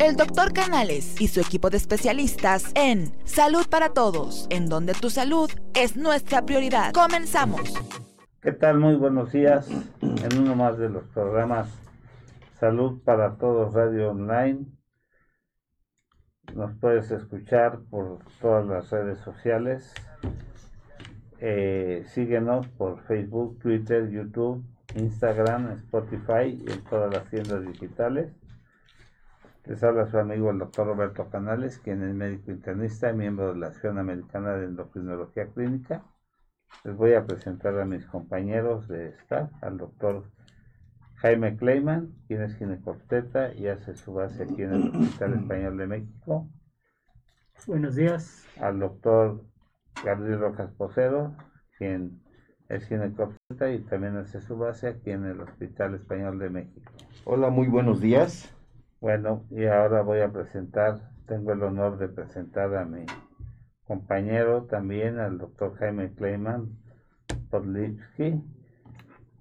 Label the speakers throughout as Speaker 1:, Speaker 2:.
Speaker 1: el doctor Canales y su equipo de especialistas en Salud para Todos, en donde tu salud es nuestra prioridad. Comenzamos.
Speaker 2: ¿Qué tal? Muy buenos días en uno más de los programas Salud para Todos Radio Online. Nos puedes escuchar por todas las redes sociales. Eh, síguenos por Facebook, Twitter, YouTube, Instagram, Spotify y en todas las tiendas digitales. Les habla su amigo el doctor Roberto Canales, quien es médico internista y miembro de la Asociación Americana de Endocrinología Clínica. Les voy a presentar a mis compañeros de staff, al doctor Jaime Kleiman, quien es ginecobstetra y hace su base aquí en el Hospital Español de México.
Speaker 3: Buenos días.
Speaker 2: Al doctor Gabriel Rojas Posero, quien es ginecobstetra y también hace su base aquí en el Hospital Español de México.
Speaker 4: Hola, muy buenos días.
Speaker 2: Bueno, y ahora voy a presentar, tengo el honor de presentar a mi compañero también, al doctor Jaime Kleiman Podlipsky,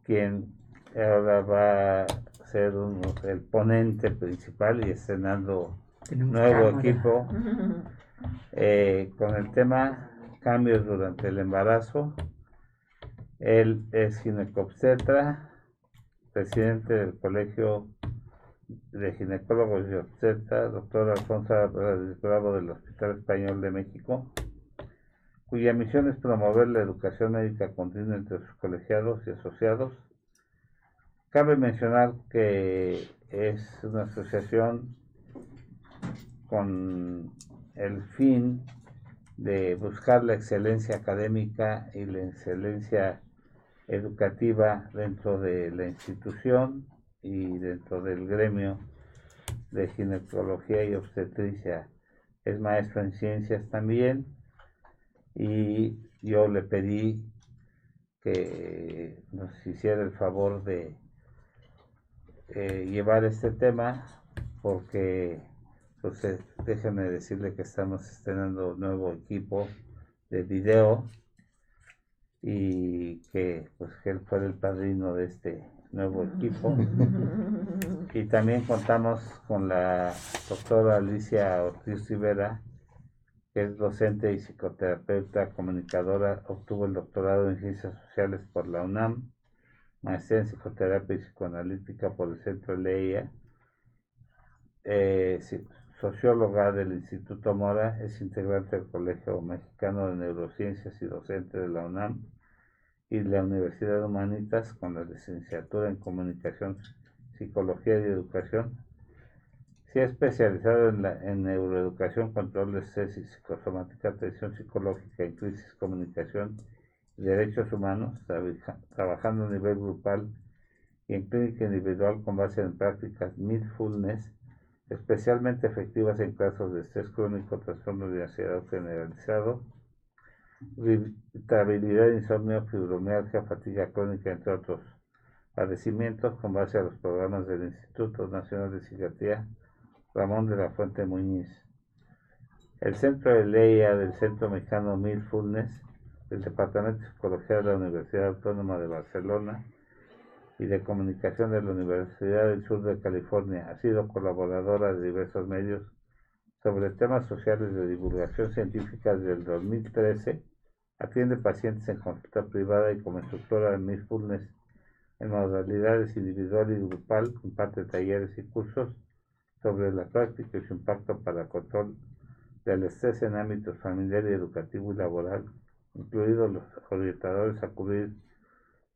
Speaker 2: quien ahora va a ser el ponente principal y estrenando nuevo equipo eh, con el tema cambios durante el embarazo. Él es ginecobstetra, presidente del Colegio de Ginecólogos y Obstetra, doctor Alfonso Bravo del Hospital Español de México, cuya misión es promover la educación médica continua entre sus colegiados y asociados. Cabe mencionar que es una asociación con el fin de buscar la excelencia académica y la excelencia educativa dentro de la institución y dentro del gremio de ginecología y obstetricia. Es maestro en ciencias también y yo le pedí que nos hiciera el favor de eh, llevar este tema porque pues eh, decirle que estamos estrenando un nuevo equipo de video y que pues que él fue el padrino de este nuevo equipo. Y también contamos con la doctora Alicia Ortiz Rivera, que es docente y psicoterapeuta comunicadora, obtuvo el doctorado en Ciencias Sociales por la UNAM, maestría en psicoterapia y psicoanalítica por el Centro Leia, eh, socióloga del Instituto Mora, es integrante del Colegio Mexicano de Neurociencias y docente de la UNAM y la Universidad de Humanitas con la licenciatura en Comunicación, Psicología y Educación. Se ha especializado en, la, en neuroeducación, control de estrés psicosomática, atención psicológica y crisis, comunicación y derechos humanos, trabajando a nivel grupal y en clínica individual con base en prácticas mindfulness, especialmente efectivas en casos de estrés crónico, trastorno de ansiedad generalizado, irritabilidad, insomnio, fibromialgia, fatiga crónica, entre otros padecimientos, con base a los programas del Instituto Nacional de Psiquiatría Ramón de la Fuente Muñiz. El Centro de Leia del Centro Mexicano Mindfulness, del Departamento de Psicología de la Universidad Autónoma de Barcelona y de Comunicación de la Universidad del Sur de California, ha sido colaboradora de diversos medios sobre temas sociales de divulgación científica desde el 2013, atiende pacientes en consulta privada y como instructora de mindfulness en modalidades individual y grupal, comparte talleres y cursos sobre la práctica y su impacto para control del estrés en ámbitos familiar y educativo y laboral, incluidos los orientadores a cubrir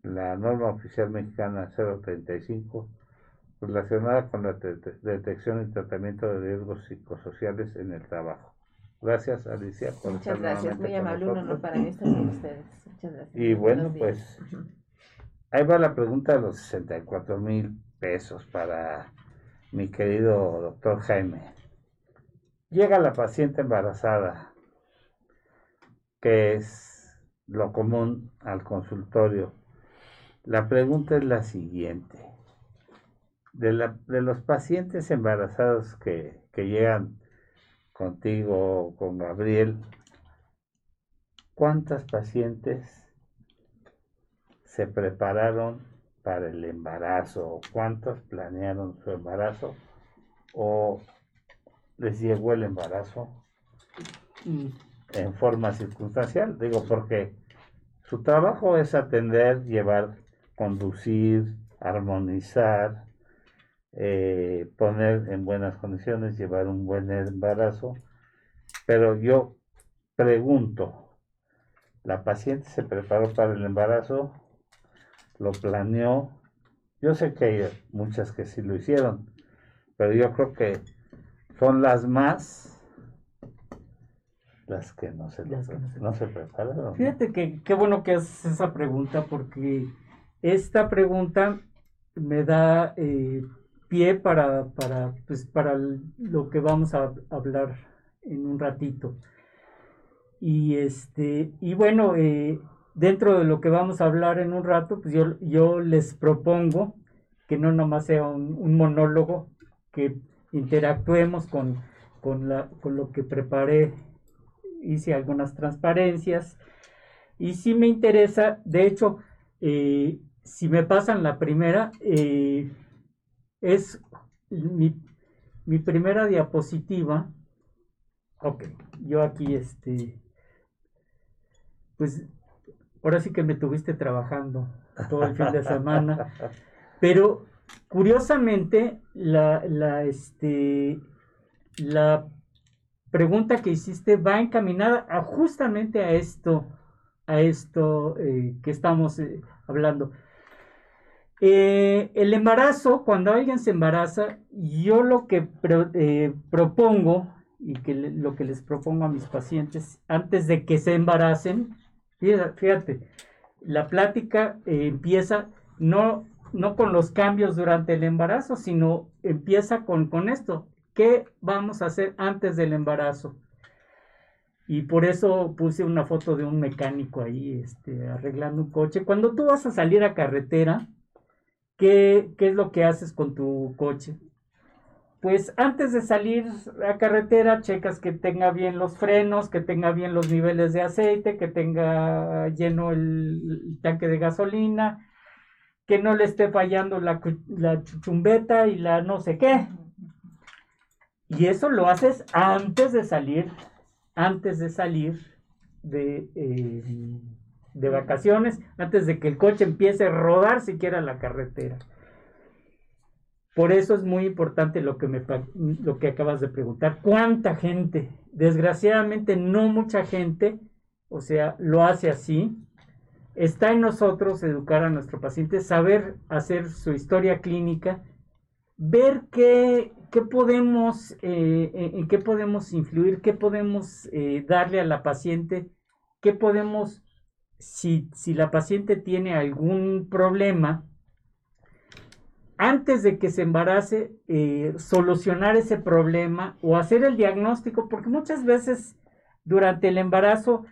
Speaker 2: la norma oficial mexicana 035 relacionada con la detección y tratamiento de riesgos psicosociales en el trabajo. Gracias, Alicia.
Speaker 5: Por Muchas gracias, muy amable, un honor para mí estar con ustedes. Muchas gracias.
Speaker 2: Y bueno, pues ahí va la pregunta de los 64 mil pesos para mi querido doctor Jaime. Llega la paciente embarazada, que es lo común al consultorio. La pregunta es la siguiente de, la, de los pacientes embarazados que, que llegan contigo o con Gabriel, ¿cuántas pacientes se prepararon para el embarazo? ¿Cuántos planearon su embarazo? ¿O les llegó el embarazo
Speaker 3: Mm,
Speaker 2: en forma circunstancial. Digo, porque su trabajo es atender, llevar, conducir, armonizar, eh, poner en buenas condiciones, llevar un buen embarazo. Pero yo pregunto, ¿la paciente se preparó para el embarazo? ¿Lo planeó? Yo sé que hay muchas que sí lo hicieron, pero yo creo que son las más las que no se, lo
Speaker 3: que no se-
Speaker 2: no se prepararon.
Speaker 3: Fíjate que qué bueno que haces esa pregunta porque esta pregunta me da eh, pie para, para, pues, para lo que vamos a hablar en un ratito. Y este, y bueno, eh, dentro de lo que vamos a hablar en un rato, pues yo, yo les propongo que no nomás sea un, un monólogo, que interactuemos con, con, la, con lo que preparé, hice algunas transparencias, y si me interesa, de hecho, eh, si me pasan la primera, eh, es mi, mi primera diapositiva. Ok, yo aquí, este, pues, ahora sí que me tuviste trabajando todo el fin de semana, pero curiosamente, la, la, este, la pregunta que hiciste va encaminada a justamente a esto, a esto eh, que estamos eh, hablando. Eh, el embarazo, cuando alguien se embaraza, yo lo que eh, propongo y que lo que les propongo a mis pacientes antes de que se embaracen, fíjate, fíjate, la plática eh, empieza no, no con los cambios durante el embarazo, sino empieza con, con esto. ¿Qué vamos a hacer antes del embarazo? Y por eso puse una foto de un mecánico ahí este, arreglando un coche. Cuando tú vas a salir a carretera, ¿qué, es lo que haces con tu coche? Pues antes de salir a carretera, checas que tenga bien los frenos, que tenga bien los niveles de aceite, que tenga lleno el, tanque de gasolina, que no le esté fallando la, la chuchumbeta y la no sé qué. Y eso lo haces antes de salir, antes de salir de, eh, de vacaciones, antes de que el coche empiece a rodar siquiera la carretera. Por eso es muy importante lo que, me, lo que acabas de preguntar. ¿Cuánta gente? Desgraciadamente no mucha gente, o sea, lo hace así. Está en nosotros educar a nuestro paciente, saber hacer su historia clínica, ver qué, qué podemos, eh, en, en qué podemos influir, qué podemos eh, darle a la paciente, qué podemos, si, la paciente tiene algún problema, antes de que se embarace, eh, solucionar ese problema o hacer el diagnóstico, porque muchas veces durante el embarazo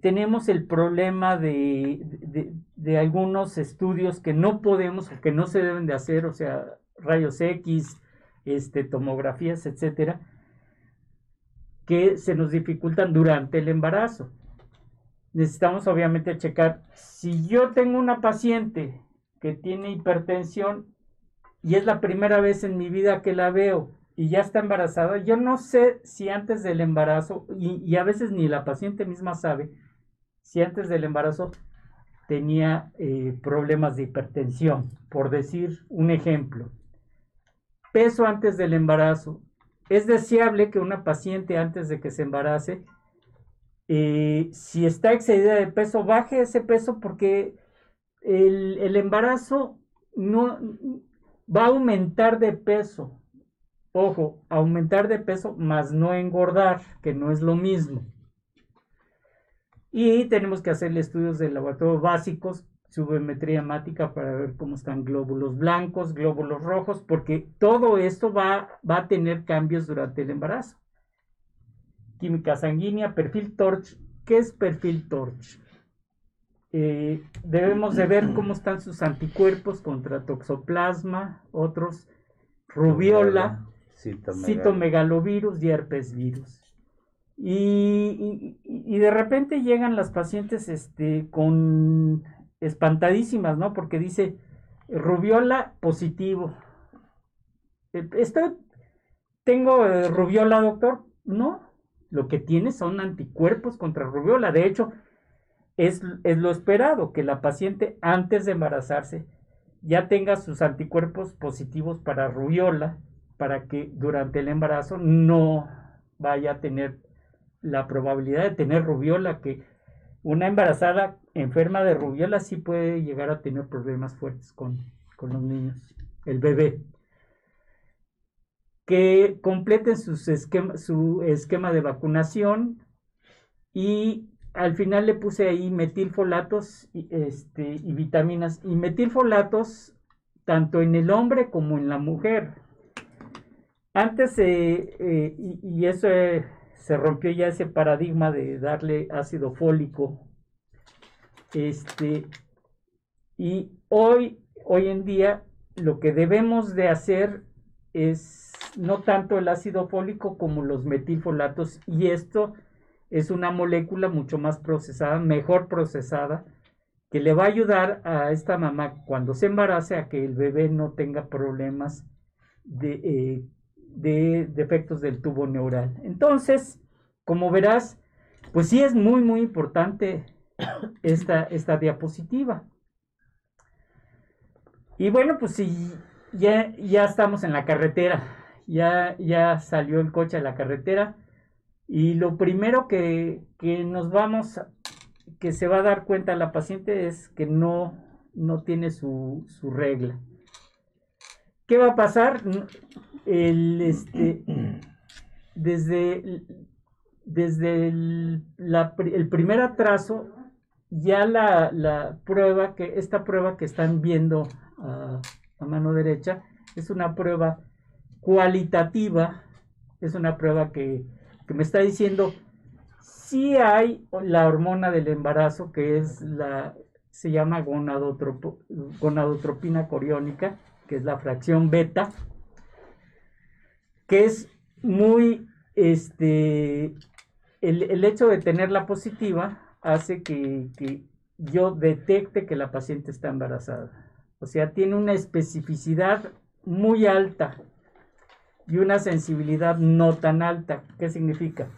Speaker 3: tenemos el problema de algunos estudios que no podemos o que no se deben de hacer, o sea, rayos X, este, tomografías, etcétera, que se nos dificultan durante el embarazo. Necesitamos obviamente checar si yo tengo una paciente que tiene hipertensión y es la primera vez en mi vida que la veo y ya está embarazada, yo no sé si antes del embarazo, y, a veces ni la paciente misma sabe, si antes del embarazo tenía eh, problemas de hipertensión, por decir un ejemplo. Peso antes del embarazo. Es deseable que una paciente antes de que se embarace, eh, si está excedida de peso, baje ese peso porque el, embarazo no va a aumentar de peso. Ojo, aumentar de peso más no engordar, que no es lo mismo. Y tenemos que hacerle estudios de laboratorio básicos, subemetría hemática para ver cómo están glóbulos blancos, glóbulos rojos, porque todo esto va a tener cambios durante el embarazo. Química sanguínea, perfil TORCH. ¿Qué es perfil TORCH? Eh, debemos de ver cómo están sus anticuerpos contra toxoplasma, otros, rubiola,
Speaker 2: Citomegalo.
Speaker 3: citomegalovirus y herpes virus. Y, y- y de repente llegan las pacientes este, con espantadísimas, ¿no? Porque dice rubiola positivo. Eh, ¿tengo eh, rubiola, doctor? No, lo que tiene son anticuerpos contra rubiola. De hecho, es, es lo esperado, que la paciente antes de embarazarse ya tenga sus anticuerpos positivos para rubiola, para que durante el embarazo no vaya a tener la probabilidad de tener rubiola, que una embarazada enferma de rubiola sí puede llegar a tener problemas fuertes con, con los niños, el bebé. Que completen esquema, su esquema de vacunación y al final le puse ahí metilfolatos y, este, y vitaminas. Y metilfolatos tanto en el hombre como en la mujer. Antes, eh, y, y, eso eh, se rompió ya ese paradigma de darle ácido fólico. Este, y hoy, hoy en día, lo que debemos de hacer es no tanto el ácido fólico como los metilfolatos. Y esto es una molécula mucho más procesada, mejor procesada, que le va a ayudar a esta mamá cuando se embarace a que el bebé no tenga problemas de, eh, de defectos del tubo neural. Entonces, como verás, pues sí es muy, muy importante esta, esta diapositiva. Y bueno, pues sí, ya, ya estamos en la carretera, ya, ya salió el coche a la carretera. Y lo primero que, que, nos vamos, que se va a dar cuenta la paciente es que no, no tiene su, su regla. ¿Qué va a pasar? El, este, desde, desde el, primer atraso, ya la, la, prueba, que esta prueba que están viendo a mano derecha, es una prueba cualitativa, es una prueba que me está diciendo si hay la hormona del embarazo que es la se llama gonadotropina coriónica, que es la fracción beta, que es muy, este, el, el hecho de tenerla positiva hace que, que yo detecte que la paciente está embarazada. O sea, tiene una especificidad muy alta y una sensibilidad no tan alta. ¿Qué significa?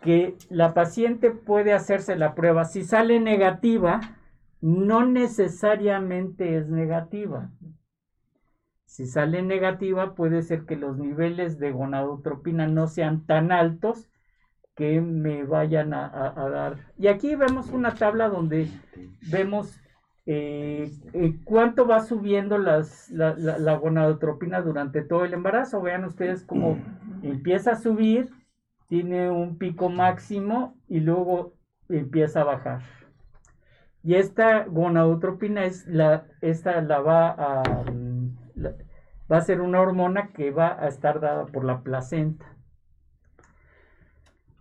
Speaker 3: Que la paciente puede hacerse la prueba. Si sale negativa, no necesariamente es negativa. Si sale negativa, puede ser que los niveles de gonadotropina no sean tan altos que me vayan a, a, dar. Y aquí vemos una tabla donde vemos eh, eh, cuánto va subiendo las, la, la, la, gonadotropina durante todo el embarazo. Vean ustedes cómo empieza a subir, tiene un pico máximo y luego empieza a bajar. Y esta gonadotropina es la, esta la va a, la, va a ser una hormona que va a estar dada por la placenta.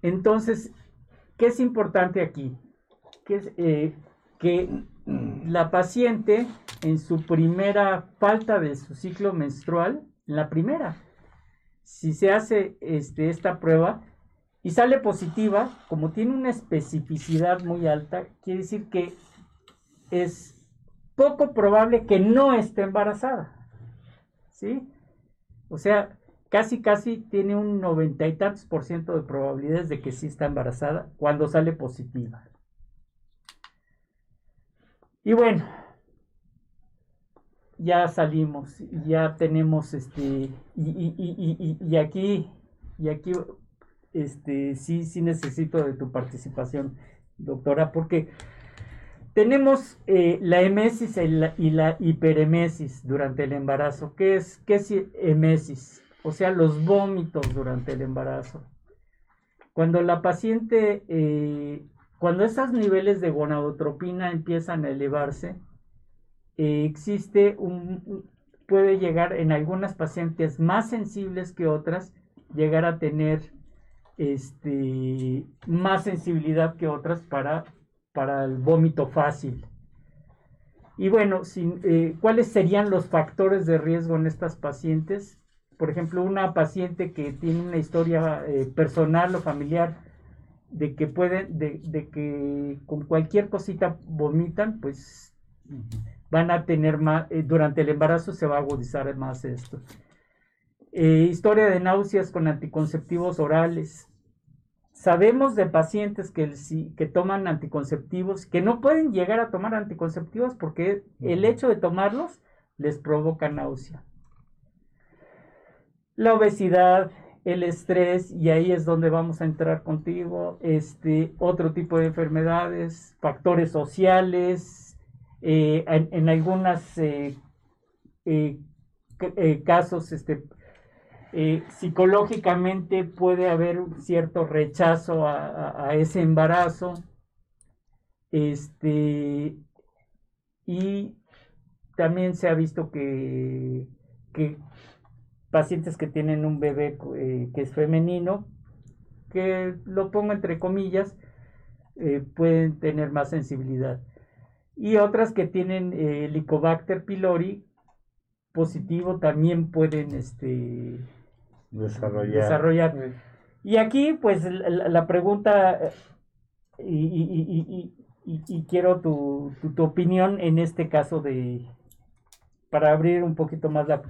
Speaker 3: Entonces, ¿qué es importante aquí? Que, eh, que la paciente en su primera falta de su ciclo menstrual, en la primera, si se hace este, esta prueba y sale positiva, como tiene una especificidad muy alta, quiere decir que es poco probable que no esté embarazada. ¿Sí? O sea, casi, casi tiene un noventa y tantos por ciento de probabilidades de que sí está embarazada cuando sale positiva. Y bueno, ya salimos, ya tenemos este, y, y, y, y, aquí, y aquí, este, sí, sí necesito de tu participación, doctora, porque tenemos eh, la emesis y la, y hiperemesis durante el embarazo. ¿Qué es, qué es emesis? O sea, los vómitos durante el embarazo. Cuando la paciente eh, cuando esos niveles de gonadotropina empiezan a elevarse, eh, existe un, puede llegar en algunas pacientes más sensibles que otras, llegar a tener este, más sensibilidad que otras para, para el vómito fácil. Y bueno, eh, ¿cuáles serían los factores de riesgo en estas pacientes? Por ejemplo, una paciente que tiene una historia eh, personal o familiar de que pueden, de, de, que con cualquier cosita vomitan, pues van a tener más, eh, durante el embarazo se va a agudizar más esto. Eh, historia de náuseas con anticonceptivos orales. Sabemos de pacientes que, que toman anticonceptivos, que no pueden llegar a tomar anticonceptivos porque el hecho de tomarlos les provoca náusea. La obesidad, el estrés, y ahí es donde vamos a entrar contigo, este, otro tipo de enfermedades, factores sociales, eh, en, algunos eh, casos este, eh, psicológicamente puede haber un cierto rechazo a, ese embarazo. Este, y también se ha visto que, pacientes que tienen un bebé eh, que es femenino, que lo pongo entre comillas, eh, pueden tener más sensibilidad. Y otras que tienen Helicobacter pylori positivo también pueden este,
Speaker 2: desarrollar.
Speaker 3: Y aquí, pues, la, pregunta, y, quiero tu, opinión en este caso de, para abrir un poquito más la,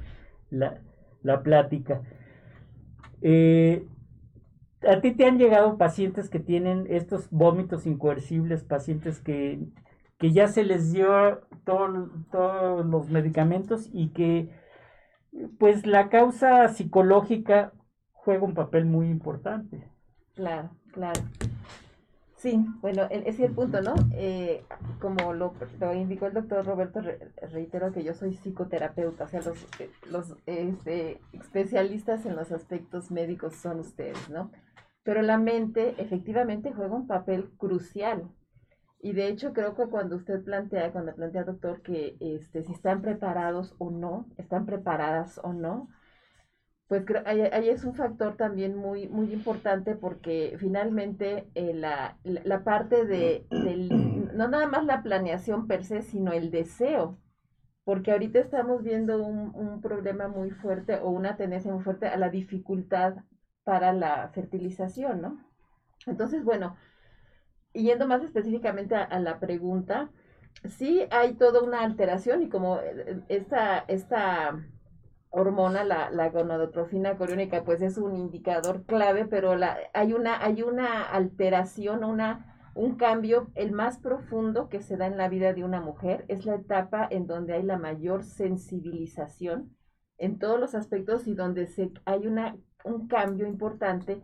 Speaker 3: la, plática. Eh, ¿A ti te han llegado pacientes que tienen estos vómitos incoercibles, pacientes que, que ya se les dio todos los medicamentos y que pues la causa psicológica juega un papel muy importante.
Speaker 5: Claro, claro. Sí, bueno, ese es el punto, ¿no? Eh, como lo, indicó el doctor Roberto, reitero que yo soy psicoterapeuta, o sea, los, los este, especialistas en los aspectos médicos son ustedes, ¿no? Pero la mente efectivamente juega un papel crucial y de hecho creo que cuando usted plantea, cuando plantea doctor que este, si están preparados o no, están preparadas o no, pues ahí, ahí es un factor también muy, muy importante porque finalmente eh, la, la, parte de, del, no nada más la planeación per se, sino el deseo, porque ahorita estamos viendo un, un problema muy fuerte o una tendencia muy fuerte a la dificultad para la fertilización, ¿no? Entonces, bueno, yendo más específicamente a, la pregunta, sí hay toda una alteración y como eh, esta, esta hormona, la, la gonadotrofina coriónica, pues es un indicador clave, pero la, hay, una, hay una alteración, una, un cambio, el más profundo que se da en la vida de una mujer es la etapa en donde hay la mayor sensibilización en todos los aspectos y donde se, hay una, un cambio importante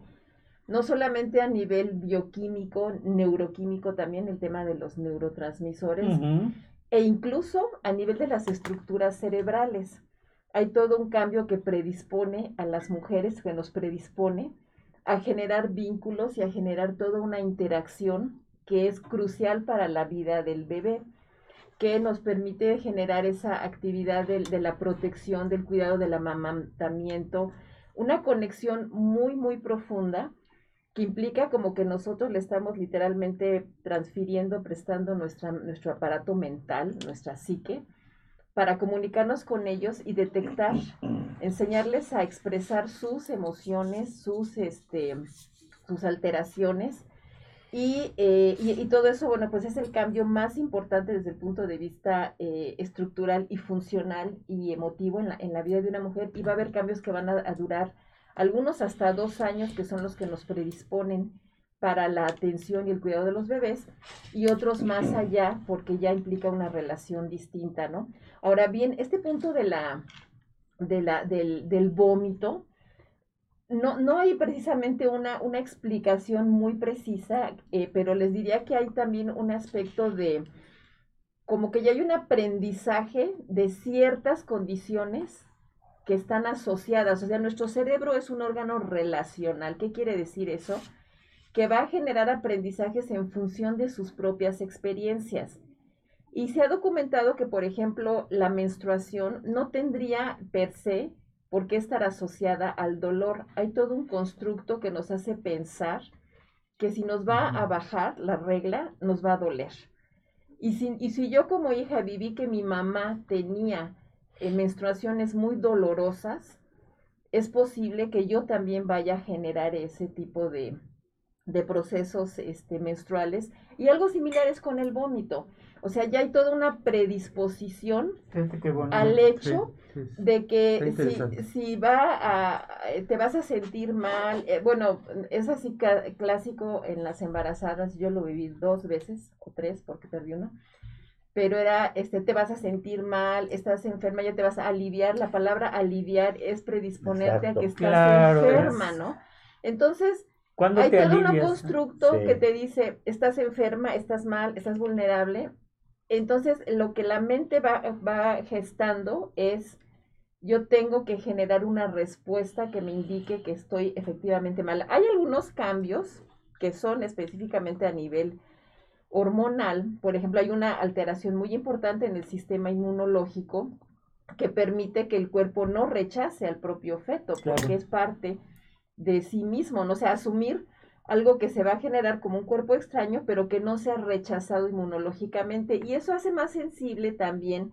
Speaker 5: no solamente a nivel bioquímico, neuroquímico también, el tema de los neurotransmisores, e incluso a nivel de las estructuras cerebrales. Hay todo un cambio que predispone a las mujeres, que nos predispone a generar vínculos y a generar toda una interacción que es crucial para la vida del bebé, que nos permite generar esa actividad de, la protección, del cuidado del amamantamiento, una conexión muy, muy profunda que implica como que nosotros le estamos literalmente transfiriendo, prestando nuestro aparato mental, nuestra psique, para comunicarnos con ellos y detectar, enseñarles a expresar sus emociones, sus, este, sus alteraciones. Y, eh, y, todo eso, bueno, pues es el cambio más importante desde el punto de vista eh, estructural y funcional y emotivo en la, en la vida de una mujer. Y va a haber cambios que van a, a durar algunos hasta dos años que son los que nos predisponen para la atención y el cuidado de los bebés, y otros más allá porque ya implica una relación distinta, ¿no? Ahora bien, este punto de la, de la, del, del vómito, no, no hay precisamente una, una explicación muy precisa, eh, pero les diría que hay también un aspecto de, como que ya hay un aprendizaje de ciertas condiciones que están asociadas. O sea, nuestro cerebro es un órgano relacional. ¿Qué quiere decir eso? Que va a generar aprendizajes en función de sus propias experiencias. Y se ha documentado que, por ejemplo, la menstruación no tendría per se por qué estar asociada al dolor. Hay todo un constructo que nos hace pensar que si nos va a bajar la regla, nos va a doler. Y si, y si yo como hija viví que mi mamá tenía en menstruaciones muy dolorosas, es posible que yo también vaya a generar ese tipo de, de procesos este, menstruales y algo similar es con el vómito. O sea, ya hay toda una predisposición al hecho de que si, si, va a, te vas a sentir mal, eh, bueno, es así clásico en las embarazadas, yo lo viví dos veces o tres porque perdí uno, pero era, este, te vas a sentir mal, estás enferma, ya te vas a aliviar, la palabra aliviar es predisponerte a que estás enferma, ¿no? Entonces, hay todo un constructo que te dice, estás enferma, estás mal, estás vulnerable. Entonces, lo que la mente va, va gestando es, yo tengo que generar una respuesta que me indique que estoy efectivamente mal. Hay algunos cambios que son específicamente a nivel hormonal. Por ejemplo, hay una alteración muy importante en el sistema inmunológico que permite que el cuerpo no rechace al propio feto, porque es parte de sí mismo, no sea, asumir algo que se va a generar como un cuerpo extraño, pero que no sea rechazado inmunológicamente. Y eso hace más sensible también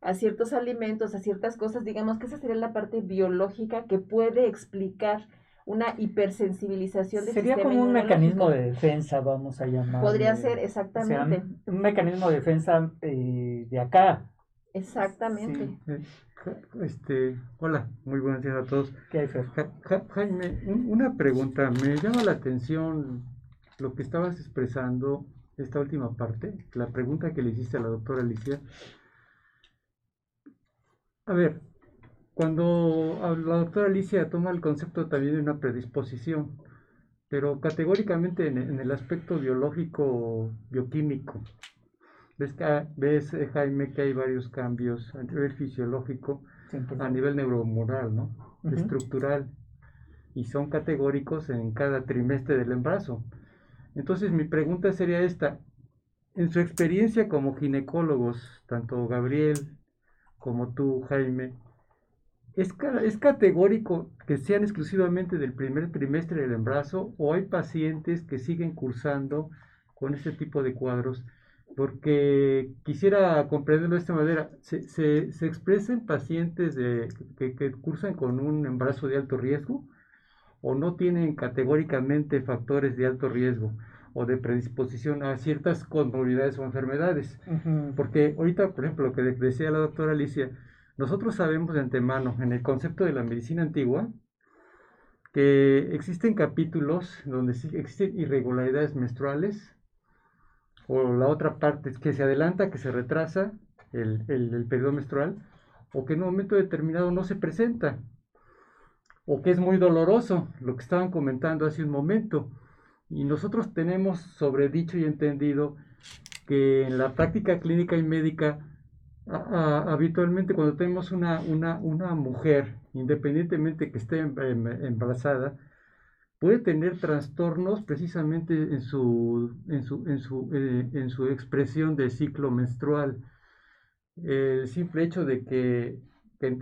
Speaker 5: a ciertos alimentos, a ciertas cosas. Digamos que esa sería la parte biológica que puede explicar una hipersensibilización
Speaker 3: del Sería como un mecanismo de defensa, vamos a llamar.
Speaker 5: Podría ser, exactamente.
Speaker 3: un mecanismo de defensa eh, de acá.
Speaker 5: Exactamente.
Speaker 6: Este, hola, muy buenos días a todos. Jaime, una pregunta, me llama la atención lo que estabas expresando, esta última parte, la pregunta que le hiciste a la doctora Alicia. A ver, cuando la doctora Alicia toma el concepto también de una predisposición, pero categóricamente en el aspecto biológico, bioquímico, Ves, eh, Jaime, que hay varios cambios a nivel fisiológico, a nivel neuromoral, ¿no? Estructural. Y son categóricos en cada trimestre del embarazo. Entonces mi pregunta sería esta. En su experiencia como ginecólogos, tanto Gabriel como tú, Jaime, ¿es, ¿es categórico que sean exclusivamente del primer trimestre del embarazo o hay pacientes que siguen cursando con este tipo de cuadros? Porque quisiera comprenderlo de esta manera. Se, se, pacientes de, que, que, cursan con un embarazo de alto riesgo o no tienen categóricamente factores de alto riesgo o de predisposición a ciertas comorbilidades o enfermedades. Porque ahorita, por ejemplo, lo que decía la doctora Alicia, nosotros sabemos de antemano en el concepto de la medicina antigua que existen capítulos donde existen irregularidades menstruales, o la otra parte es que se adelanta, que se retrasa el, el, periodo menstrual, o que en un momento determinado no se presenta, o que es muy doloroso, lo que estaban comentando hace un momento. Y nosotros tenemos sobre dicho y entendido que en la práctica clínica y médica, habitualmente cuando tenemos una, una, una, mujer, independientemente que esté em, em, embarazada, puede tener trastornos precisamente en su, en su, en su, eh, en su expresión de ciclo menstrual. El simple hecho de que,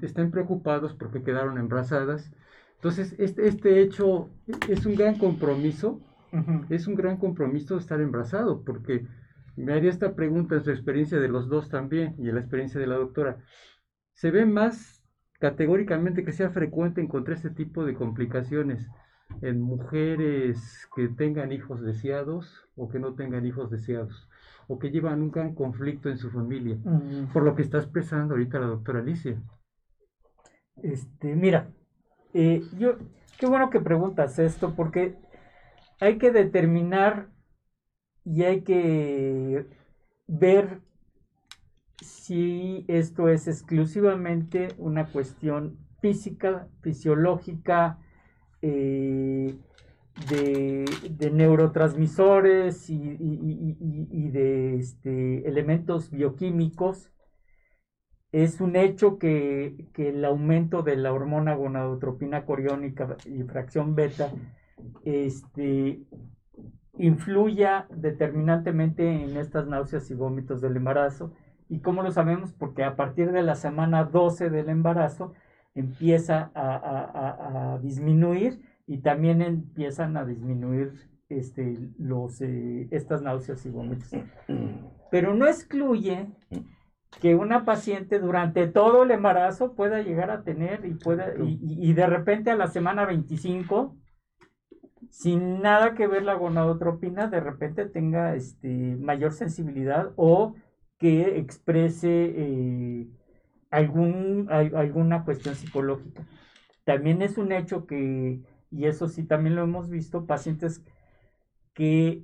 Speaker 6: estén preocupados porque quedaron embarazadas. Entonces, este, este hecho es un gran compromiso, es un gran compromiso estar embarazado, porque me haría esta pregunta en su experiencia de los dos también y en la experiencia de la doctora. ¿Se ve más categóricamente que sea frecuente encontrar este tipo de complicaciones? En mujeres que tengan hijos deseados o que no tengan hijos deseados o que llevan un gran conflicto en su familia, por lo que está expresando ahorita la doctora Alicia.
Speaker 3: Este, mira, eh, yo, qué bueno que preguntas esto, porque hay que determinar y hay que ver si esto es exclusivamente una cuestión física, fisiológica, eh, de, neurotransmisores y, de este, elementos bioquímicos, es un hecho que, el aumento de la hormona gonadotropina coriónica y fracción beta este, influya determinantemente en estas náuseas y vómitos del embarazo. ¿Y cómo lo sabemos? Porque a partir de la semana 12 del embarazo, empieza a, disminuir y también empiezan a disminuir este, los, eh, estas náuseas y vómitos. Pero no excluye que una paciente durante todo el embarazo pueda llegar a tener y, pueda, y, de repente a la semana 25 sin nada que ver la gonadotropina, de repente tenga este, mayor sensibilidad o que exprese eh, algún, alguna cuestión psicológica. También es un hecho que, y eso sí también lo hemos visto, pacientes que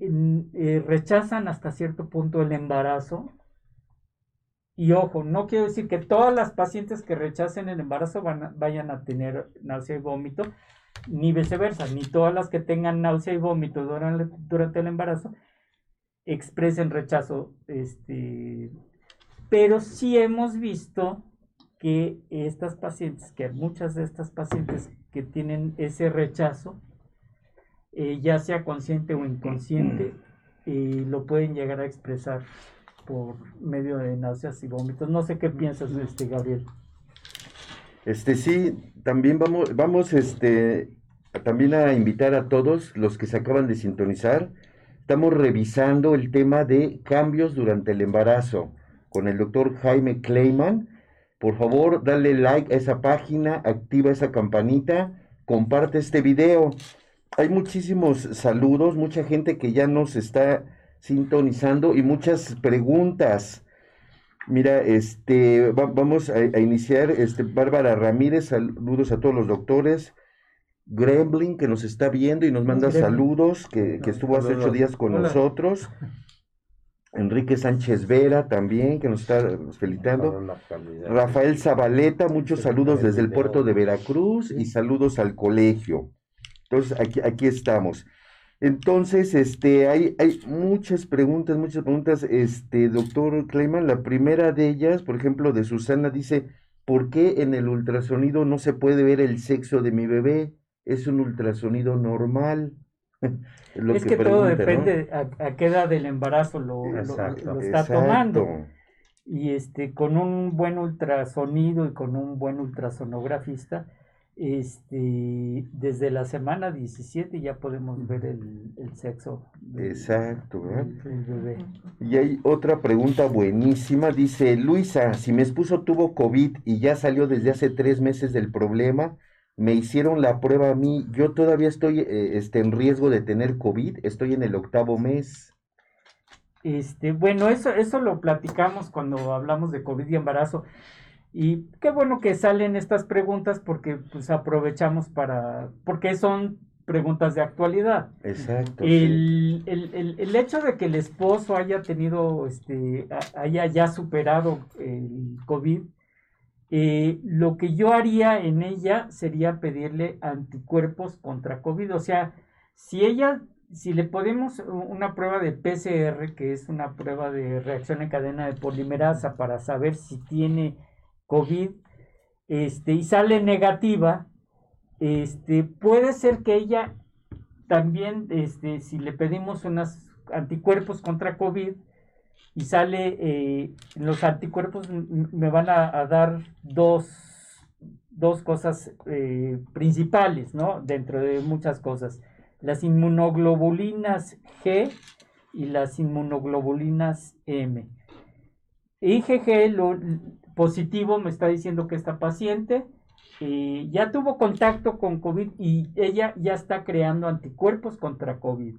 Speaker 3: eh, rechazan hasta cierto punto el embarazo. Y ojo, no quiero decir que todas las pacientes que rechacen el embarazo van vayan a tener náusea y vómito, ni viceversa, ni todas las que tengan náusea y vómito durante, durante el embarazo expresen rechazo. Este, pero sí hemos visto que estas pacientes, que muchas de estas pacientes que tienen ese rechazo, eh, ya sea consciente o inconsciente, eh, lo pueden llegar a expresar por medio de náuseas y vómitos. No sé qué piensas, este Gabriel.
Speaker 4: Este sí, también vamos, vamos este, también a invitar a todos los que se acaban de sintonizar. Estamos revisando el tema de cambios durante el embarazo con el doctor Jaime Kleiman. Por favor, dale like a esa página, activa esa campanita, comparte este video hay muchísimos saludos, mucha gente que ya nos está sintonizando y muchas preguntas. Mira, este, vamos a, iniciar, este, Bárbara Ramírez, saludos a todos los doctores. Gremlin, que nos está viendo y nos manda saludos, que, estuvo hace ocho días con nosotros. Enrique Sánchez Vera también, que nos está felicitando. Rafael Zabaleta, muchos saludos desde el puerto de Veracruz y saludos al colegio. Entonces, aquí, aquí estamos. Entonces, este, hay, hay muchas preguntas, muchas preguntas, este, doctor Kleiman. La primera de ellas, por ejemplo, de Susana, dice, ¿por qué en el ultrasonido no se puede ver el sexo de mi bebé? Es un ultrasonido normal.
Speaker 3: es, que, todo depende a, qué edad del embarazo lo, lo, está tomando. Y este, con un buen ultrasonido y con un buen ultrasonografista, este, desde la semana 17 ya podemos ver el, sexo.
Speaker 4: Exacto, Y hay otra pregunta buenísima, dice Luisa, si mi esposo tuvo COVID y ya salió desde hace tres meses del problema, me hicieron la prueba a mí, yo todavía estoy eh, este, en riesgo de tener COVID, estoy en el octavo mes.
Speaker 3: Este, bueno, eso, eso lo platicamos cuando hablamos de COVID y embarazo. Y qué bueno que salen estas preguntas porque pues aprovechamos para, porque son preguntas de actualidad.
Speaker 4: Exacto.
Speaker 3: El, hecho de que el esposo haya tenido, este, haya ya superado el COVID, eh, lo que yo haría en ella sería pedirle anticuerpos contra COVID. O sea, si ella, si le podemos una prueba de PCR, que es una prueba de reacción en cadena de polimerasa para saber si tiene COVID este, y sale negativa, este, puede ser que ella también, este, si le pedimos unos anticuerpos contra COVID y sale, eh, los anticuerpos me van a, dar dos, dos cosas eh, principales, ¿no? Dentro de muchas cosas. Las inmunoglobulinas G y las inmunoglobulinas M. IgG lo, positivo me está diciendo que esta paciente eh, ya tuvo contacto con COVID y ella ya está creando anticuerpos contra COVID.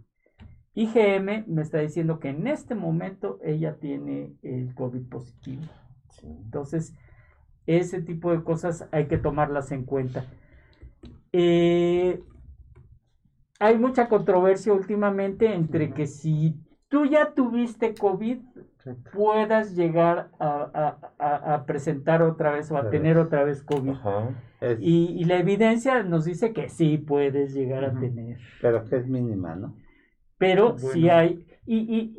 Speaker 3: IgM me está diciendo que en este momento ella tiene el COVID positivo. Entonces, ese tipo de cosas hay que tomarlas en cuenta. Eh, hay mucha controversia últimamente entre que si tú ya tuviste COVID, puedas llegar a, presentar otra vez o a tener otra vez COVID. Y, la evidencia nos dice que sí puedes llegar a tener.
Speaker 2: Pero que es mínima, ¿no?
Speaker 3: Pero sí hay. Y,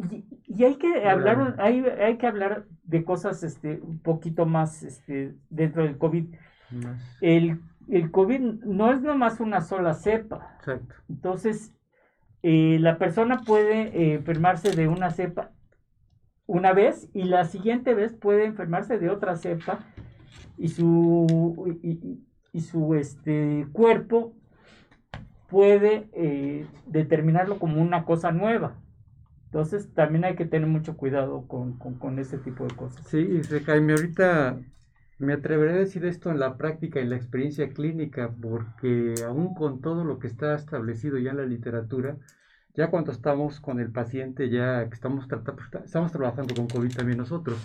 Speaker 3: y, hay que hablar, hay, hay que hablar de cosas este, un poquito más este, dentro del COVID. El, el COVID no es nomás una sola cepa.
Speaker 6: Exacto.
Speaker 3: Entonces, eh, la persona puede eh, enfermarse de una cepa una vez y la siguiente vez puede enfermarse de otra cepa y su, y, su este, cuerpo puede eh, determinarlo como una cosa nueva. Entonces también hay que tener mucho cuidado con, con, ese tipo de cosas.
Speaker 6: Sí, Jaime, ahorita Me atreveré a decir esto en la práctica, en la experiencia clínica, porque aún con todo lo que está establecido ya en la literatura, ya cuando estamos con el paciente, ya que estamos, tratando, estamos trabajando con COVID también nosotros,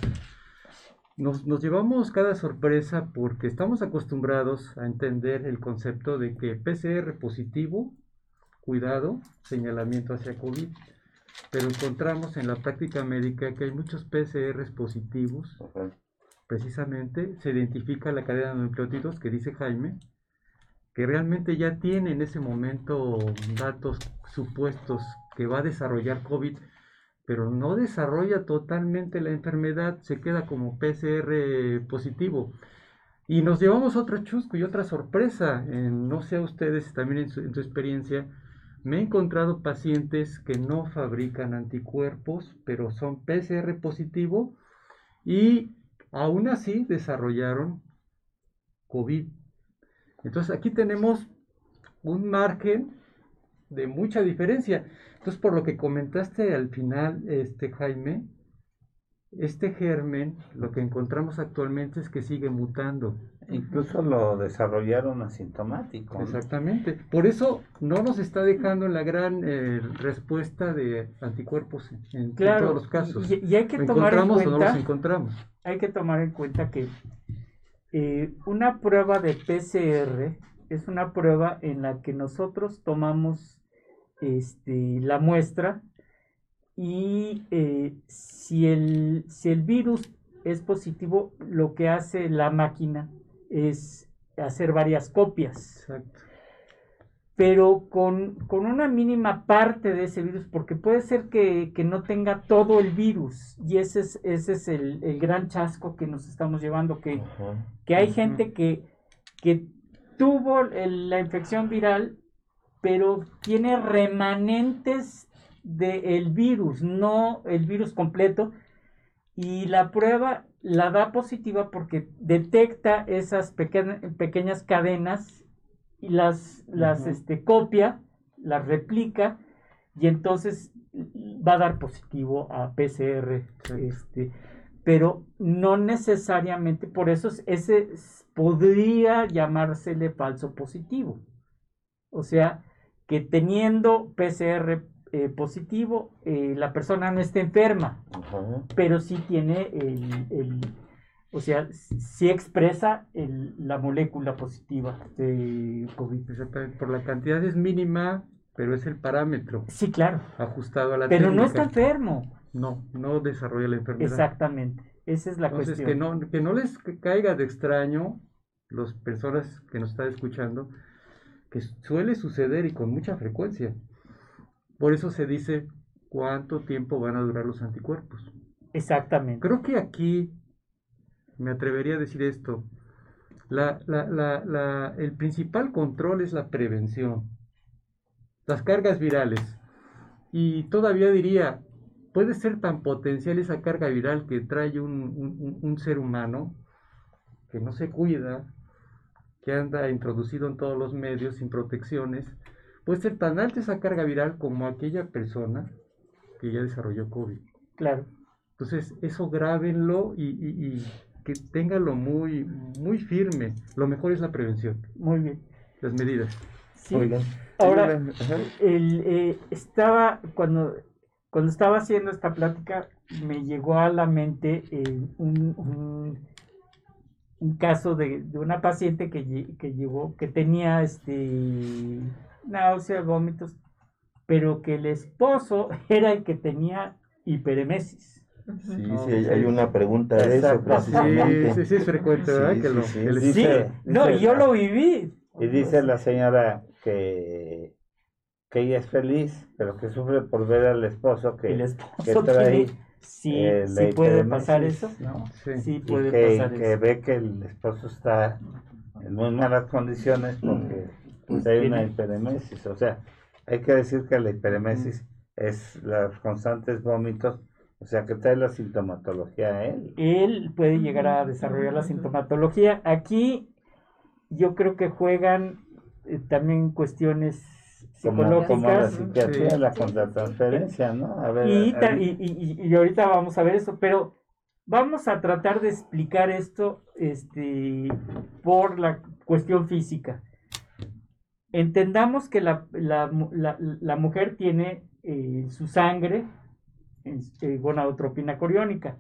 Speaker 6: nos, nos, llevamos cada sorpresa porque estamos acostumbrados a entender el concepto de que PCR positivo, cuidado, señalamiento hacia COVID, pero encontramos en la práctica médica que hay muchos PCRs positivos. Precisamente se identifica la cadena de nucleótidos que dice Jaime, que realmente ya tiene en ese momento datos supuestos que va a desarrollar COVID, pero no desarrolla totalmente la enfermedad, se queda como PCR positivo. Y nos llevamos otro chusco y otra sorpresa, no sé a ustedes también en su, en su experiencia, me he encontrado pacientes que no fabrican anticuerpos, pero son PCR positivo y Aún así desarrollaron COVID. Entonces aquí tenemos un margen de mucha diferencia. Entonces por lo que comentaste al final, este Jaime, este germen, lo que encontramos actualmente es que sigue mutando.
Speaker 2: Incluso lo desarrollaron asintomático.
Speaker 6: Exactamente. Por eso no nos está dejando la gran eh, respuesta de anticuerpos en, todos los casos.
Speaker 3: Y, hay que tomar en cuenta,
Speaker 6: o no los encontramos.
Speaker 3: Hay que tomar en cuenta que eh, una prueba de PCR es una prueba en la que nosotros tomamos este, la muestra. Y eh, si, el, si el virus es positivo, lo que hace la máquina es hacer varias copias. Pero con, una mínima parte de ese virus, porque puede ser que, no tenga todo el virus, y ese es, ese es el, gran chasco que nos estamos llevando, que, que hay gente que, que tuvo la infección viral, pero tiene remanentes del virus, no el virus completo. Y la prueba la da positiva porque detecta esas pequeñas cadenas y las, las este, copia, las replica y entonces va a dar positivo a PCR. Este, pero no necesariamente, por eso ese podría llamársele falso positivo. O sea, que teniendo PCR eh, positivo, eh, la persona no está enferma, pero sí tiene el, o sea, sí expresa la molécula positiva de COVID.
Speaker 6: Exactamente, por la cantidad es mínima, pero es el parámetro.
Speaker 3: Sí, claro.
Speaker 6: Ajustado a la
Speaker 3: Pero no está enfermo.
Speaker 6: No, no desarrolla la enfermedad.
Speaker 3: Exactamente, esa es la
Speaker 6: Entonces,
Speaker 3: cuestión.
Speaker 6: Que no, que no les caiga de extraño, las personas que nos están escuchando, que suele suceder y con mucha frecuencia. Por eso se dice cuánto tiempo van a durar los anticuerpos.
Speaker 3: Exactamente.
Speaker 6: Creo que aquí me atrevería a decir esto. el principal control es la prevención. Las cargas virales. Y todavía diría, puede ser tan potencial esa carga viral que trae un ser humano que no se cuida, que anda introducido en todos los medios sin protecciones, puede ser tan alta esa carga viral como aquella persona que ya desarrolló COVID.
Speaker 3: Claro.
Speaker 6: Entonces, eso grábenlo y, y, que ténganlo muy, muy firme. Lo mejor es la prevención.
Speaker 3: Muy bien.
Speaker 6: Las medidas.
Speaker 3: Sí. Ahora, el, eh, estaba, cuando, cuando estaba haciendo esta plática, me llegó a la mente eh, un, un, caso de, de, una paciente que, que llegó, que tenía este náuseas, vómitos, pero que el esposo era el que tenía hiperemesis.
Speaker 4: Sí, sí, hay una pregunta de eso.
Speaker 6: Sí, sí, sí, es frecuente, ¿verdad? que lo,
Speaker 3: sí, no, y yo lo viví.
Speaker 2: Y dice la señora que, que ella es feliz, pero que sufre por ver al esposo que,
Speaker 3: el esposo que trae sí, eh, sí puede pasar eso. ¿no? Sí, puede
Speaker 2: que,
Speaker 3: pasar
Speaker 2: que ve que el esposo está en muy malas condiciones porque pues hay una hiperemesis. O sea, hay que decir que la hiperemesis es los constantes vómitos, o sea, que trae la sintomatología a él.
Speaker 3: Él puede llegar a desarrollar la sintomatología. Aquí yo creo que juegan eh, también cuestiones
Speaker 2: Como, la psiquiatría, la contratransferencia, ¿no?
Speaker 3: A ver, y, y, y, y ahorita vamos a ver eso, pero Vamos a tratar de explicar esto este, por la cuestión física. Entendamos que la, la- la- la mujer tiene eh, su sangre, este, gonadotropina coriónica,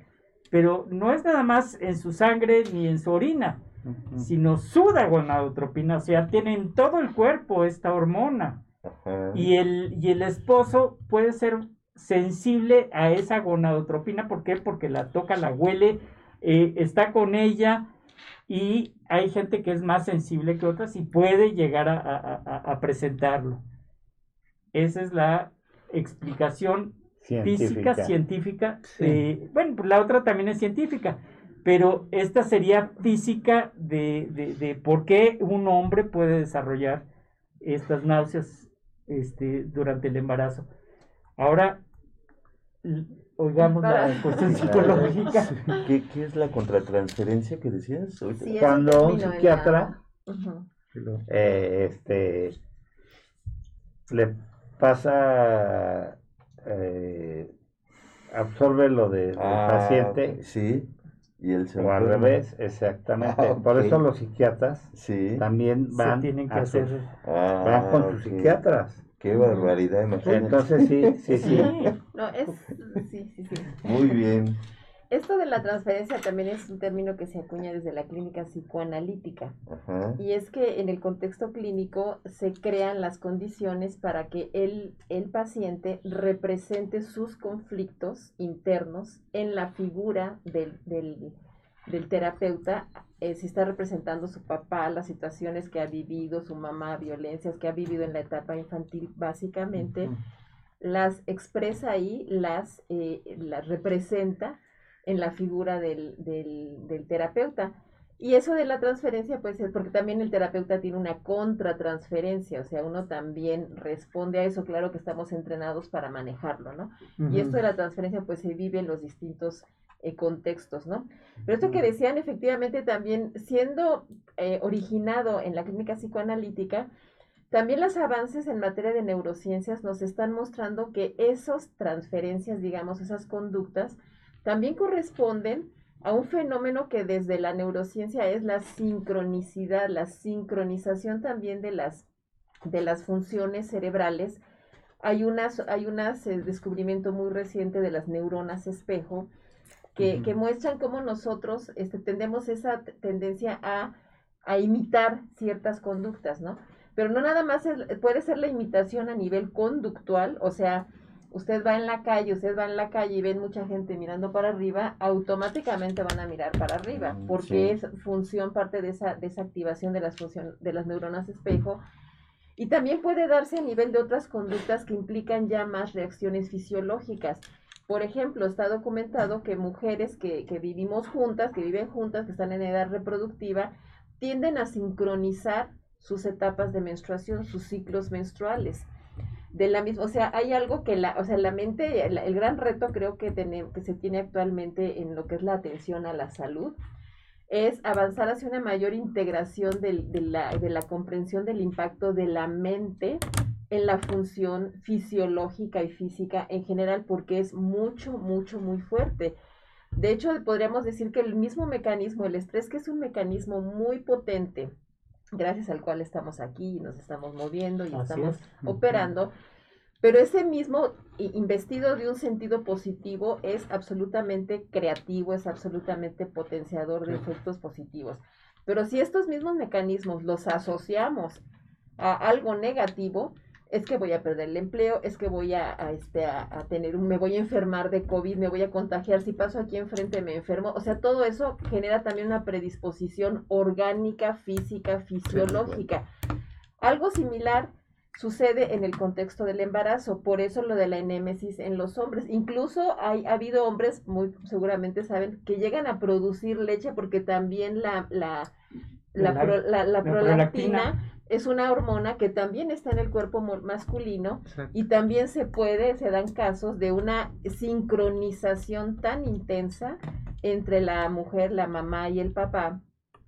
Speaker 3: pero no es nada más en su sangre ni en su orina, sino suda gonadotropina, o sea, tiene en todo el cuerpo esta hormona.
Speaker 4: Ajá.
Speaker 3: Y el, y el esposo puede ser sensible a esa gonadotropina. ¿Por qué? Porque la toca, la huele, eh, está con ella y hay gente que es más sensible que otras y puede llegar a, a- a- a presentarlo. Esa es la explicación física, científica.
Speaker 6: Sí.
Speaker 3: eh, bueno, pues la otra también es científica, pero esta sería física de, de, de por qué un hombre puede desarrollar estas náuseas este, durante el embarazo. Ahora, oigamos la cuestión psicológica.
Speaker 4: ¿Qué, qué es la contratransferencia que decías?
Speaker 5: Sí,
Speaker 2: Cuando un
Speaker 5: la-
Speaker 2: psiquiatra eh, este, le pasa, eh, absorbe lo de- del
Speaker 4: Ah,
Speaker 2: paciente,
Speaker 4: Sí. Y el
Speaker 2: o al revés, exactamente.
Speaker 4: Ah,
Speaker 2: Por
Speaker 4: ok.
Speaker 2: eso los psiquiatras
Speaker 4: Sí.
Speaker 2: también
Speaker 3: Se
Speaker 2: van,
Speaker 3: tienen que
Speaker 2: a
Speaker 3: hacer.
Speaker 2: sus-
Speaker 4: Ah,
Speaker 2: van con sus
Speaker 4: ok.
Speaker 2: psiquiatras.
Speaker 4: Qué barbaridad, imagínate.
Speaker 2: Entonces sí, sí, sí.
Speaker 5: No, es, sí, sí, sí.
Speaker 4: Muy bien.
Speaker 5: Esto de la transferencia también es un término que se acuña desde la clínica psicoanalítica.
Speaker 4: Ajá.
Speaker 5: Y es que en el contexto clínico se crean las condiciones para que el, el paciente represente sus conflictos internos en la figura del, del, del terapeuta, eh, si está representando su papá, las situaciones que ha vivido, su mamá, violencias que ha vivido en la etapa infantil, básicamente, las expresa ahí, las, eh, las representa en la figura del, del, del terapeuta. Y eso de la transferencia, pues es porque también el terapeuta tiene una contratransferencia, o sea, uno también responde a eso, claro que estamos entrenados para manejarlo, ¿no? Y esto de la transferencia, pues se vive en los distintos eh, contextos, ¿no? Pero esto que decían, efectivamente, también siendo eh, originado en la clínica psicoanalítica, también los avances en materia de neurociencias nos están mostrando que esas transferencias, digamos, esas conductas, también corresponden a un fenómeno que desde la neurociencia es la sincronicidad, la sincronización también de las, de las funciones cerebrales. Hay unas, hay unas eh, descubrimiento muy reciente de las neuronas espejo que, que muestran cómo nosotros este, tendemos esa tendencia a, a imitar ciertas conductas, ¿no? Pero no nada más es- puede ser la imitación a nivel conductual, o sea, usted va en la calle, usted va en la calle y ven mucha gente mirando para arriba, automáticamente van a mirar para arriba,
Speaker 4: Mm,
Speaker 5: porque
Speaker 4: sí.
Speaker 5: es función, parte de esa, de esa activación de las, función, de las neuronas espejo. Y también puede darse a nivel de otras conductas que implican ya más reacciones fisiológicas. Por ejemplo, está documentado que mujeres que, que vivimos juntas, que viven juntas, que están en edad reproductiva, tienden a sincronizar sus etapas de menstruación, sus ciclos menstruales. De la misma, o sea, hay algo que la, o sea, la mente, el, gran reto creo que, tenem- que se tiene actualmente en lo que es la atención a la salud, es avanzar hacia una mayor integración de, la, de la comprensión del impacto de la mente en la función fisiológica y física en general, porque es mucho, mucho, muy fuerte. De hecho, podríamos decir que el mismo mecanismo, el estrés, que es un mecanismo muy potente, gracias al cual estamos aquí y nos estamos moviendo y
Speaker 3: Así
Speaker 5: estamos
Speaker 3: es.
Speaker 5: operando, pero ese mismo investido de un sentido positivo es absolutamente creativo, es absolutamente potenciador de efectos positivos. Pero si estos mismos mecanismos los asociamos a algo negativo, es que voy a perder el empleo, es que voy a, a, este, a, a tener, un- me voy a enfermar de COVID, me voy a contagiar, si paso aquí enfrente me enfermo. O sea, todo eso genera también una predisposición orgánica, física, fisiológica. Algo similar sucede en el contexto del embarazo, por eso lo de la enémesis en los hombres. Incluso hay, ha habido hombres, muy seguramente saben, que llegan a producir leche porque también la, la, la,
Speaker 3: La-
Speaker 5: pro- la- la
Speaker 3: la
Speaker 5: prolactina
Speaker 3: prolactina.
Speaker 5: Es una hormona que también está en el cuerpo masculino
Speaker 6: Exacto.
Speaker 5: y también se puede, se dan casos de una sincronización tan intensa entre la mujer, la mamá y el papá,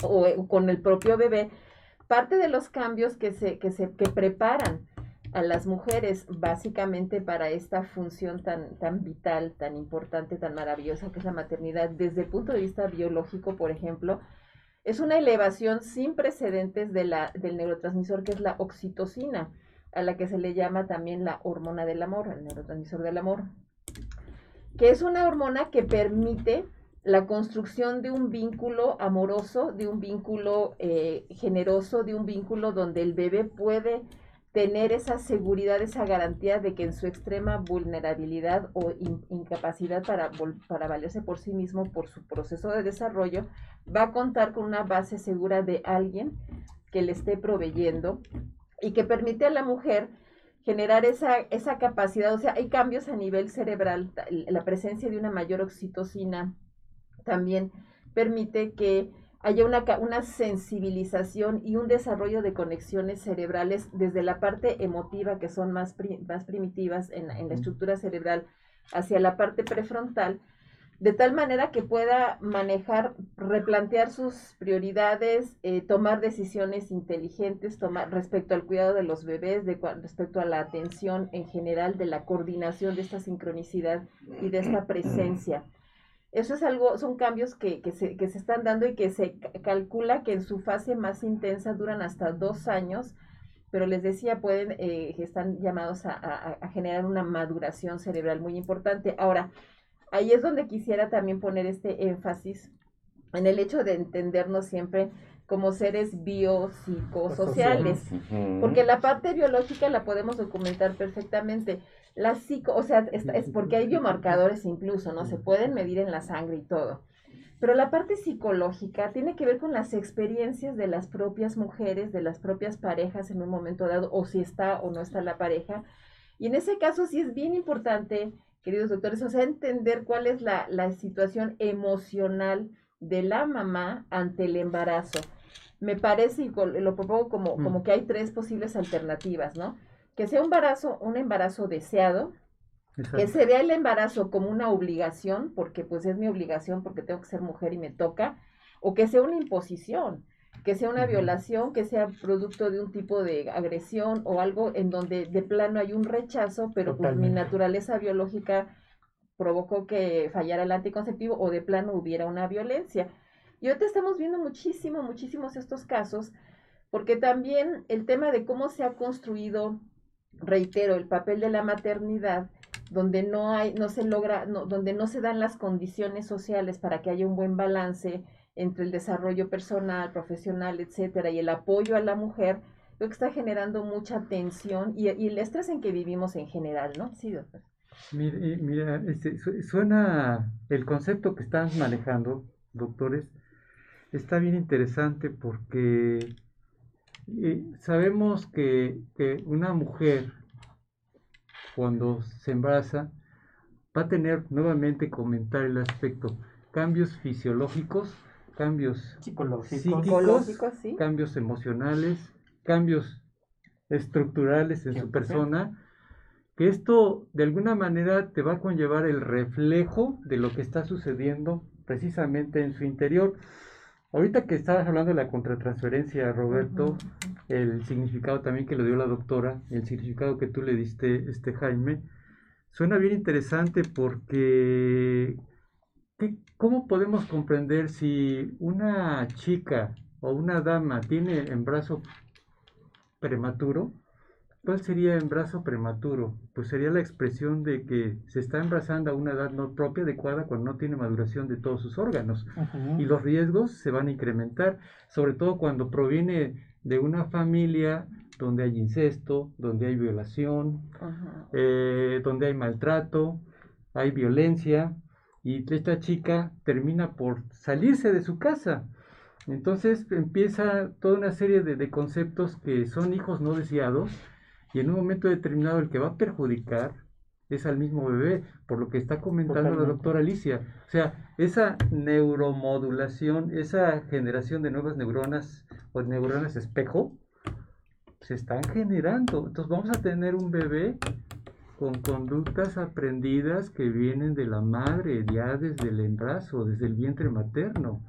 Speaker 5: o, eh, con el propio bebé, parte de los cambios que se, que se que preparan a las mujeres básicamente para esta función tan, tan vital, tan importante, tan maravillosa que es la maternidad, desde el punto de vista biológico, por ejemplo, es una elevación sin precedentes de la, del neurotransmisor que es la oxitocina, a la que se le llama también la hormona del amor, el neurotransmisor del amor, que es una hormona que permite la construcción de un vínculo amoroso, de un vínculo eh, generoso, de un vínculo donde el bebé puede tener esa seguridad, esa garantía de que en su extrema vulnerabilidad o incapacidad para, para valerse por sí mismo, por su proceso de desarrollo, va a contar con una base segura de alguien que le esté proveyendo y que permite a la mujer generar esa, esa capacidad, o sea, hay cambios a nivel cerebral, la presencia de una mayor oxitocina también permite que haya una, una sensibilización y un desarrollo de conexiones cerebrales desde la parte emotiva, que son más, más primitivas en, en, la estructura cerebral, hacia la parte prefrontal, de tal manera que pueda manejar, replantear sus prioridades, eh, tomar decisiones inteligentes tomar, respecto al cuidado de los bebés, de, respecto a la atención en general, de la coordinación de esta sincronicidad y de esta presencia. Eso es algo, son cambios que, que, se, que se están dando y que se calcula que en su fase más intensa duran hasta dos años, pero les decía, pueden, eh, están llamados a, a, generar una maduración cerebral muy importante. Ahora, ahí es donde quisiera también poner este énfasis en el hecho de entendernos siempre como seres biopsicosociales, porque la parte biológica la podemos documentar perfectamente. La psico, o sea, es, es, porque hay biomarcadores incluso, ¿no? Se pueden medir en la sangre y todo. Pero la parte psicológica tiene que ver con las experiencias de las propias mujeres, de las propias parejas en un momento dado, o si está o no está la pareja. Y en ese caso sí es bien importante, queridos doctores, o sea, entender cuál es la, la situación emocional de la mamá ante el embarazo. Me parece, y lo propongo como, como que hay tres posibles alternativas, ¿no? Que sea un embarazo, un embarazo deseado, que se vea el embarazo como una obligación, porque pues es mi obligación, porque tengo que ser mujer y me toca, o que sea una imposición, que sea una violación, que sea producto de un tipo de agresión o algo en donde de plano hay un rechazo, pero pues mi naturaleza biológica provocó que fallara el anticonceptivo o de plano hubiera una violencia. Y ahorita estamos viendo muchísimo, muchísimos estos casos, porque también el tema de cómo se ha construido reitero, el papel de la maternidad, donde no hay, no se logra, donde no se dan las condiciones sociales para que haya un buen balance entre el desarrollo personal, profesional, etcétera, y el apoyo a la mujer, creo que está generando mucha tensión y, el estrés en que vivimos en general, ¿no? Sí, doctor.
Speaker 6: Mira, mira este, suena el concepto que están manejando, doctores, está bien interesante porque sabemos que, una mujer cuando se embaraza va a tener nuevamente comentar el aspecto. Cambios fisiológicos, cambios psicológicos, cambios emocionales, cambios estructurales en su persona, que esto de alguna manera te va a conllevar el reflejo de lo que está sucediendo precisamente en su interior. Ahorita que estabas hablando de la contratransferencia, Roberto, el significado también que le dio la doctora, el significado que tú le diste, este Jaime, suena bien interesante porque ¿cómo podemos comprender si una chica o una dama tiene embarazo prematuro? ¿Cuál sería embarazo prematuro? Pues sería la expresión de que se está embarazando a una edad no propia adecuada cuando no tiene maduración de todos sus órganos. Y los riesgos se van a incrementar, sobre todo cuando proviene de una familia donde hay incesto, donde hay violación, eh, donde hay maltrato, hay violencia, y esta chica termina por salirse de su casa. Entonces empieza toda una serie de, de conceptos que son hijos no deseados, y en un momento determinado el que va a perjudicar es al mismo bebé, por lo que está comentando la doctora Alicia. O sea, esa neuromodulación, esa generación de nuevas neuronas o neuronas espejo, se están generando. Entonces vamos a tener un bebé con conductas aprendidas que vienen de la madre, ya desde el embarazo, desde el vientre materno,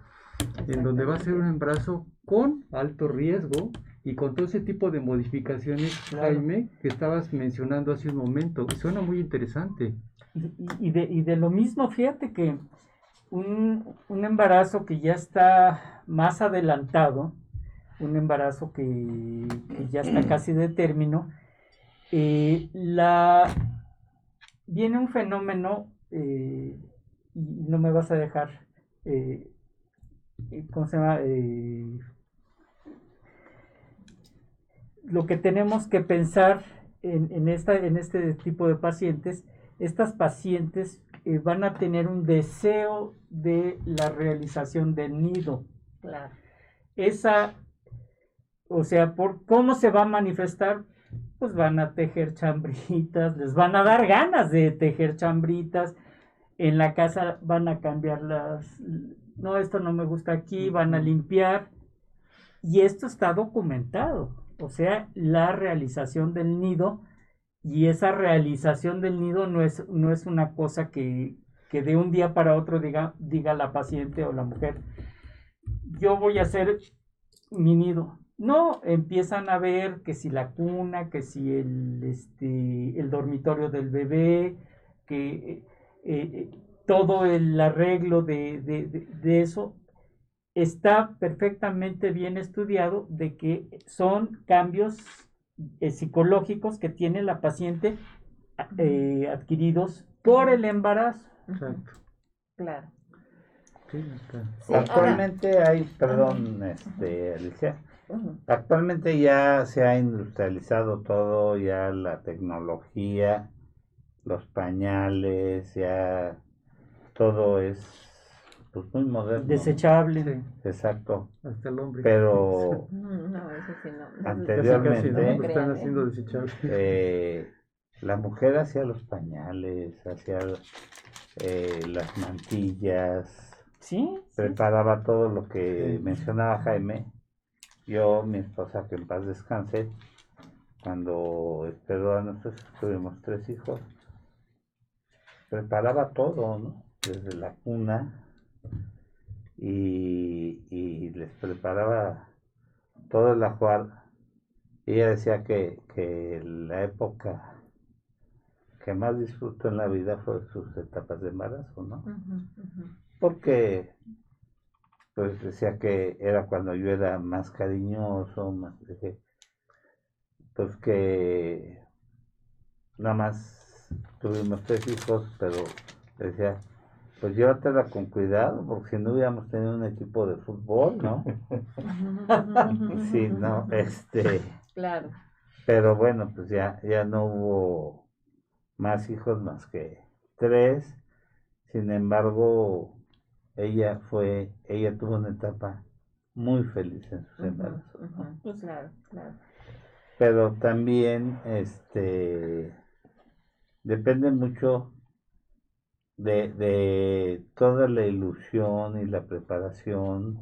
Speaker 6: en donde va a ser un embarazo con alto riesgo y con todo ese tipo de modificaciones,
Speaker 3: Claro.
Speaker 6: Jaime, que estabas mencionando hace un momento, suena muy interesante.
Speaker 3: Y, y de, y de lo mismo, fíjate que un, un embarazo que ya está más adelantado, un embarazo que, que ya está casi de término, eh, la, viene un fenómeno, eh, y no me vas a dejar, eh, ¿cómo se llama? Lo que tenemos que pensar en, en, esta, en este tipo de pacientes, estas pacientes eh, van a tener un deseo de la realización del nido.
Speaker 5: Claro.
Speaker 3: Esa, o sea, por cómo se va a manifestar, pues van a tejer chambritas, les van a dar ganas de tejer chambritas. En la casa van a cambiar las, no, esto no me gusta aquí, van a limpiar. Y esto está documentado. O sea, la realización del nido y esa realización del nido no es, no es una cosa que, que de un día para otro diga, diga la paciente o la mujer, yo voy a hacer mi nido. No, empiezan a ver que si la cuna, que si el, este, el dormitorio del bebé, que eh, eh, todo el arreglo de, de, de, de eso está perfectamente bien estudiado de que son cambios eh, psicológicos que tiene la paciente eh, adquiridos por el embarazo.
Speaker 6: Exacto.
Speaker 5: Claro.
Speaker 6: Sí, está.
Speaker 5: Sí, ahora-
Speaker 2: Actualmente hay, perdón, este, Alicia, actualmente ya se ha industrializado todo, ya la tecnología, los pañales, ya todo es pues muy moderno.
Speaker 3: Desechable.
Speaker 6: Sí,
Speaker 2: Exacto,
Speaker 6: hasta el hombre.
Speaker 2: pero
Speaker 5: Mm, No, eso sí no.
Speaker 2: Anteriormente-
Speaker 6: ¿no? Están
Speaker 5: ¿eh?
Speaker 6: haciendo desechable.
Speaker 2: eh, la mujer hacía los pañales, hacía eh, las mantillas,
Speaker 3: Sí, sí.
Speaker 2: preparaba todo lo que
Speaker 6: Sí.
Speaker 2: mencionaba Jaime. Yo, mi esposa, que en paz descanse, cuando esperó a nosotros, tuvimos tres hijos, preparaba todo, ¿no? Desde la cuna y, y les preparaba todo el ajuar. Ella decía que, que la época que más disfrutó en la vida fue sus etapas de embarazo, ¿no? Porque pues decía que era cuando yo era más cariñoso, más dije, pues que nada más tuvimos tres hijos, pero decía, pues llévatela con cuidado, porque si no hubiéramos tenido un equipo de fútbol, ¿no? Sí, no, este,
Speaker 5: Claro.
Speaker 2: pero bueno, pues ya, ya no hubo más hijos más que tres. Sin embargo, ella fue, ella tuvo una etapa muy feliz en sus embarazos. ¿no?
Speaker 5: ujú. Claro, claro.
Speaker 2: Pero también, este, depende mucho de, de toda la ilusión y la preparación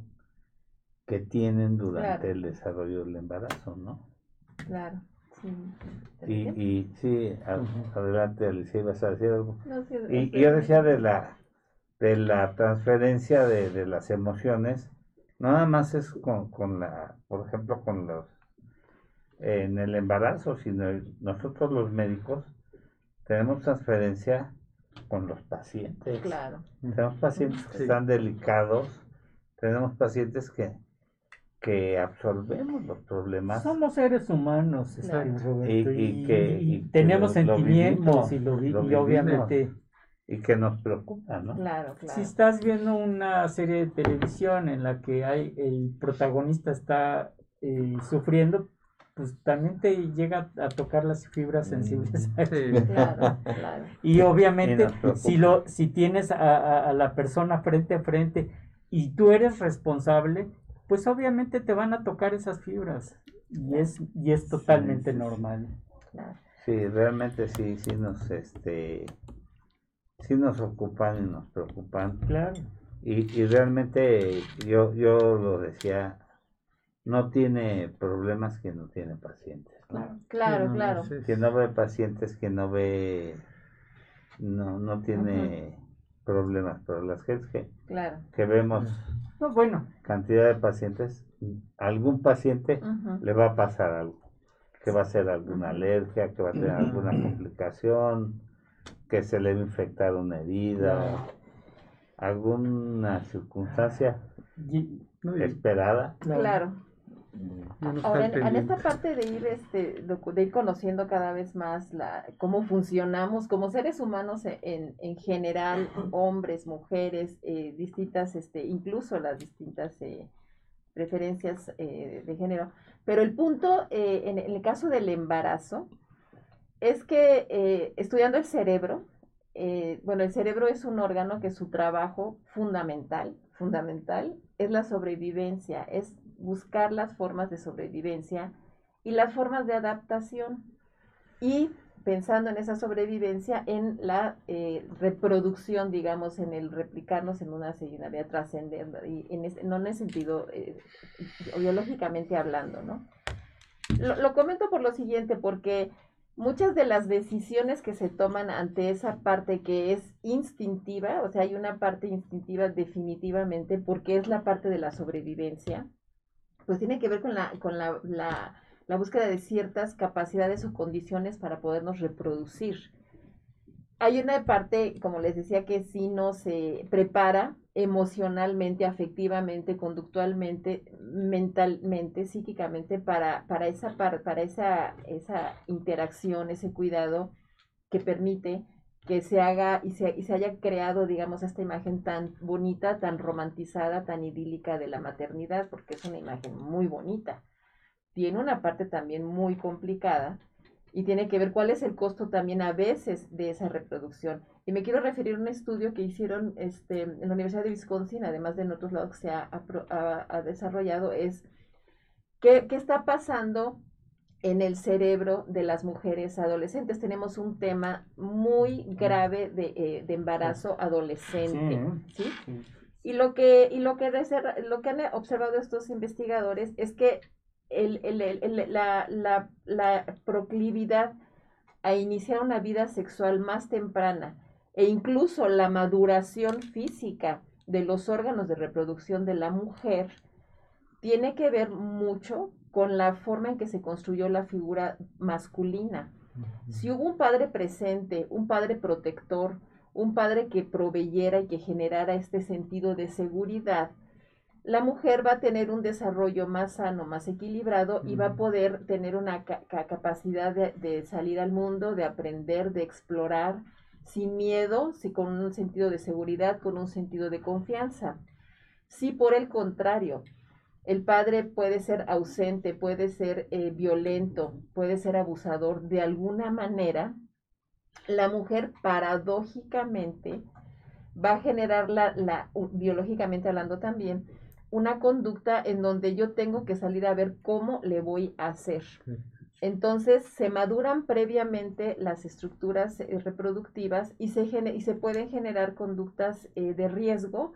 Speaker 2: que tienen durante
Speaker 5: Claro.
Speaker 2: el desarrollo del embarazo, ¿no?
Speaker 5: Claro. Sí.
Speaker 2: Y, y sí, a- adelante Alicia, ibas a decir algo.
Speaker 5: No, sí,
Speaker 2: Y, yo decía de la, de la transferencia de, de las emociones, no nada más es con, con la, por ejemplo, con los, en el embarazo, sino nosotros los médicos tenemos transferencia con los pacientes.
Speaker 5: Claro.
Speaker 2: Tenemos pacientes que
Speaker 6: Sí.
Speaker 2: están delicados, tenemos pacientes que, que absorbemos los problemas.
Speaker 3: Somos seres humanos,
Speaker 5: Claro.
Speaker 3: este, Roberto,
Speaker 2: Y-
Speaker 3: y,
Speaker 2: y que-
Speaker 3: y
Speaker 2: y que
Speaker 3: tenemos
Speaker 2: lo- lo
Speaker 3: sentimientos
Speaker 2: vivimos,
Speaker 3: y, lo
Speaker 2: lo
Speaker 3: y obviamente
Speaker 2: y que nos preocupa, ¿no?
Speaker 5: Claro, claro.
Speaker 3: si estás viendo una serie de televisión en la que hay el protagonista está eh, sufriendo, pues también te llega a tocar las fibras sensibles.
Speaker 6: Sí.
Speaker 5: Claro, claro.
Speaker 3: Y obviamente,
Speaker 2: Y
Speaker 3: si lo, si tienes a, a- a la persona frente a frente y tú eres responsable, pues obviamente te van a tocar esas fibras. Y es, y es totalmente
Speaker 2: sí, sí.
Speaker 3: normal.
Speaker 5: claro.
Speaker 2: Sí, realmente sí, sí nos, este, sí nos ocupan y nos preocupan.
Speaker 3: Claro.
Speaker 2: Y, y realmente yo, yo lo decía, no tiene problemas quien no tiene pacientes. ¿no?
Speaker 5: Claro,
Speaker 6: no,
Speaker 5: claro.
Speaker 6: no sé.
Speaker 2: Quien no ve pacientes, quien no ve, no, no tiene problemas, pero las gentes que,
Speaker 5: Claro.
Speaker 2: que vemos
Speaker 3: No, bueno,
Speaker 2: cantidad de pacientes, algún paciente le va a pasar algo, que va a ser alguna alergia, que va a tener alguna complicación, que se le va a infectar una herida, alguna circunstancia
Speaker 3: Y-
Speaker 6: ¿no? Y-
Speaker 2: esperada.
Speaker 5: Claro. Ahora, en, esta parte de ir, este, de, ir conociendo cada vez más la, cómo funcionamos como seres humanos e- en, en general, hombres, mujeres, eh, distintas, este, incluso las distintas eh, preferencias eh, de género. Pero el punto, eh, en, en el caso del embarazo, es que estudiando el cerebro, bueno, el cerebro es un órgano que su trabajo fundamental, fundamental, es la sobrevivencia, es buscar las formas de sobrevivencia y las formas de adaptación. Y pensando en esa sobrevivencia, en la eh, reproducción, digamos, en el replicarnos en una seguidilla trascendente, y en no en el sentido eh, biológicamente hablando, ¿no? Lo comento por lo siguiente, porque muchas de las decisiones que se toman ante esa parte que es instintiva, o sea, hay una parte instintiva definitivamente porque es la parte de la sobrevivencia, pues tiene que ver con la, con la, la, búsqueda de ciertas capacidades o condiciones para podernos reproducir. Hay una parte, como les decía, que sí nos se prepara emocionalmente, afectivamente, conductualmente, mentalmente, psíquicamente para, para, esa, par- para esa, esa interacción, ese cuidado que permite que se haga y se, y se haya creado, digamos, esta imagen tan bonita, tan romantizada, tan idílica de la maternidad, porque es una imagen muy bonita. Tiene una parte también muy complicada y tiene que ver cuál es el costo también a veces de esa reproducción. Y me quiero referir a un estudio que hicieron este, en la Universidad de Wisconsin, además de en otros lados que se ha, ha desarrollado, es qué, qué está pasando en el cerebro de las mujeres adolescentes. Tenemos un tema muy grave de, eh, de embarazo adolescente. ¿sí? Y lo que, y lo que, lo que han observado estos investigadores es que el- el- el- la, la- la proclividad a iniciar una vida sexual más temprana e incluso la maduración física de los órganos de reproducción de la mujer tiene que ver mucho con la forma en que se construyó la figura masculina. Si hubo un padre presente, un padre protector, un padre que proveyera y que generara este sentido de seguridad, la mujer va a tener un desarrollo más sano, más equilibrado y va a poder tener una ca- ca- capacidad de, de salir al mundo, de aprender, de explorar sin miedo, sí, con un sentido de seguridad, con un sentido de confianza. Si por el contrario, el padre puede ser ausente, puede ser eh, violento, puede ser abusador de alguna manera, la mujer paradójicamente va a generar la, la- u- biológicamente hablando también una conducta en donde yo tengo que salir a ver cómo le voy a hacer. Entonces se maduran previamente las estructuras eh, reproductivas y se, y se pueden generar conductas eh, de riesgo,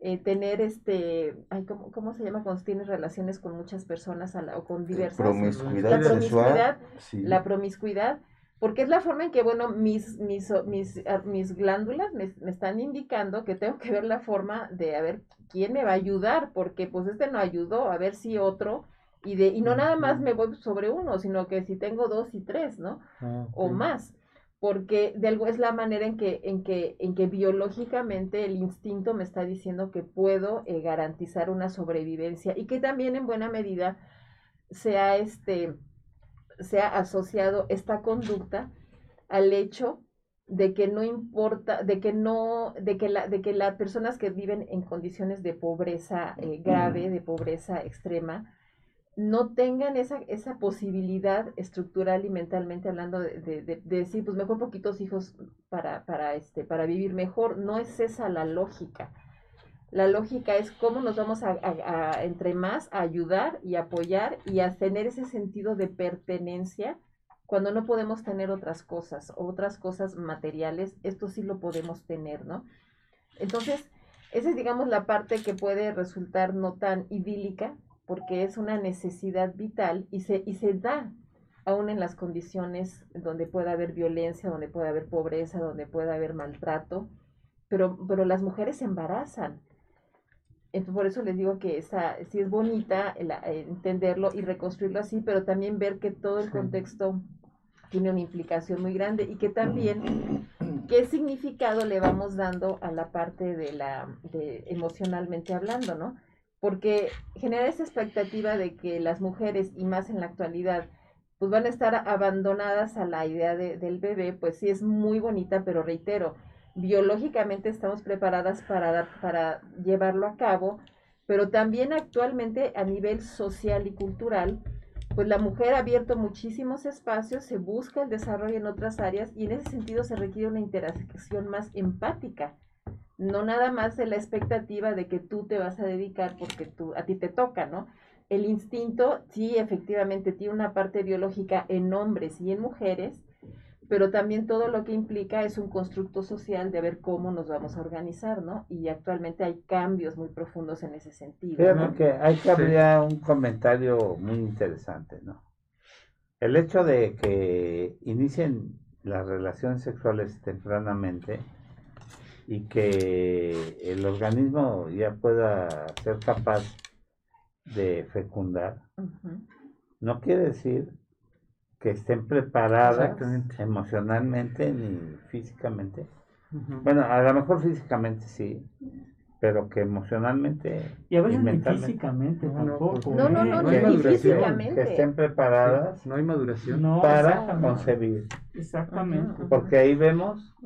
Speaker 5: eh, tener este, ay, ¿cómo, cómo se llama cuando tienes relaciones con muchas personas a la- o con diversas?
Speaker 4: Promiscuidad
Speaker 5: La promiscuidad,
Speaker 4: sí.
Speaker 5: la promiscuidad, porque es la forma en que, bueno, mis, mis, mis, ah, mis glándulas me, me están indicando que tengo que ver la forma de a ver quién me va a ayudar, porque pues este no ayudó, a ver si otro, y, de, y no nada más me voy sobre uno, sino que si tengo dos y tres, ¿no?
Speaker 6: Ah,
Speaker 5: o más, porque de algo es la manera en que, en que, en que biológicamente el instinto me está diciendo que puedo eh, garantizar una sobrevivencia y que también en buena medida sea este se ha asociado esta conducta al hecho de que no importa, de que no, de que la, de que las personas que viven en condiciones de pobreza eh, grave, de pobreza extrema, no tengan esa, esa posibilidad estructural y mentalmente hablando de, de- de- de decir, pues mejor poquitos hijos para, para, este, para vivir mejor. No es esa la lógica. La lógica es cómo nos vamos a, entre más a ayudar y apoyar y a tener ese sentido de pertenencia cuando no podemos tener otras cosas, otras cosas materiales, esto sí lo podemos tener, ¿no? Entonces, esa es, digamos, la parte que puede resultar no tan idílica, porque es una necesidad vital y se, y se da aún en las condiciones donde pueda haber violencia, donde pueda haber pobreza, donde pueda haber maltrato, pero, pero las mujeres se embarazan. Entonces, por eso les digo que esa, sí es bonita la- eh, entenderlo y reconstruirlo así, pero también ver que todo el contexto tiene una implicación muy grande y que también qué significado le vamos dando a la parte de la de emocionalmente hablando, ¿no? Porque genera esa expectativa de que las mujeres y más en la actualidad pues van a estar abandonadas a la idea de- del bebé, pues sí es muy bonita, pero reitero, biológicamente estamos preparadas para, dar- para llevarlo a cabo, pero también actualmente a nivel social y cultural, pues la mujer ha abierto muchísimos espacios, se busca el desarrollo en otras áreas y en ese sentido se requiere una interacción más empática, no nada más de la expectativa de que tú te vas a dedicar porque tú, a ti te toca, ¿no? El instinto sí efectivamente tiene una parte biológica en hombres y en mujeres, pero también todo lo que implica es un constructo social de ver cómo nos vamos a organizar, ¿no? Y actualmente hay cambios muy profundos en ese sentido.
Speaker 2: Fíjate
Speaker 5: ¿no?
Speaker 2: que hay que habría un comentario muy interesante, ¿no? El hecho de que inicien las relaciones sexuales tempranamente y que el organismo ya pueda ser capaz de fecundar,
Speaker 5: Ujú.
Speaker 2: no quiere decir que estén preparadas emocionalmente ni físicamente.
Speaker 6: Ujú.
Speaker 2: Bueno, a lo mejor físicamente sí, pero que emocionalmente
Speaker 3: Y a veces ni físicamente
Speaker 6: No, no,
Speaker 3: tampoco.
Speaker 6: pues,
Speaker 5: No, no,
Speaker 3: ¿eh?
Speaker 5: no,
Speaker 6: No hay
Speaker 5: ni
Speaker 6: maduración.
Speaker 5: físicamente.
Speaker 2: que estén preparadas
Speaker 6: No hay maduración.
Speaker 3: No,
Speaker 2: para concebir.
Speaker 3: Exactamente.
Speaker 2: Porque ahí vemos.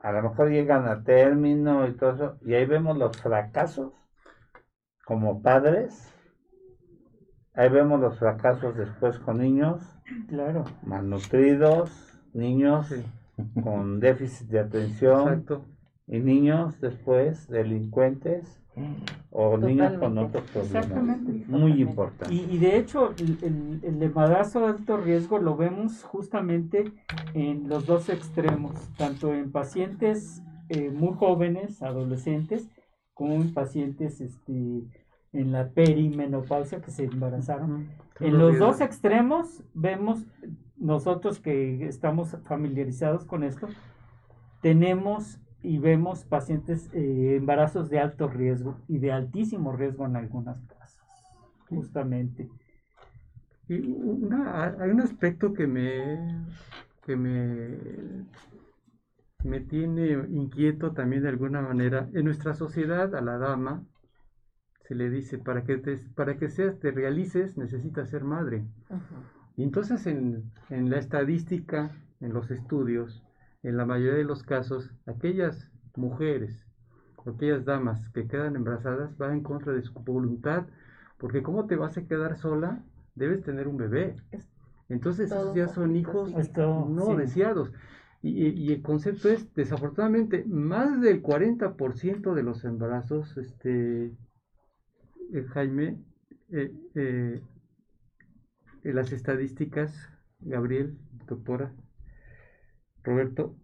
Speaker 2: A lo mejor llegan a término y todo eso, y ahí vemos los fracasos como padres. Ahí vemos los fracasos después con niños
Speaker 3: Claro.
Speaker 2: malnutridos, niños
Speaker 6: Sí,
Speaker 2: con déficit de atención
Speaker 6: exacto.
Speaker 2: y niños después delincuentes o niños con otros problemas.
Speaker 3: Exactamente.
Speaker 2: Muy importante.
Speaker 3: Y, y de hecho, el, el- el embarazo de alto riesgo lo vemos justamente en los dos extremos, tanto en pacientes eh, muy jóvenes, adolescentes, como en pacientes este, en la perimenopausia que se embarazaron. En los dos extremos vemos, nosotros que estamos familiarizados con esto, tenemos y vemos pacientes eh, embarazos de alto riesgo y de altísimo riesgo en algunos casos, justamente.
Speaker 6: Y una, hay un aspecto que me, que me, me tiene inquieto también de alguna manera. En nuestra sociedad, a la dama se le dice, para que te, para que seas, te realices, necesitas ser madre.
Speaker 5: Ujú.
Speaker 6: Y entonces en, en la estadística, en los estudios, en la mayoría de los casos, aquellas mujeres, o aquellas damas que quedan embarazadas van en contra de su voluntad, porque ¿cómo te vas a quedar sola? Debes tener un bebé.
Speaker 5: Es
Speaker 6: Entonces
Speaker 5: todo
Speaker 6: esos ya son hijos.
Speaker 3: Esto,
Speaker 6: no
Speaker 3: sí.
Speaker 6: deseados. Y, y- el concepto es, desafortunadamente, más del 40% de los embarazos, este, eh, Jaime, eh, eh, en las estadísticas, Gabriel, doctora, Roberto,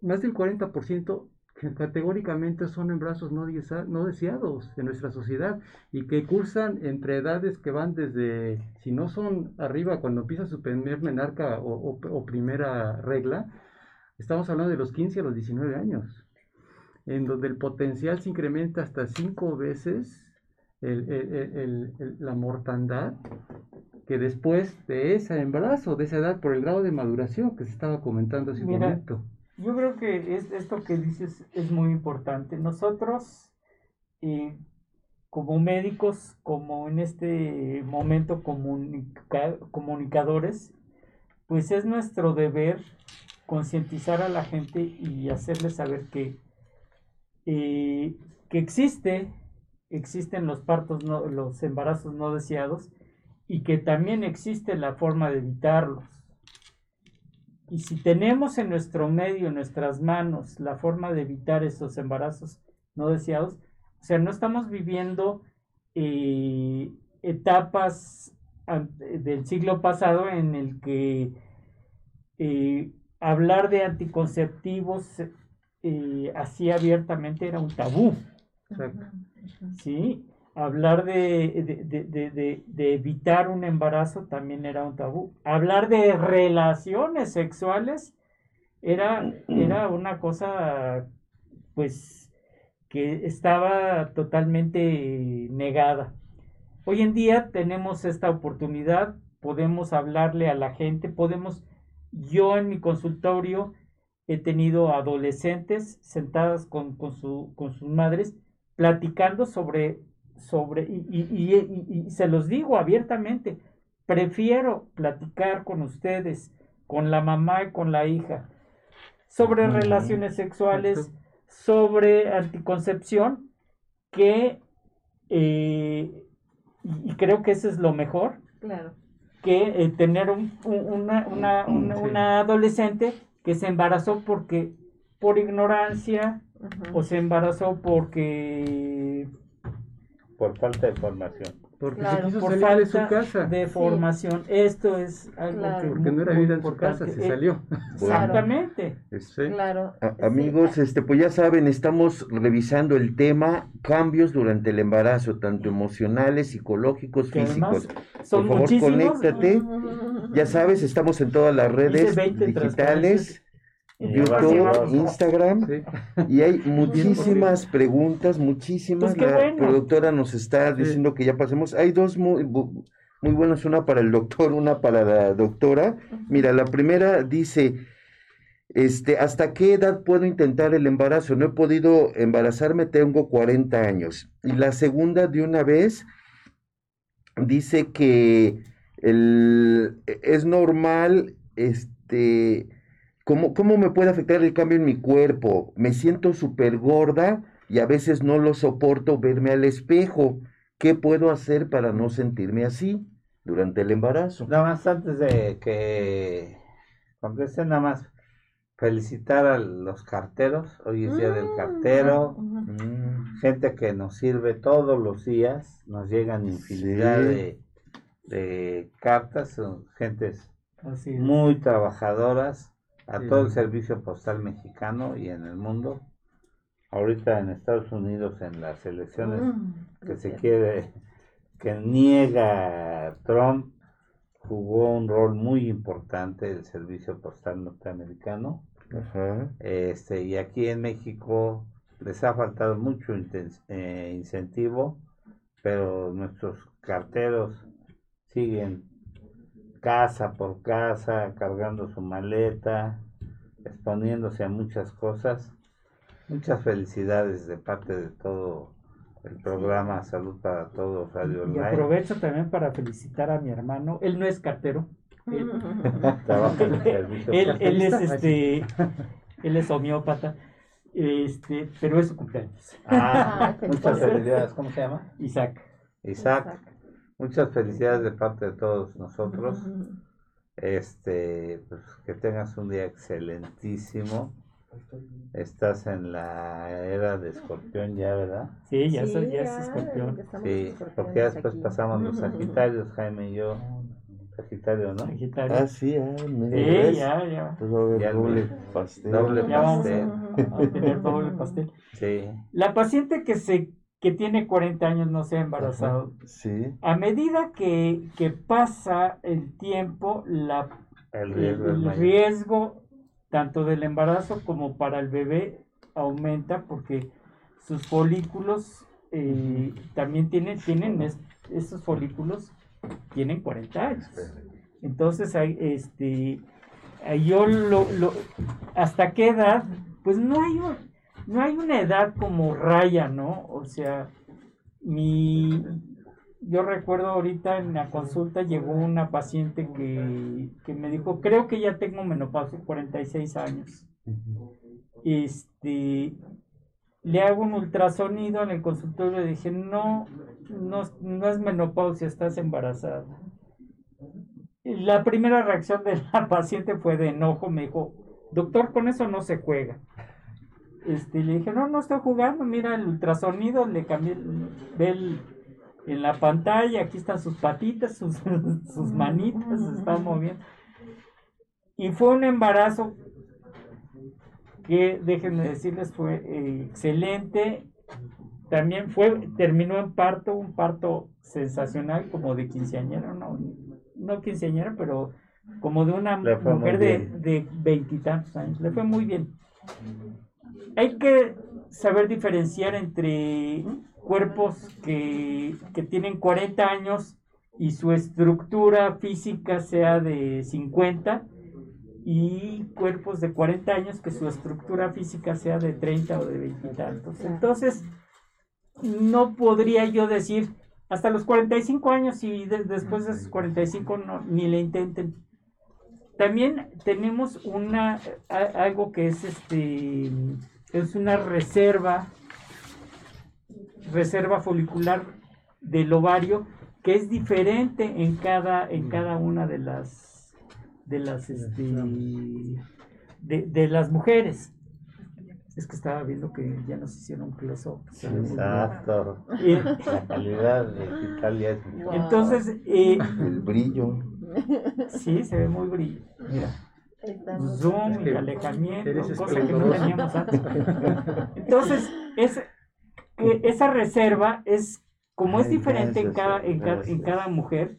Speaker 6: más del 40% que categóricamente son embarazos no, no deseados en nuestra sociedad y que cursan entre edades que van desde, si no son arriba cuando empieza su primer menarca o, primera regla, estamos hablando de los 15 a los 19 años, en donde el potencial se incrementa hasta cinco veces la mortandad que después de ese embarazo, de esa edad, por el grado de maduración que se estaba comentando hace un momento.
Speaker 3: Yo creo que es, esto que dices es muy importante. Nosotros, eh, como médicos, como en este momento comunica- comunicadores, pues es nuestro deber concientizar a la gente y hacerles saber que, eh, que existe, existen los partos, no, los embarazos no deseados y que también existe la forma de evitarlos. Y si tenemos en nuestro medio, en nuestras manos, la forma de evitar esos embarazos no deseados, o sea, no estamos viviendo eh, etapas del siglo pasado en el que eh, hablar de anticonceptivos eh, así abiertamente era un tabú.
Speaker 6: Exacto.
Speaker 3: ¿sí? Hablar de, de- de- de- evitar un embarazo también era un tabú. Hablar de relaciones sexuales era, era una cosa, pues, que estaba totalmente negada. Hoy en día tenemos esta oportunidad, podemos hablarle a la gente, podemos, yo en mi consultorio he tenido adolescentes sentadas con, con, su, con sus madres platicando sobre, sobre y, y, y, y, se los digo abiertamente, prefiero platicar con ustedes, con la mamá y con la hija, sobre relaciones sexuales, sobre anticoncepción, que, eh, y creo que eso es lo mejor,
Speaker 5: Claro.
Speaker 3: que eh, tener un- un- una, una, una,
Speaker 6: Sí.
Speaker 3: una adolescente que se embarazó porque por ignorancia o se embarazó porque
Speaker 2: Por falta de formación.
Speaker 6: Porque
Speaker 5: Claro,
Speaker 6: se quiso
Speaker 3: por
Speaker 6: salir de su
Speaker 3: falta
Speaker 6: casa.
Speaker 3: de formación. Esto es algo
Speaker 5: Claro.
Speaker 3: que
Speaker 6: Porque no era vida en su casa, se
Speaker 3: Eh,
Speaker 6: salió.
Speaker 3: Exactamente.
Speaker 6: Sí.
Speaker 5: Claro.
Speaker 4: A-
Speaker 5: sí,
Speaker 4: amigos, este, pues ya saben, estamos revisando el tema cambios durante el embarazo, tanto emocionales, psicológicos,
Speaker 3: Que
Speaker 4: físicos.
Speaker 3: son
Speaker 4: favor,
Speaker 3: muchísimos.
Speaker 4: conéctate. Ya sabes, estamos en todas las redes
Speaker 3: 20
Speaker 4: digitales, YouTube, Instagram,
Speaker 6: Sí.
Speaker 4: y hay muchísimas preguntas, muchísimas.
Speaker 3: Pues
Speaker 4: La
Speaker 3: bueno.
Speaker 4: productora nos está
Speaker 6: Sí.
Speaker 4: diciendo que ya pasemos. Hay dos muy, muy buenas, una para el doctor, una para la doctora. Mira, la primera dice, este, ¿hasta qué edad puedo intentar el embarazo? No he podido embarazarme, tengo 40 años. Y la segunda, de una vez, dice que el, es normal, este, ¿cómo, ¿cómo me puede afectar el cambio en mi cuerpo? Me siento súper gorda y a veces no lo soporto verme al espejo. ¿Qué puedo hacer para no sentirme así durante el embarazo?
Speaker 2: Nada más antes de que contesten, nada más felicitar a los carteros. Hoy es día del
Speaker 5: Mm,
Speaker 2: cartero.
Speaker 4: Mm,
Speaker 2: Gente que nos sirve todos los días. Nos llegan infinidad
Speaker 4: Sí.
Speaker 2: de, de cartas. Son gentes muy trabajadoras a
Speaker 6: Sí.
Speaker 2: todo el servicio postal mexicano y en el mundo. Ahorita en Estados Unidos en las elecciones
Speaker 5: Mm,
Speaker 2: que se quiere, que niega Trump, jugó un rol muy importante el servicio postal norteamericano. Este, y aquí en México les ha faltado mucho eh, incentivo, pero nuestros carteros siguen casa por casa, cargando su maleta, exponiéndose a muchas cosas. Muchas felicidades de parte de todo el programa Salud para Todos Radio
Speaker 3: Y
Speaker 2: Online.
Speaker 3: aprovecho también para felicitar a mi hermano. Él no es cartero. Él,
Speaker 2: Trabaja en el servicio
Speaker 3: él, él es este, él es homeópata. Este, pero es su cumpleaños.
Speaker 2: Ah,
Speaker 5: Ay,
Speaker 2: muchas
Speaker 5: felicidades.
Speaker 2: felicidades. ¿Cómo se llama?
Speaker 3: Isaac.
Speaker 2: Isaac. Muchas felicidades de parte de todos nosotros. Este, pues que tengas un día excelentísimo. Estás en la era de escorpión ya, ¿verdad?
Speaker 3: Sí, ya,
Speaker 5: Sí,
Speaker 3: soy, ya es escorpión.
Speaker 2: Sí, porque ya después
Speaker 5: aquí.
Speaker 2: pasamos los Sagitarios, Jaime y yo. Sagitario, ¿no?
Speaker 3: Sagitario.
Speaker 4: Ah, sí, ah,
Speaker 3: Sí, ya, ya.
Speaker 4: Doble
Speaker 2: me-
Speaker 4: pastel.
Speaker 2: doble
Speaker 3: Ya vamos
Speaker 2: pastel.
Speaker 3: a, a tener doble pastel.
Speaker 2: Sí.
Speaker 3: La paciente que se que tiene 40 años no se ha embarazado.
Speaker 4: Sí.
Speaker 3: A medida que, que pasa el tiempo, la,
Speaker 2: El riesgo
Speaker 3: el tanto del embarazo como para el bebé aumenta porque sus folículos eh, también tienen, tienen es- esos folículos tienen 40 años. Entonces, hay, este, yo lo, lo- ¿hasta qué edad? Pues no hay, un- no hay una edad como raya, ¿no? O sea, mi, yo recuerdo ahorita en la consulta llegó una paciente que, que me dijo, creo que ya tengo menopausia, 46 años. Este, le hago un ultrasonido en el consultorio y le dije, no, no, no es menopausia, estás embarazada. La primera reacción de la paciente fue de enojo, me dijo, doctor, con eso no se juega. Este, le dije, no, no estoy jugando, mira el ultrasonido, le cambié, ve el- en la pantalla, aquí están sus patitas, sus, sus manitas, se están moviendo. Y fue un embarazo que, déjenme decirles, fue eh, excelente. También fue, terminó en parto, un parto sensacional, como de quinceañera, no, no quinceañera, pero como de una mujer de veintitantos años. Le fue muy bien. Hay que saber diferenciar entre cuerpos que, que tienen 40 años y su estructura física sea de 50 y cuerpos de 40 años que su estructura física sea de 30 o de 20 y tantos. Entonces, no podría yo decir hasta los 45 años y de- después de esos 45 no, ni le intenten. También tenemos una a- algo que es este es una reserva reserva folicular del ovario que es diferente en cada en cada una de las de las este, de, de las mujeres. Es que estaba viendo que ya nos hicieron un close-up.
Speaker 2: Exacto.
Speaker 3: Y-
Speaker 2: La calidad de Italia es mejor.
Speaker 5: Wow.
Speaker 3: entonces, eh,
Speaker 4: El brillo.
Speaker 3: Sí, se ve muy brillo. Mira,
Speaker 5: Estamos-
Speaker 3: zoom
Speaker 6: Es
Speaker 3: y
Speaker 6: que
Speaker 3: alejamiento,
Speaker 6: eres
Speaker 3: cosa que no teníamos antes. Entonces, es, que esa reserva es, como es diferente en cada, en, cada, en cada mujer,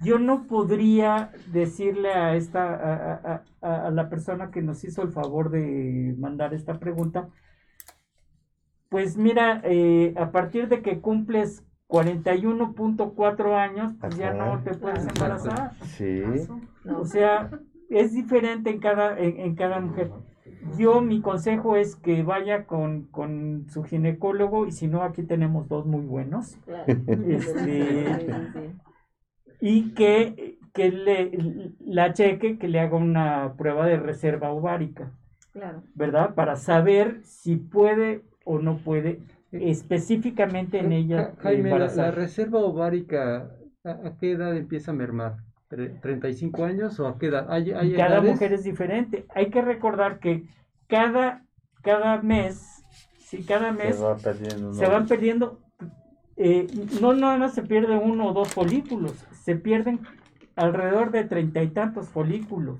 Speaker 3: yo no podría decirle a esta a, a- a- a la persona que nos hizo el favor de mandar esta pregunta, pues mira, eh, a partir de que cumples 41.4 años, pues ya no te puedes embarazar.
Speaker 4: Sí.
Speaker 3: O sea, es diferente en cada, en, en cada mujer. Yo, mi consejo es que vaya con, con su ginecólogo y si no, aquí tenemos dos muy buenos.
Speaker 5: claro.
Speaker 3: Este-. Y que, que le, la cheque, que le haga una prueba de reserva ovárica,
Speaker 5: Claro.
Speaker 3: ¿verdad? Para saber si puede o no puede específicamente en ella
Speaker 6: Ja- Jaime, la, reserva ovárica, ¿a, a qué edad empieza a mermar? Tre- ¿35 años o a qué edad? ¿Hay, hay
Speaker 3: cada
Speaker 6: edades?
Speaker 3: mujer es diferente. Hay que recordar que cada, cada mes, si cada mes
Speaker 2: Se va perdiendo.
Speaker 3: se van perdiendo, eh, no nada más se pierde uno o dos folículos, se pierden alrededor de treinta y tantos folículos,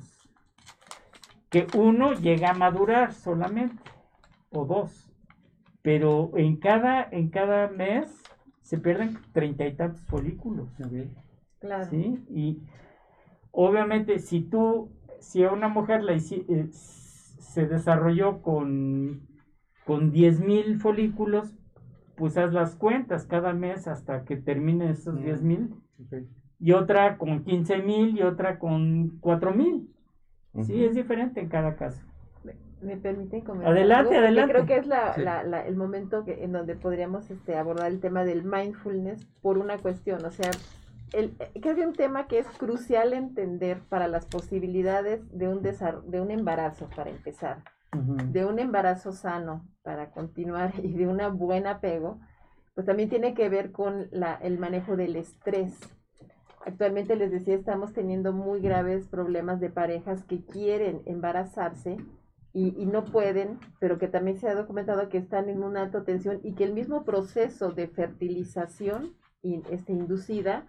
Speaker 3: que uno llega a madurar solamente, o dos, pero en cada, en cada mes se pierden treinta y tantos folículos.
Speaker 5: Claro.
Speaker 3: ¿sí? Y obviamente si tú, si a una mujer la eh, se desarrolló con, con 10.000 folículos, pues haz las cuentas cada mes hasta que termine esos
Speaker 6: Mm.
Speaker 3: 10.000
Speaker 6: Ok.
Speaker 3: y otra con 15.000 y otra con 4.000. Sí,
Speaker 4: Ujú.
Speaker 3: es diferente en cada caso.
Speaker 5: ¿Me permiten comentar?
Speaker 3: Adelante,
Speaker 5: algo?
Speaker 3: Adelante.
Speaker 5: Creo que es la,
Speaker 6: Sí.
Speaker 5: la- la- el momento que, en donde podríamos este, abordar el tema del mindfulness por una cuestión. O sea, el, eh, creo que un tema que es crucial entender para las posibilidades de un, desar- de un embarazo, para empezar, de un embarazo sano, para continuar, y de un buen apego, pues también tiene que ver con la, el manejo del estrés. Actualmente les decía, estamos teniendo muy graves problemas de parejas que quieren embarazarse y, y no pueden, pero que también se ha documentado que están en una alta tensión y que el mismo proceso de fertilización y, este, inducida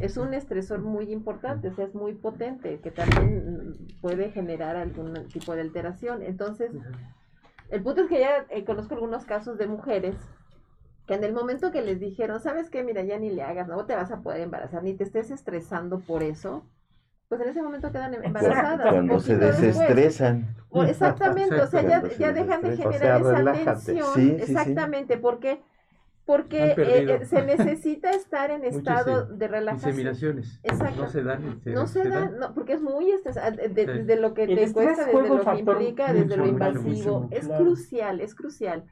Speaker 5: es un estresor muy importante, o sea, es muy potente, que también puede generar algún tipo de alteración. Entonces, el punto es que ya eh, conozco algunos casos de mujeres que en el momento que les dijeron, ¿sabes qué? Mira, ya ni le hagas, no te vas a poder embarazar, ni te estés estresando por eso, pues en ese momento quedan em- embarazadas.
Speaker 4: Cuando se
Speaker 5: después.
Speaker 4: desestresan.
Speaker 5: Exactamente, o sea, ya, ya dejan de generar
Speaker 2: O sea,
Speaker 5: esa tensión.
Speaker 4: Sí, sí, sí.
Speaker 5: exactamente, porque porque eh, eh, se necesita estar en estado de relajación.
Speaker 6: Inseminaciones.
Speaker 5: Exacto.
Speaker 6: No se dan. se-
Speaker 5: No se
Speaker 6: se
Speaker 5: da, no, porque es muy estresante, de-
Speaker 6: Sí.
Speaker 5: desde lo que te cuesta, desde lo que implica, desde lo
Speaker 3: mucho,
Speaker 5: invasivo. es
Speaker 3: claro.
Speaker 5: crucial, es crucial.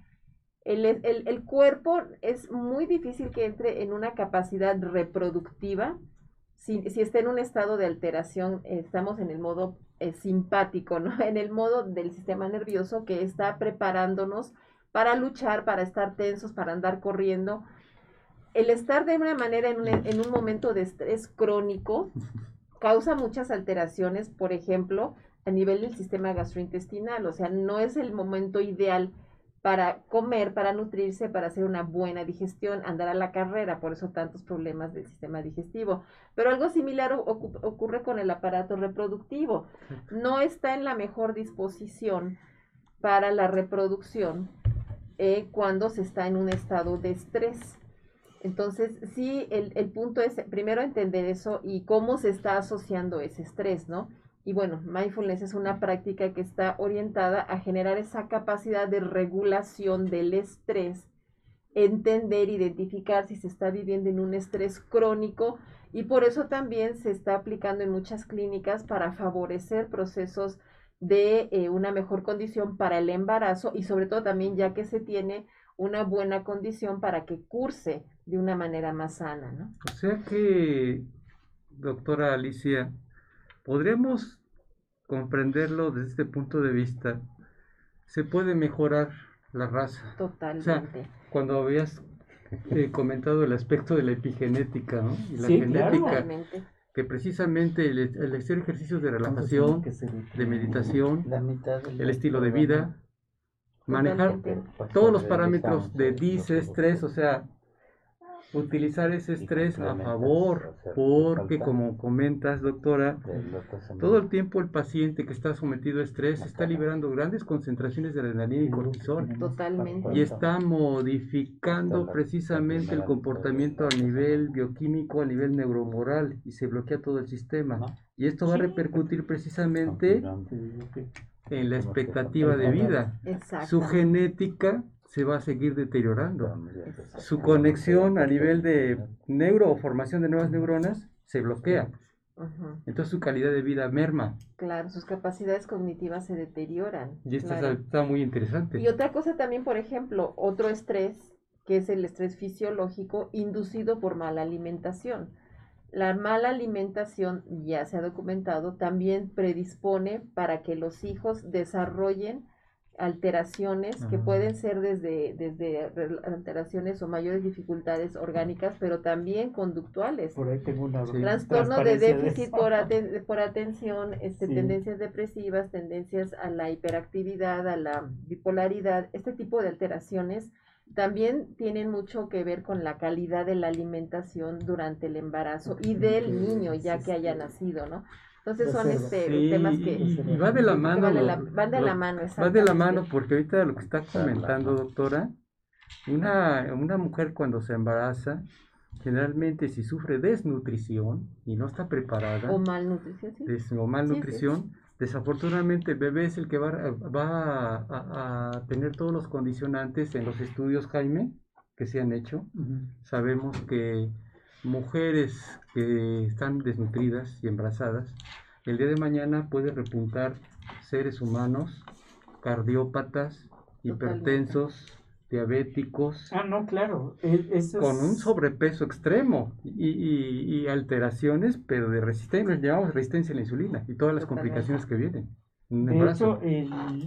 Speaker 5: El, el, el cuerpo es muy difícil que entre en una capacidad reproductiva si, si está en un estado de alteración, estamos en el modo eh, simpático, ¿no? En el modo del sistema nervioso que está preparándonos para luchar, para estar tensos, para andar corriendo. El estar de una manera en un, en un momento de estrés crónico causa muchas alteraciones, por ejemplo, a nivel del sistema gastrointestinal, o sea, no es el momento ideal para comer, para nutrirse, para hacer una buena digestión, andar a la carrera, por eso tantos problemas del sistema digestivo. Pero algo similar ocurre con el aparato reproductivo. No está en la mejor disposición para la reproducción eh, cuando se está en un estado de estrés. Entonces, sí, el, el punto es primero entender eso y cómo se está asociando ese estrés, ¿no? Y bueno, mindfulness es una práctica que está orientada a generar esa capacidad de regulación del estrés, entender, identificar si se está viviendo en un estrés crónico y por eso también se está aplicando en muchas clínicas para favorecer procesos de eh, una mejor condición para el embarazo y sobre todo también ya que se tiene una buena condición para que curse de una manera más sana, ¿no?
Speaker 6: O sea que, doctora Alicia, podremos comprenderlo desde este punto de vista. Se puede mejorar la raza.
Speaker 5: Totalmente.
Speaker 6: cuando habías eh, comentado el aspecto de la epigenética ¿no? y la genética, que precisamente el, el hacer ejercicios de relajación, de meditación, el estilo de vida, manejar todos los parámetros de dice, estrés, o sea, utilizar ese estrés a favor, porque como comentas, doctora, todo el tiempo el paciente que está sometido a estrés está liberando grandes concentraciones de adrenalina y cortisol.
Speaker 5: Totalmente.
Speaker 6: Y está modificando precisamente el comportamiento a nivel bioquímico, a nivel neuromoral, y se bloquea todo el sistema. Y esto va a repercutir precisamente en la expectativa de vida. Su genética se va a seguir deteriorando. Su conexión a nivel de neuro o formación de nuevas neuronas se bloquea. Entonces su calidad de vida merma.
Speaker 5: Claro, sus capacidades cognitivas se deterioran.
Speaker 6: Y esto está, muy interesante.
Speaker 5: Y otra cosa también, por ejemplo, otro estrés, que es el estrés fisiológico inducido por mala alimentación. La mala alimentación, ya se ha documentado, también predispone para que los hijos desarrollen alteraciones que pueden ser desde, desde alteraciones o mayores dificultades orgánicas, pero también conductuales.
Speaker 3: Por ahí tengo una
Speaker 5: Trastorno de déficit por, por, atención, este, tendencias depresivas, tendencias a la hiperactividad, a la bipolaridad, este tipo de alteraciones también tienen mucho que ver con la calidad de la alimentación durante el embarazo y del niño ya que haya nacido, ¿no? Entonces son este, temas que...
Speaker 6: Y, va de la mano.
Speaker 5: van de la mano,
Speaker 6: Va de la mano porque ahorita lo que está comentando, doctora, una, una mujer cuando se embaraza, generalmente si sufre desnutrición y no está preparada...
Speaker 5: O malnutrición.
Speaker 6: ¿sí? o malnutrición, desafortunadamente el bebé es el que va, va a, tener todos los condicionantes en los estudios, Jaime, que se han hecho. Sabemos que mujeres que están desnutridas y embarazadas, el día de mañana puede repuntar seres humanos, cardiópatas, hipertensos, diabéticos.
Speaker 3: Ah, no, claro.
Speaker 6: Con un sobrepeso extremo y, alteraciones, pero de resistencia, llamamos resistencia a la insulina y todas las complicaciones que vienen.
Speaker 3: De hecho,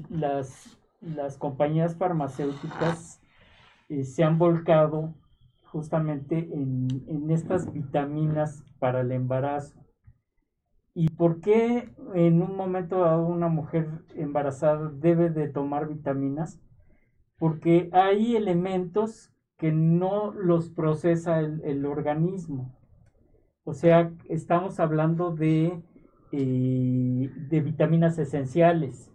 Speaker 3: las, las compañías farmacéuticas eh, se han volcado justamente en, estas vitaminas para el embarazo. ¿Y por qué en un momento dado una mujer embarazada debe de tomar vitaminas? Porque hay elementos que no los procesa el, organismo. O sea, estamos hablando de, eh, de vitaminas esenciales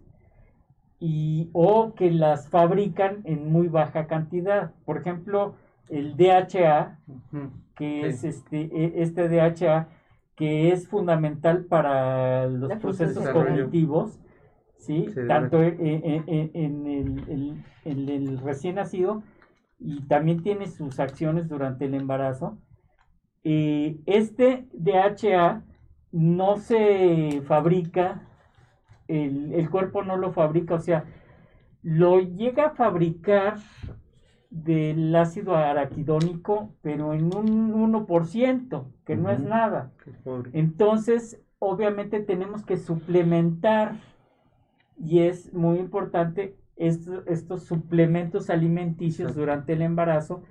Speaker 3: y, o que las fabrican en muy baja cantidad. Por ejemplo, el DHA, que es este, e, este DHA, que es fundamental para los procesos cognitivos, ¿sí? tanto e, e, en, el, el, recién nacido y también tiene sus acciones durante el embarazo. este DHA no se fabrica, el, el cuerpo no lo fabrica, o sea, lo llega a fabricar del ácido araquidónico, pero en un 1%, que no es nada. Entonces, obviamente tenemos que suplementar, y es muy importante, estos, suplementos alimenticios durante el embarazo,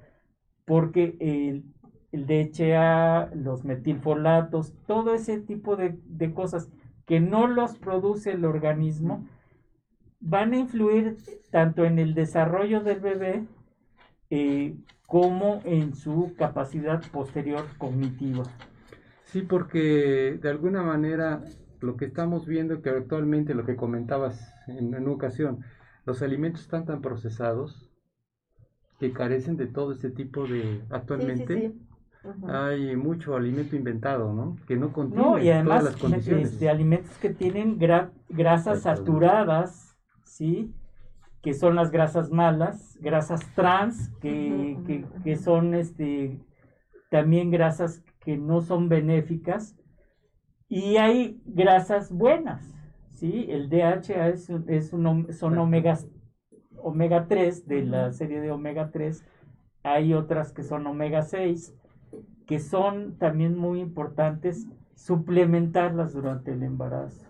Speaker 3: porque el, el DHA, los metilfolatos, todo ese tipo de, de cosas que no los produce el organismo, van a influir tanto en el desarrollo del bebé, eh, como en su capacidad posterior cognitiva.
Speaker 6: Sí, porque de alguna manera lo que estamos viendo que actualmente, lo que comentabas en, una ocasión, los alimentos están tan procesados que carecen de todo este tipo de, actualmente,
Speaker 5: Ujú.
Speaker 6: hay mucho alimento inventado, ¿no? Que no contiene
Speaker 3: No, y además
Speaker 6: todas las condiciones.
Speaker 3: este, alimentos que tienen gra- grasas saturadas, ¿sí? Que son las grasas malas, grasas trans, que, que- son este, también grasas que no son benéficas. Y hay grasas buenas, ¿sí? El DHA es, es un son omegas, omega 3 de la serie de omega 3. Hay otras que son omega 6 que son también muy importantes suplementarlas durante el embarazo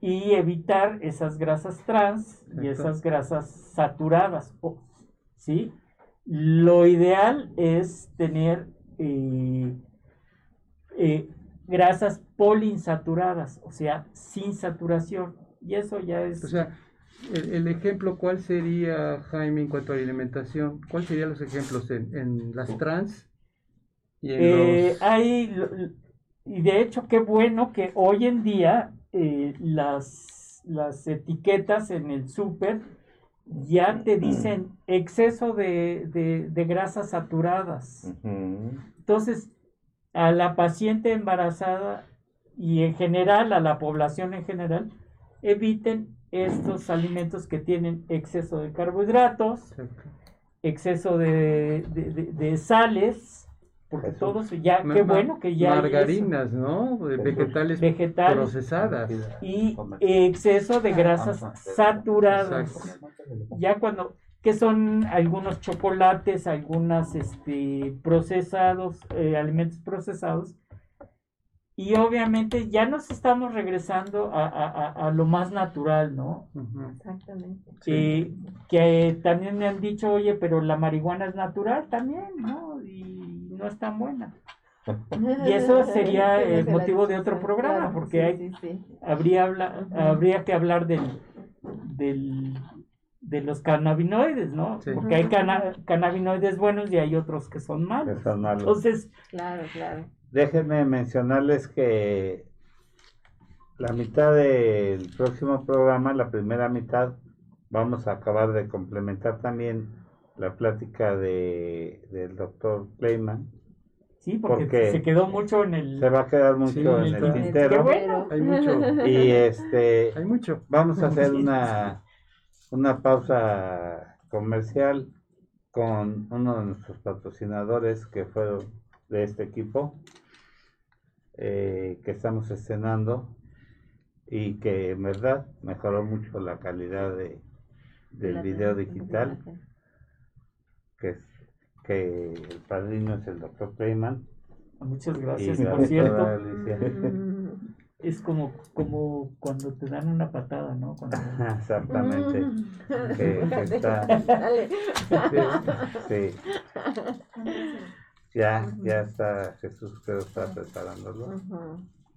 Speaker 3: y evitar esas grasas trans y esas grasas saturadas, o- ¿sí? Lo ideal es tener eh, eh, grasas poliinsaturadas, o sea, sin saturación. Y eso ya es...
Speaker 6: O sea, el, el ejemplo, ¿cuál sería, Jaime, en cuanto a la alimentación? ¿Cuáles serían los ejemplos en, en las trans y en
Speaker 3: Eh,
Speaker 6: los...
Speaker 3: hay, y de hecho, qué bueno que hoy en día eh, las, las etiquetas en el súper ya te dicen exceso de, de- de grasas saturadas. Entonces, a la paciente embarazada y en general, a la población en general, eviten estos alimentos que tienen exceso de carbohidratos, exceso de- de sales, porque todos ya,
Speaker 6: Ma-
Speaker 3: qué bueno que ya hay
Speaker 6: Margarinas, ¿no? Vegetales
Speaker 3: vegetales
Speaker 6: procesadas.
Speaker 3: y exceso de grasas saturadas.
Speaker 6: Exacto.
Speaker 3: Ya cuando, que son algunos chocolates, algunas este, procesados, eh, alimentos procesados, y obviamente ya nos estamos regresando a, a- a- a lo más natural, ¿no?
Speaker 5: Exactamente.
Speaker 3: Eh, que también me han dicho, oye, pero la marihuana es natural también, ¿no? Y no es tan buena. Y eso sería el motivo de otro programa, porque hay-. Habría, habla- habría que hablar del, del, de los cannabinoides, ¿no?
Speaker 6: Sí.
Speaker 3: Porque hay cana- cannabinoides buenos y hay otros que son
Speaker 2: que
Speaker 3: malos.
Speaker 2: son malos.
Speaker 3: Entonces,
Speaker 5: Claro, claro.
Speaker 2: Déjenme mencionarles que la mitad del próximo programa, la primera mitad, vamos a acabar de complementar también la plática de, del doctor Clayman.
Speaker 3: sí, porque
Speaker 2: Porque
Speaker 3: se quedó mucho en el...
Speaker 2: Se va a quedar mucho
Speaker 6: Sí,
Speaker 2: en el tintero.
Speaker 3: Qué bueno.
Speaker 6: Hay mucho.
Speaker 2: Y este
Speaker 6: Hay mucho.
Speaker 2: vamos a hacer
Speaker 3: Sí.
Speaker 2: una, una pausa comercial con uno de nuestros patrocinadores que fueron de este equipo eh, que estamos estrenando y que en verdad mejoró mucho la calidad de, del
Speaker 5: La
Speaker 2: video digital. Que es que el padrino es el doctor Clayman
Speaker 3: Muchas gracias, por cierto.
Speaker 5: Mm.
Speaker 3: Es como, como cuando te dan una patada, ¿no? Cuando-
Speaker 2: Exactamente. Que- que está-
Speaker 5: Dale.
Speaker 2: Sí. Ya, ya está Jesús, creo está preparándolo.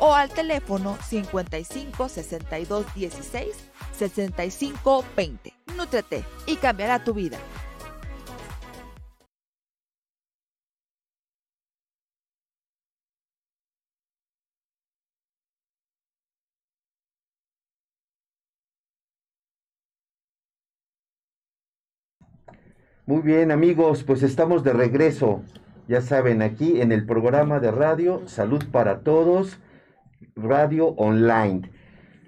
Speaker 1: o al teléfono 55 62 16 65 20. Nútrete y cambiará tu vida.
Speaker 4: Muy bien, amigos, pues estamos de regreso. Ya saben, aquí en el programa de radio Salud para Todos, Radio Online.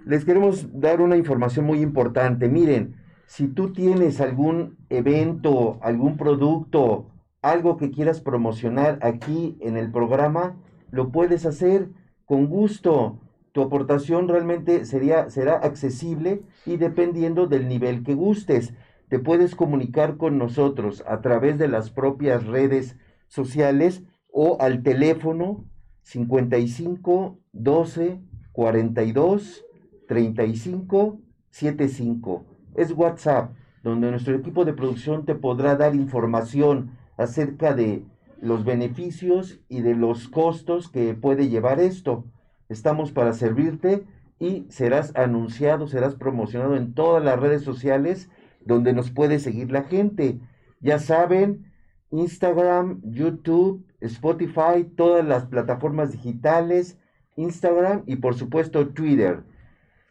Speaker 4: Les queremos dar una información muy importante. Miren, si tú tienes algún evento, algún producto, algo que quieras promocionar aquí en el programa, lo puedes hacer. con gusto. Tu aportación realmente sería, será accesible y dependiendo del nivel que gustes. Te puedes comunicar con nosotros a través de las propias redes sociales o al teléfono 55 12 42 35 75. Es WhatsApp, donde nuestro equipo de producción te podrá dar información acerca de los beneficios y de los costos que puede llevar esto. Estamos para servirte y serás anunciado, serás promocionado en todas las redes sociales donde nos puede seguir la gente. Ya saben, Instagram, YouTube, Spotify, todas las plataformas digitales, Instagram y por supuesto Twitter.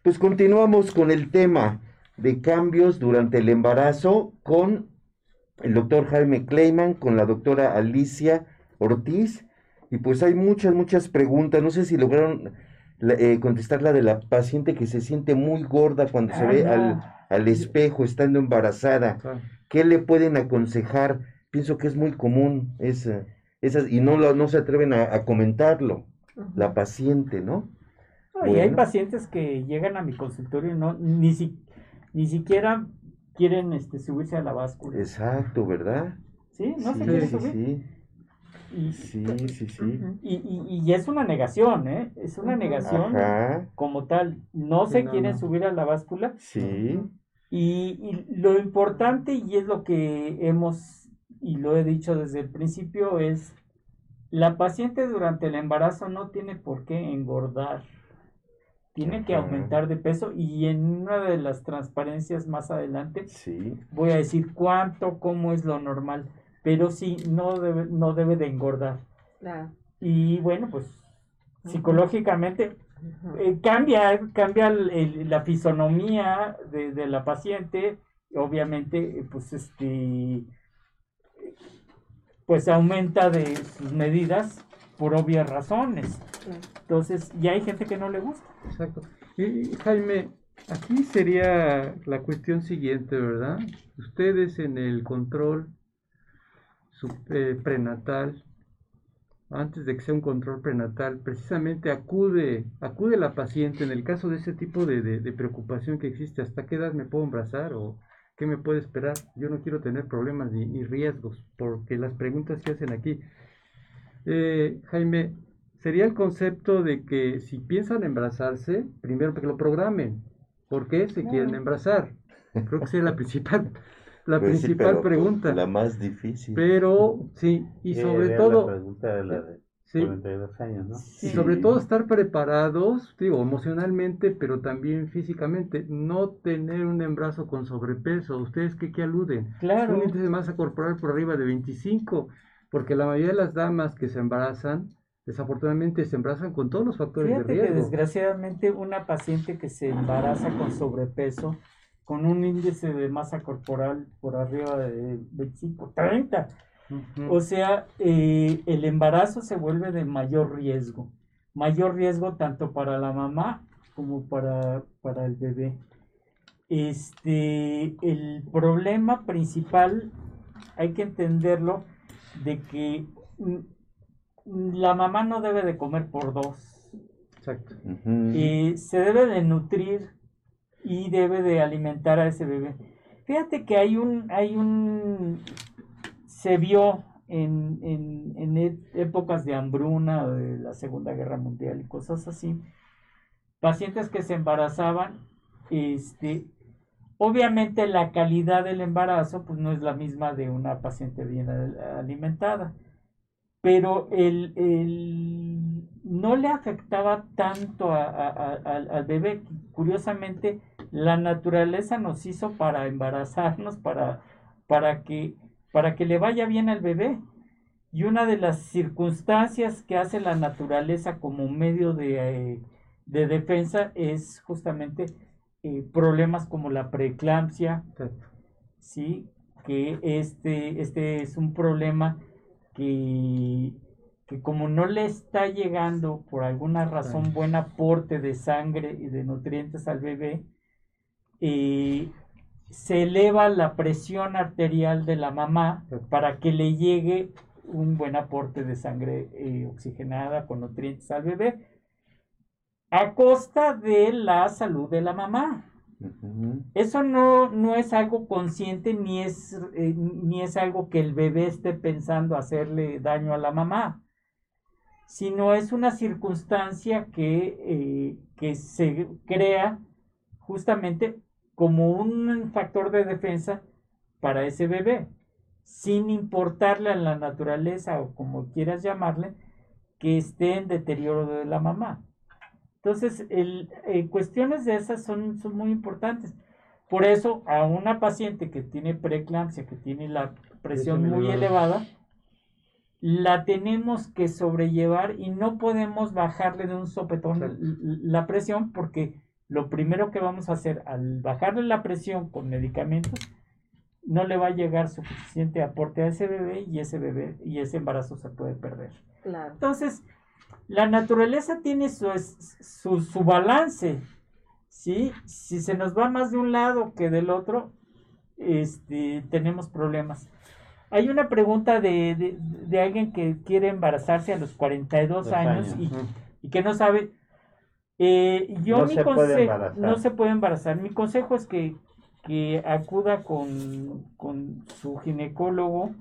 Speaker 4: Pues continuamos con el tema de cambios durante el embarazo con el doctor Jaime Kleiman, con la doctora Alicia Ortiz. Y pues hay muchas, muchas preguntas. No sé si lograron eh, contestar la de la paciente que se siente muy gorda cuando se ve al, al, espejo estando embarazada. ¿Qué le pueden aconsejar? Pienso que es muy común esa, esas, y no, no se atreven a, comentarlo, la paciente, ¿no?
Speaker 3: Y hay pacientes que llegan a mi consultorio y no, ni, si, ni siquiera quieren este, subirse a la báscula.
Speaker 4: Exacto, ¿verdad?
Speaker 3: Sí, no se quieren subir.
Speaker 4: Sí. Y, sí, sí, sí.
Speaker 3: Y, y, y, es una negación, ¿eh? Es una negación como tal. No se quieren subir a la báscula.
Speaker 4: Sí.
Speaker 3: Y, lo importante, y es lo que hemos, y lo he dicho desde el principio, es la paciente durante el embarazo no tiene por qué engordar. Tiene que aumentar de peso y en una de las transparencias más adelante
Speaker 4: sí.
Speaker 3: voy a decir cuánto, cómo es lo normal, pero sí, no debe, no debe de engordar. Y bueno, pues psicológicamente eh, cambia, cambia la fisonomía de, de, la paciente, obviamente, pues este, pues aumenta de sus medidas por obvias razones. Entonces, ya hay gente que no le gusta.
Speaker 6: Exacto. Y Jaime, aquí sería la cuestión siguiente, ¿verdad? Ustedes en el control eh, prenatal, antes de que sea un control prenatal, precisamente acude, acude la paciente en el caso de ese tipo de, de, preocupación que existe, ¿hasta qué edad me puedo embarazar o qué me puede esperar? Yo no quiero tener problemas ni, ni riesgos, porque las preguntas que hacen aquí eh, Jaime, sería el concepto de que si piensan embarazarse, primero que lo programen. ¿Por qué se quieren embarazar? Creo que es la principal, la pues principal pregunta.
Speaker 4: La más difícil.
Speaker 6: Pero, sí, y sobre todo...
Speaker 2: La pregunta de la de 42 años, ¿no?
Speaker 6: Y sobre todo estar preparados, digo, emocionalmente, pero también físicamente. No tener un embarazo con sobrepeso. ¿Ustedes qué, qué aluden?
Speaker 3: Claro.
Speaker 6: Un índice de masa corporal por arriba de 25 porque la mayoría de las damas que se embarazan, desafortunadamente se embarazan con todos los factores
Speaker 3: de
Speaker 6: riesgo.
Speaker 3: Que desgraciadamente una paciente que se embaraza con sobrepeso, con un índice de masa corporal por arriba de 25, 30, o sea, eh, el embarazo se vuelve de mayor riesgo, mayor riesgo tanto para la mamá como para, para el bebé. Este, el problema principal, hay que entenderlo, de que la mamá no debe de comer por dos.
Speaker 6: Exacto.
Speaker 3: Y se debe de nutrir y debe de alimentar a ese bebé. Fíjate que hay un, hay un, se vio en, en, en e, épocas de hambruna, de la Segunda Guerra Mundial y cosas así, pacientes que se embarazaban, este, Obviamente la calidad del embarazo pues no es la misma de una paciente bien alimentada, pero el, no le afectaba tanto al bebé. Curiosamente, la naturaleza nos hizo para embarazarnos, para, para, que, para que le vaya bien al bebé. Y una de las circunstancias que hace la naturaleza como medio de, eh, de defensa es justamente eh, problemas como la preeclampsia, ¿sí? que este, este es un problema que, que como no le está llegando por alguna razón buen aporte de sangre y de nutrientes al bebé, eh, se eleva la presión arterial de la mamá para que le llegue un buen aporte de sangre eh, oxigenada con nutrientes al bebé a costa de la salud de la mamá. Eso no, no es algo consciente ni es, eh, ni es algo que el bebé esté pensando hacerle daño a la mamá, sino es una circunstancia que, eh, que se crea justamente como un factor de defensa para ese bebé, sin importarle a la naturaleza o como quieras llamarle, que esté en deterioro de la mamá. Entonces, el, eh, cuestiones de esas son, son muy importantes. Por eso, a una paciente que tiene preeclampsia, que tiene la presión muy elevada, la tenemos que sobrellevar y no podemos bajarle de un sopetón
Speaker 6: Exacto.
Speaker 3: la presión porque lo primero que vamos a hacer al bajarle la presión con medicamentos no le va a llegar suficiente aporte a ese bebé y ese bebé y ese embarazo se puede perder.
Speaker 5: Claro.
Speaker 3: Entonces, la naturaleza tiene su, su, su balance, ¿sí? Si se nos va más de un lado que del otro, este, tenemos problemas. Hay una pregunta de, de- de alguien que quiere embarazarse a los 42
Speaker 2: Dos
Speaker 3: años,
Speaker 2: años.
Speaker 3: Y, y que no sabe. Eh, yo
Speaker 2: No
Speaker 3: mi
Speaker 2: se puede embarazar.
Speaker 3: no se puede embarazar. Mi consejo es que, que acuda con, con su ginecólogo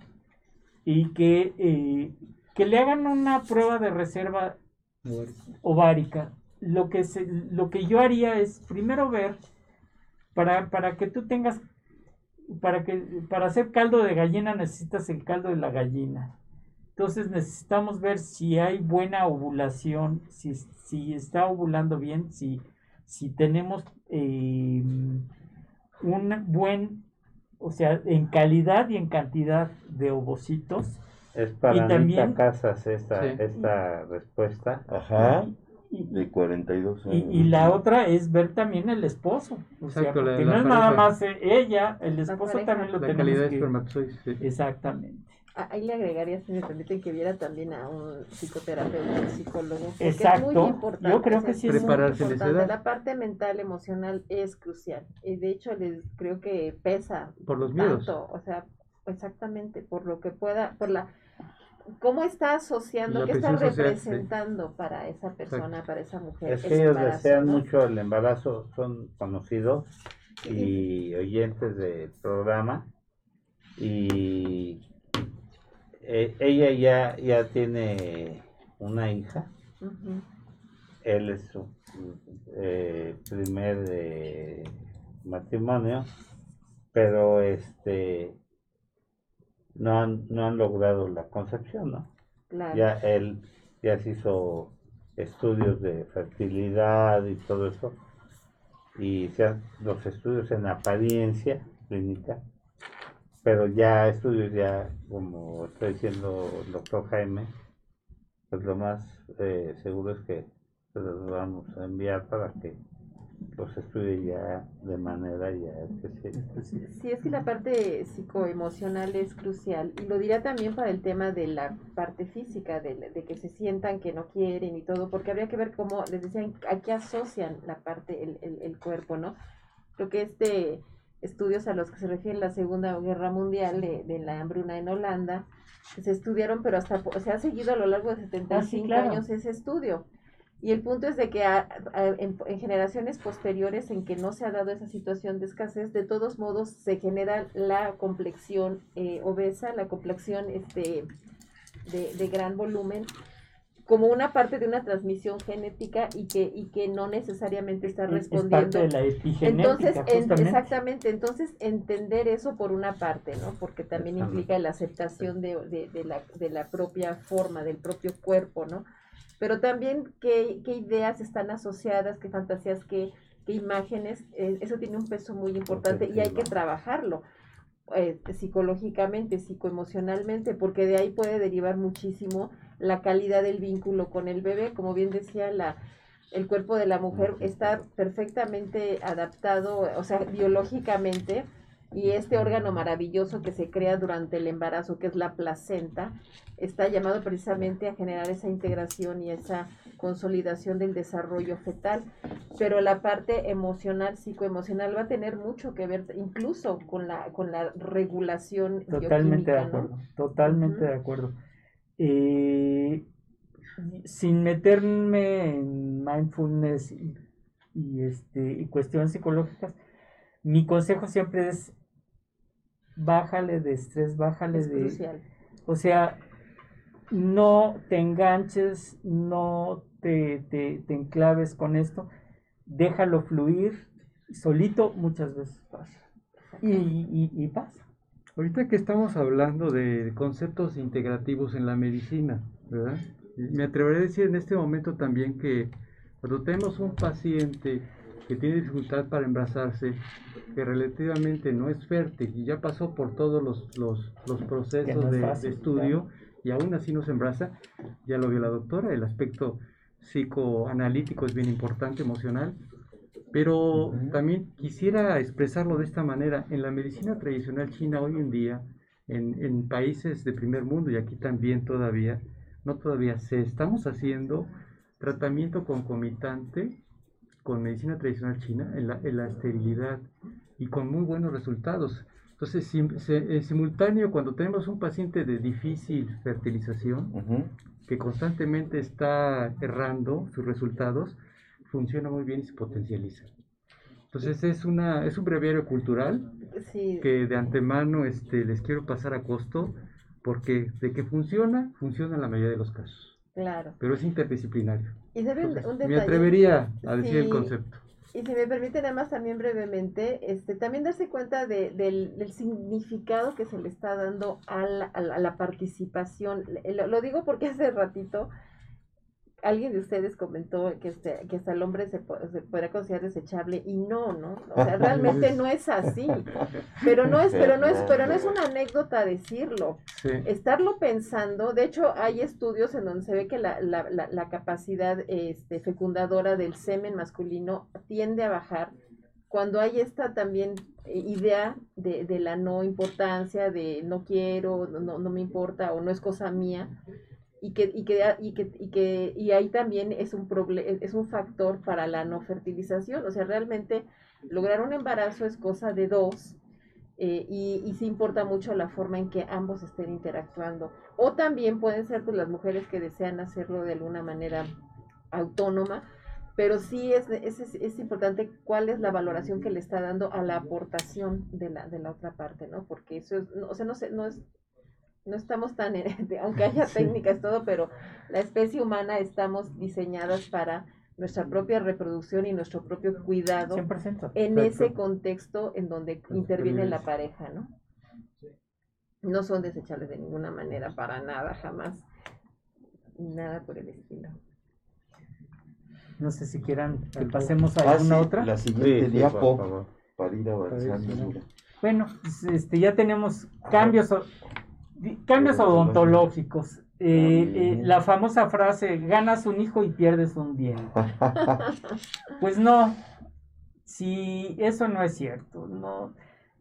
Speaker 3: y que, eh, que le hagan una prueba de reserva ovárica. Lo que, se, lo que yo haría es primero ver para, para que tú tengas para que para hacer caldo de gallina necesitas el caldo de la gallina. Entonces necesitamos ver si hay buena ovulación, si, si está ovulando bien, si, si tenemos eh, un buen, o sea, en calidad y en cantidad de ovocitos.
Speaker 2: Es para
Speaker 3: también-
Speaker 2: Anita Casas esta,
Speaker 6: Sí.
Speaker 2: esta respuesta.
Speaker 4: Ajá.
Speaker 3: Y,
Speaker 4: De 42
Speaker 3: y,
Speaker 4: años.
Speaker 3: y la otra es ver también el esposo. O sea,
Speaker 6: Exacto, la
Speaker 3: no es nada más eh, ella, el esposo también lo
Speaker 6: La
Speaker 3: tenemos
Speaker 6: calidad de
Speaker 3: que-
Speaker 6: espermatozoides. sí.
Speaker 3: Exactamente.
Speaker 5: Ah, Ahí le agregaría, si me permiten, que viera también a un psicoterapeuta, un psicólogo. porque es
Speaker 3: Exacto.
Speaker 5: muy importante,
Speaker 3: Yo creo que sí
Speaker 5: es
Speaker 3: es
Speaker 5: muy importante. La parte mental, emocional es crucial. Y de hecho, les creo que pesa
Speaker 6: Por los miedos.
Speaker 5: tanto, o sea, exactamente, por lo que pueda, por la cómo está asociando,
Speaker 6: La
Speaker 5: qué está
Speaker 6: presión social, sí.
Speaker 5: representando para esa persona, para esa mujer.
Speaker 2: Es que ellos
Speaker 5: embarazo,
Speaker 2: desean
Speaker 5: ¿no?
Speaker 2: mucho el embarazo, son conocidos y oyentes del programa. Y eh, ella ya, ya tiene una hija. Él es su eh, primer eh, matrimonio, pero este no han, no han logrado la concepción, ¿no?
Speaker 5: Claro.
Speaker 2: Ya él ya se hizo estudios de fertilidad y todo eso, y se han- los estudios en apariencia clínica, pero ya estudios ya, como está diciendo el doctor Jaime, pues lo más eh, seguro es que se los vamos a enviar para que los estudie ya de manera ya.
Speaker 5: Sí, es que la parte psicoemocional es crucial y lo diría también para el tema de la parte física, de, de que se sientan que no quieren y todo, porque habría que ver cómo, les decían, a qué asocian la parte, el, el, el cuerpo, ¿no? Creo que este estudios a los que se refiere la Segunda Guerra Mundial de, de la hambruna en Holanda, que se estudiaron, pero hasta se ha seguido a lo largo de 75
Speaker 3: claro.
Speaker 5: años ese estudio. Y el punto es de que a- a- en, en generaciones posteriores en que no se ha dado esa situación de escasez, de todos modos se genera la complexión eh, obesa, la complexión este, de, de gran volumen, como una parte de una transmisión genética y que, y que no necesariamente está
Speaker 3: Es- Es
Speaker 5: respondiendo.
Speaker 3: parte de la epigenética,
Speaker 5: Entonces, en- exactamente, entonces entender eso por una parte, ¿no? Porque también implica la aceptación de, de- de la, de la propia forma, del propio cuerpo, ¿no? Pero también qué, qué ideas están asociadas, qué fantasías, qué, qué imágenes, eh, eso tiene un peso muy importante y hay que trabajarlo eh, psicológicamente, psicoemocionalmente, porque de ahí puede derivar muchísimo la calidad del vínculo con el bebé, como bien decía la el cuerpo de la mujer está perfectamente adaptado, o sea, biológicamente, y este órgano maravilloso que se crea durante el embarazo, que es la placenta, está llamado precisamente a generar esa integración y esa consolidación del desarrollo fetal. Pero la parte emocional, psicoemocional, va a tener mucho que ver incluso con la, con la regulación
Speaker 3: Totalmente de acuerdo, totalmente de acuerdo. Eh, sin meterme en mindfulness y, y, este, y cuestiones psicológicas, mi consejo siempre es bájale de estrés, bájale
Speaker 5: Es
Speaker 3: de...
Speaker 5: crucial.
Speaker 3: O sea, no te enganches, no te, te, te enclaves con esto, déjalo fluir, solito muchas veces pasa. Y, y, y pasa.
Speaker 6: Ahorita que estamos hablando de conceptos integrativos en la medicina, ¿verdad? Me atreveré a decir en este momento también que cuando tenemos un paciente que tiene dificultad para embarazarse, que relativamente no es fértil y ya pasó por todos los, los, los procesos
Speaker 3: Que no es
Speaker 6: de, estudio y aún así no se embaraza, ya lo vio la doctora, el aspecto psicoanalítico es bien importante, emocional, pero también quisiera expresarlo de esta manera. En la medicina tradicional china hoy en día, en, en países de primer mundo y aquí también todavía, no todavía se estamos haciendo tratamiento concomitante con medicina tradicional china en la, en la esterilidad y con muy buenos resultados. Entonces, sim- se- en simultáneo, cuando tenemos un paciente de difícil fertilización,
Speaker 4: Ujú.
Speaker 6: que constantemente está errando sus resultados, funciona muy bien y se potencializa. Entonces es una es un breviario cultural
Speaker 5: Sí,
Speaker 6: que de antemano este, les quiero pasar a costo porque de que funciona, funciona en la mayoría de los casos,
Speaker 5: claro.
Speaker 6: pero es interdisciplinario.
Speaker 5: Y
Speaker 6: Entonces,
Speaker 5: un
Speaker 6: me atrevería a decir el
Speaker 5: Sí.
Speaker 6: concepto.
Speaker 5: Y si me permite nada más también brevemente, este, también darse cuenta de- del, del significado que se le está dando a la, a la- participación. Lo, lo digo porque hace ratito alguien de ustedes comentó que, este, que hasta el hombre se, se considerar desechable y no, ¿no? O sea, realmente no es así. Pero no es, pero no es, pero no es una anécdota decirlo
Speaker 6: Sí.
Speaker 5: estarlo pensando, de hecho hay estudios en donde se ve que la, la, la, la capacidad este, fecundadora del semen masculino tiende a bajar cuando hay esta también eh, idea de, de la no importancia, de no quiero, no, no, no me importa o no es cosa mía. Y que, y que, y que, y que, y ahí también es un proble- es un factor para la no fertilización. O sea, realmente lograr un embarazo es cosa de dos, eh, y, y sí importa mucho la forma en que ambos estén interactuando. O también pueden ser pues, las mujeres que desean hacerlo de alguna manera autónoma, pero sí es, es, es, importante cuál es la valoración que le está dando a la aportación de la, de la otra parte, ¿no? Porque eso es, no, o sea, no, sé, no es, no estamos tan, aunque haya
Speaker 3: Sí.
Speaker 5: técnicas, todo, pero la especie humana estamos diseñadas para nuestra propia reproducción y nuestro propio cuidado
Speaker 3: 100%.
Speaker 5: en ese contexto en donde interviene la pareja, ¿no? No son desechables de ninguna manera, para nada, jamás. Nada por el estilo.
Speaker 3: No sé si quieran que pasemos a
Speaker 4: Ah,
Speaker 3: alguna
Speaker 4: sí,
Speaker 3: otra.
Speaker 4: La siguiente
Speaker 2: Sí,
Speaker 4: diapo.
Speaker 3: Bueno, pues, este, ya tenemos cambios, cambios odontológicos. Eh, eh, la famosa frase, ganas un hijo y pierdes un diente. Pues no, si eso no es cierto, no.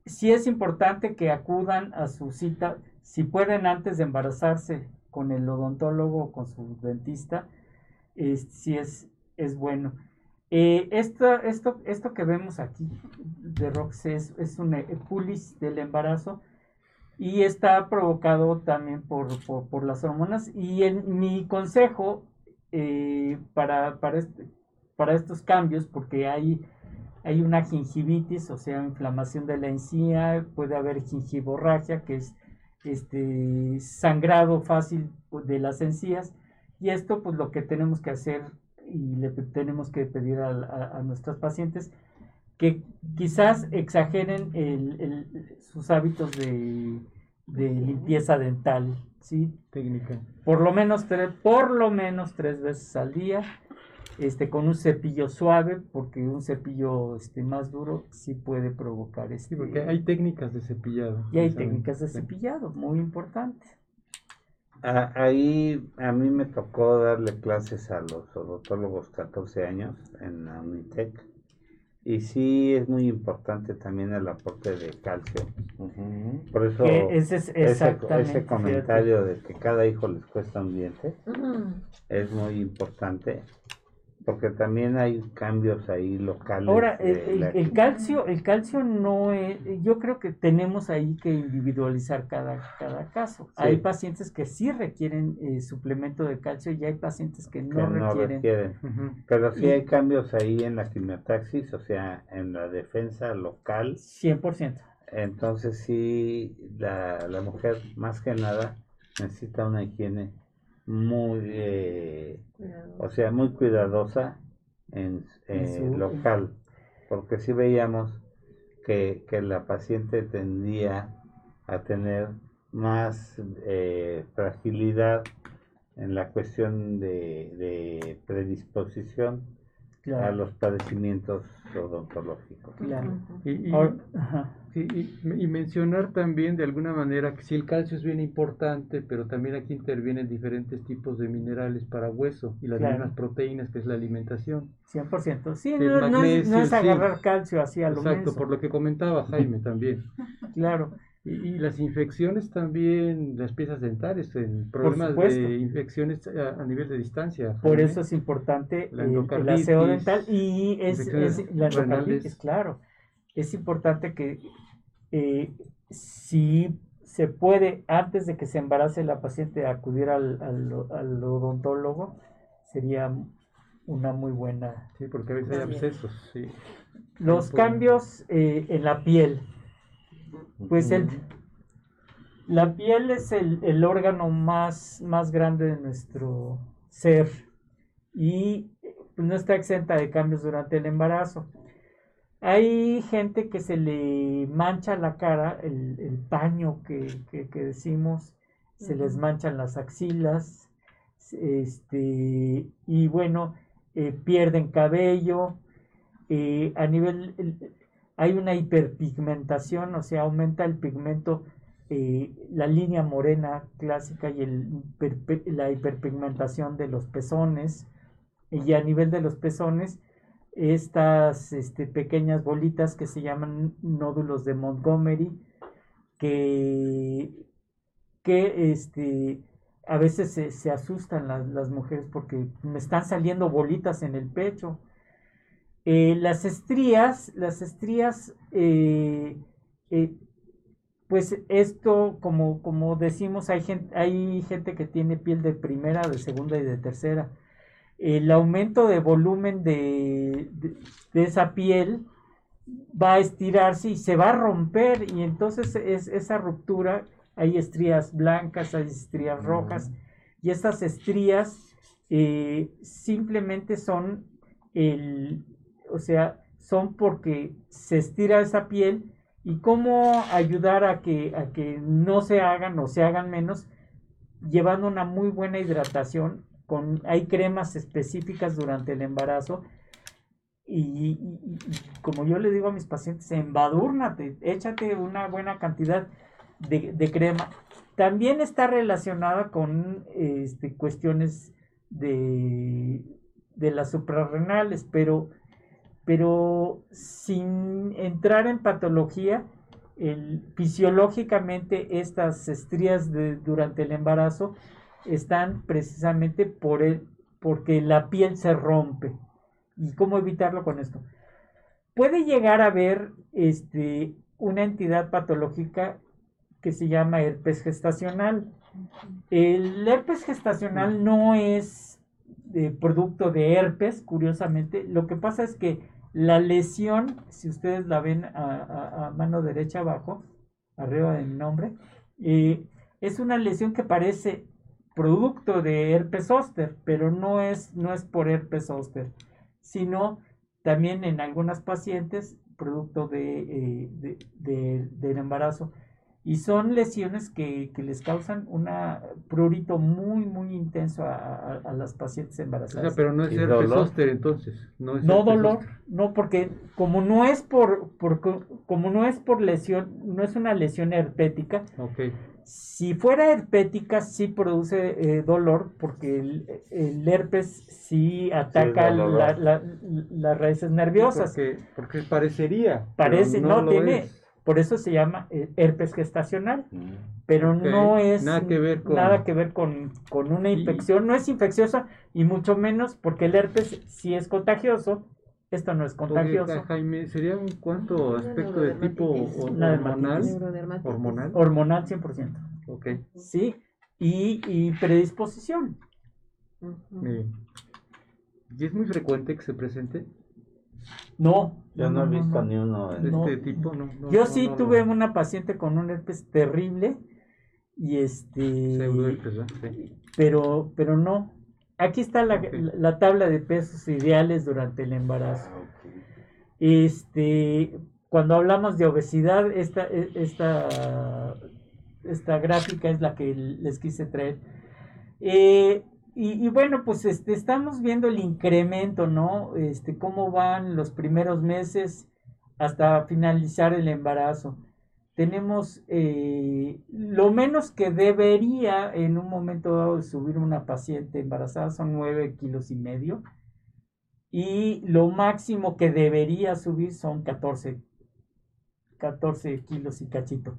Speaker 3: Sí es importante que acudan a su cita, si pueden antes de embarazarse con el odontólogo o con su dentista, sí es, es bueno. Eh, esto, esto, esto que vemos aquí de Rox es, es un pulis del embarazo y está provocado también por, por, las hormonas. Y en mi consejo eh, para, para, este- para estos cambios, porque hay, hay una gingivitis, o sea, inflamación de la encía, puede haber gingivorragia, que es este sangrado fácil de las encías, y esto pues lo que tenemos que hacer y le tenemos que pedir a, a- a nuestros pacientes que quizás exageren el- el- sus hábitos de, de limpieza dental, ¿sí?
Speaker 6: Técnica.
Speaker 3: por lo menos tres, por lo menos tres veces al día, este, con un cepillo suave, porque un cepillo este, más duro sí puede provocar este.
Speaker 6: Sí, porque hay técnicas de cepillado.
Speaker 3: y hay técnicas de cepillado, muy importante.
Speaker 2: A- Ahí a mí me tocó darle clases a los odontólogos 14 años en la Unitec. Y sí es muy importante también el aporte de calcio.
Speaker 4: Ujú.
Speaker 2: Por eso
Speaker 3: ese es
Speaker 2: ese,
Speaker 3: exactamente.
Speaker 2: ese
Speaker 3: fíjate.
Speaker 2: comentario de que cada hijo les cuesta un diente es muy importante. Porque también hay cambios ahí locales.
Speaker 3: Ahora, el, calcio, el calcio no es, yo creo que tenemos ahí que individualizar cada, cada caso. Hay pacientes que sí requieren eh, suplemento de calcio y hay pacientes que
Speaker 2: que
Speaker 3: no
Speaker 2: no
Speaker 3: requieren.
Speaker 2: requieren. Pero sí
Speaker 3: Y-
Speaker 2: hay cambios ahí en la quimiotaxis, o sea, en la defensa local.
Speaker 3: 100%.
Speaker 2: Entonces sí, la, la mujer más que nada necesita una higiene muy, eh, o sea, muy cuidadosa en,
Speaker 3: En
Speaker 2: eh, local, porque sí veíamos que, que la paciente tendía a tener más eh, fragilidad en la cuestión de, de predisposición a los padecimientos odontológicos.
Speaker 3: claro.
Speaker 6: Y, y-
Speaker 3: Ahora- ajá.
Speaker 6: Sí, y- y mencionar también de alguna manera que sí el calcio es bien importante, pero también aquí intervienen diferentes tipos de minerales para hueso y las
Speaker 3: Claro.
Speaker 6: mismas proteínas que es la alimentación.
Speaker 3: 100%. Sí,
Speaker 6: El
Speaker 3: no, no es, no
Speaker 6: sí.
Speaker 3: agarrar calcio así a lo
Speaker 6: Exacto,
Speaker 3: menso.
Speaker 6: por lo que comentaba Jaime también.
Speaker 3: Claro,
Speaker 6: Y, y las infecciones también, las piezas dentales, en problemas de infecciones a, a nivel de distancia.
Speaker 3: por eso es importante
Speaker 6: La
Speaker 3: el- el, aseo dental y es, la
Speaker 6: renales.
Speaker 3: claro. Es importante que eh, si se puede, antes de que se embarace la paciente, acudir al, al, al odontólogo, sería una muy buena
Speaker 6: Sí, porque a veces hay abscesos, sí.
Speaker 3: Los
Speaker 6: Ujú.
Speaker 3: cambios eh, en la piel. Pues el, la piel es el, el órgano más, más grande de nuestro ser y pues, no está exenta de cambios durante el embarazo. Hay gente que se le mancha la cara, el, el paño que, que- que decimos, se les manchan las axilas, este, y bueno, eh, pierden cabello, eh, a nivel, el- hay una hiperpigmentación, o sea, aumenta el pigmento, eh, la línea morena clásica y el, la hiperpigmentación de los pezones, y a nivel de los pezones, estas este, pequeñas bolitas que se llaman nódulos de Montgomery, que, que este, a veces se, asustan las, las mujeres porque me están saliendo bolitas en el pecho. Eh, las estrías, las estrías, eh, eh, pues esto, como, como decimos, hay gente, hay gente que tiene piel de primera, de segunda y de tercera. El aumento de volumen de, de, de esa piel va a estirarse y se va a romper y entonces es, esa ruptura, hay estrías blancas, hay estrías rojas y estas estrías eh, simplemente son el, o sea, son porque se estira esa piel y cómo ayudar a que, a que no se hagan o se hagan menos llevando una muy buena hidratación. Hay cremas específicas durante el embarazo y, como yo le digo a mis pacientes, embadúrnate, échate una buena cantidad de, crema. También está relacionada con este, cuestiones de, de las suprarrenales, pero, pero sin entrar en patología, fisiológicamente estas estrías durante el embarazo están precisamente por el, porque la piel se rompe. ¿Y cómo evitarlo con esto? Puede llegar a haber este, una entidad patológica que se llama herpes gestacional. El herpes gestacional no es eh, producto de herpes, curiosamente. Lo que pasa es que la lesión, si ustedes la ven a, mano derecha abajo, arriba del nombre, eh, es una lesión que parece producto de herpes zóster, pero no es, no es por herpes zóster, sino también en algunas pacientes producto de, eh, de- de- del embarazo. Y son lesiones que, que les causan un prurito muy, muy intenso a, a- a las pacientes
Speaker 6: O sea,
Speaker 3: embarazadas.
Speaker 6: pero no es
Speaker 2: ¿Y
Speaker 6: herpes
Speaker 2: dolor?
Speaker 6: zóster entonces. No, es
Speaker 3: No
Speaker 6: herpes
Speaker 3: dolor, no, porque como no es por, por co- como no es por lesión, no es una lesión herpética,
Speaker 6: Ok.
Speaker 3: Si fuera herpética sí produce eh, dolor porque el, el herpes sí ataca
Speaker 2: doloroso.
Speaker 3: la- la- las raíces nerviosas.
Speaker 6: Porque, porque parecería.
Speaker 3: Parece, no, tiene-
Speaker 6: es.
Speaker 3: Por eso se llama eh, herpes gestacional,
Speaker 4: Mm.
Speaker 3: pero no es
Speaker 6: nada que ver con-
Speaker 3: nada que ver con, con una
Speaker 6: Y-
Speaker 3: infección, no es infecciosa y mucho menos porque el herpes sí es contagioso, esto no es
Speaker 6: Oye,
Speaker 3: contagioso,
Speaker 6: Jaime, ¿sería un cuánto
Speaker 5: Una
Speaker 6: aspecto de tipo hormonal? Hormonal.
Speaker 3: hormonal 100%,
Speaker 6: Ok,
Speaker 3: ¿sí? Y, y predisposición.
Speaker 6: ¿Y es muy frecuente que se presente
Speaker 3: No,
Speaker 2: Yo no he visto ni uno.
Speaker 6: de
Speaker 3: No.
Speaker 6: este tipo? No, no,
Speaker 3: Yo
Speaker 6: no,
Speaker 3: sí
Speaker 6: no,
Speaker 3: tuve
Speaker 6: no.
Speaker 3: una paciente con un herpes terrible y este pero pero no. Aquí está la,
Speaker 6: Ok.
Speaker 3: la- la tabla de pesos ideales durante el embarazo.
Speaker 4: Ah.
Speaker 3: Este, cuando hablamos de obesidad, esta, e- esta, esta gráfica es la que les quise traer. Eh, y, y bueno, pues este, estamos viendo el incremento, ¿no? Este, cómo van los primeros meses hasta finalizar el embarazo. Tenemos eh, lo menos que debería en un momento dado subir una paciente embarazada son 9 kilos y medio y lo máximo que debería subir son 14, 14 kilos y cachito.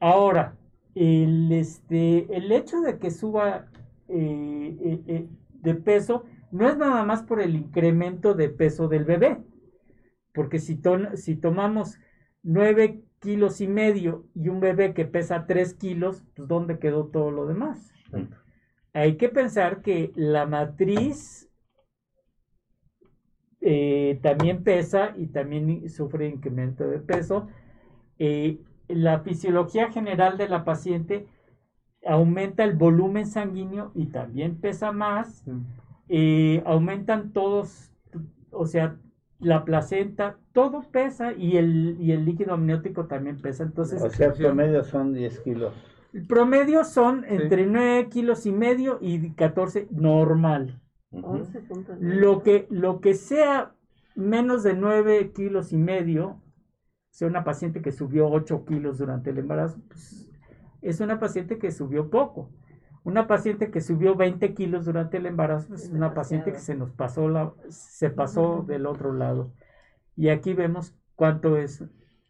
Speaker 3: Ahora, el, este, el hecho de que suba eh, eh, de peso no es nada más por el incremento de peso del bebé, porque si, to- si tomamos 9 kilos y medio y un bebé que pesa 3 kilos, pues ¿dónde quedó todo lo demás? Hay que pensar que la matriz eh, también pesa y también sufre incremento de peso. Eh, la fisiología general de la paciente aumenta el volumen sanguíneo y también pesa más.
Speaker 6: Mm.
Speaker 3: Eh, aumentan todos, o sea, la placenta, todo pesa y el, y el líquido amniótico también pesa. Entonces,
Speaker 2: O sea, promedio son 10 kilos.
Speaker 3: el promedio son entre 9 kilos y medio y 14 normal.
Speaker 4: Ujú.
Speaker 5: 11.9.
Speaker 3: Lo que, lo que sea menos de 9 kilos y medio, sea una paciente que subió 8 kilos durante el embarazo, pues, es una paciente que subió poco. Una paciente que subió 20 kilos durante el embarazo es una paciente que se nos pasó la, se pasó del otro lado. Y aquí vemos cuánto es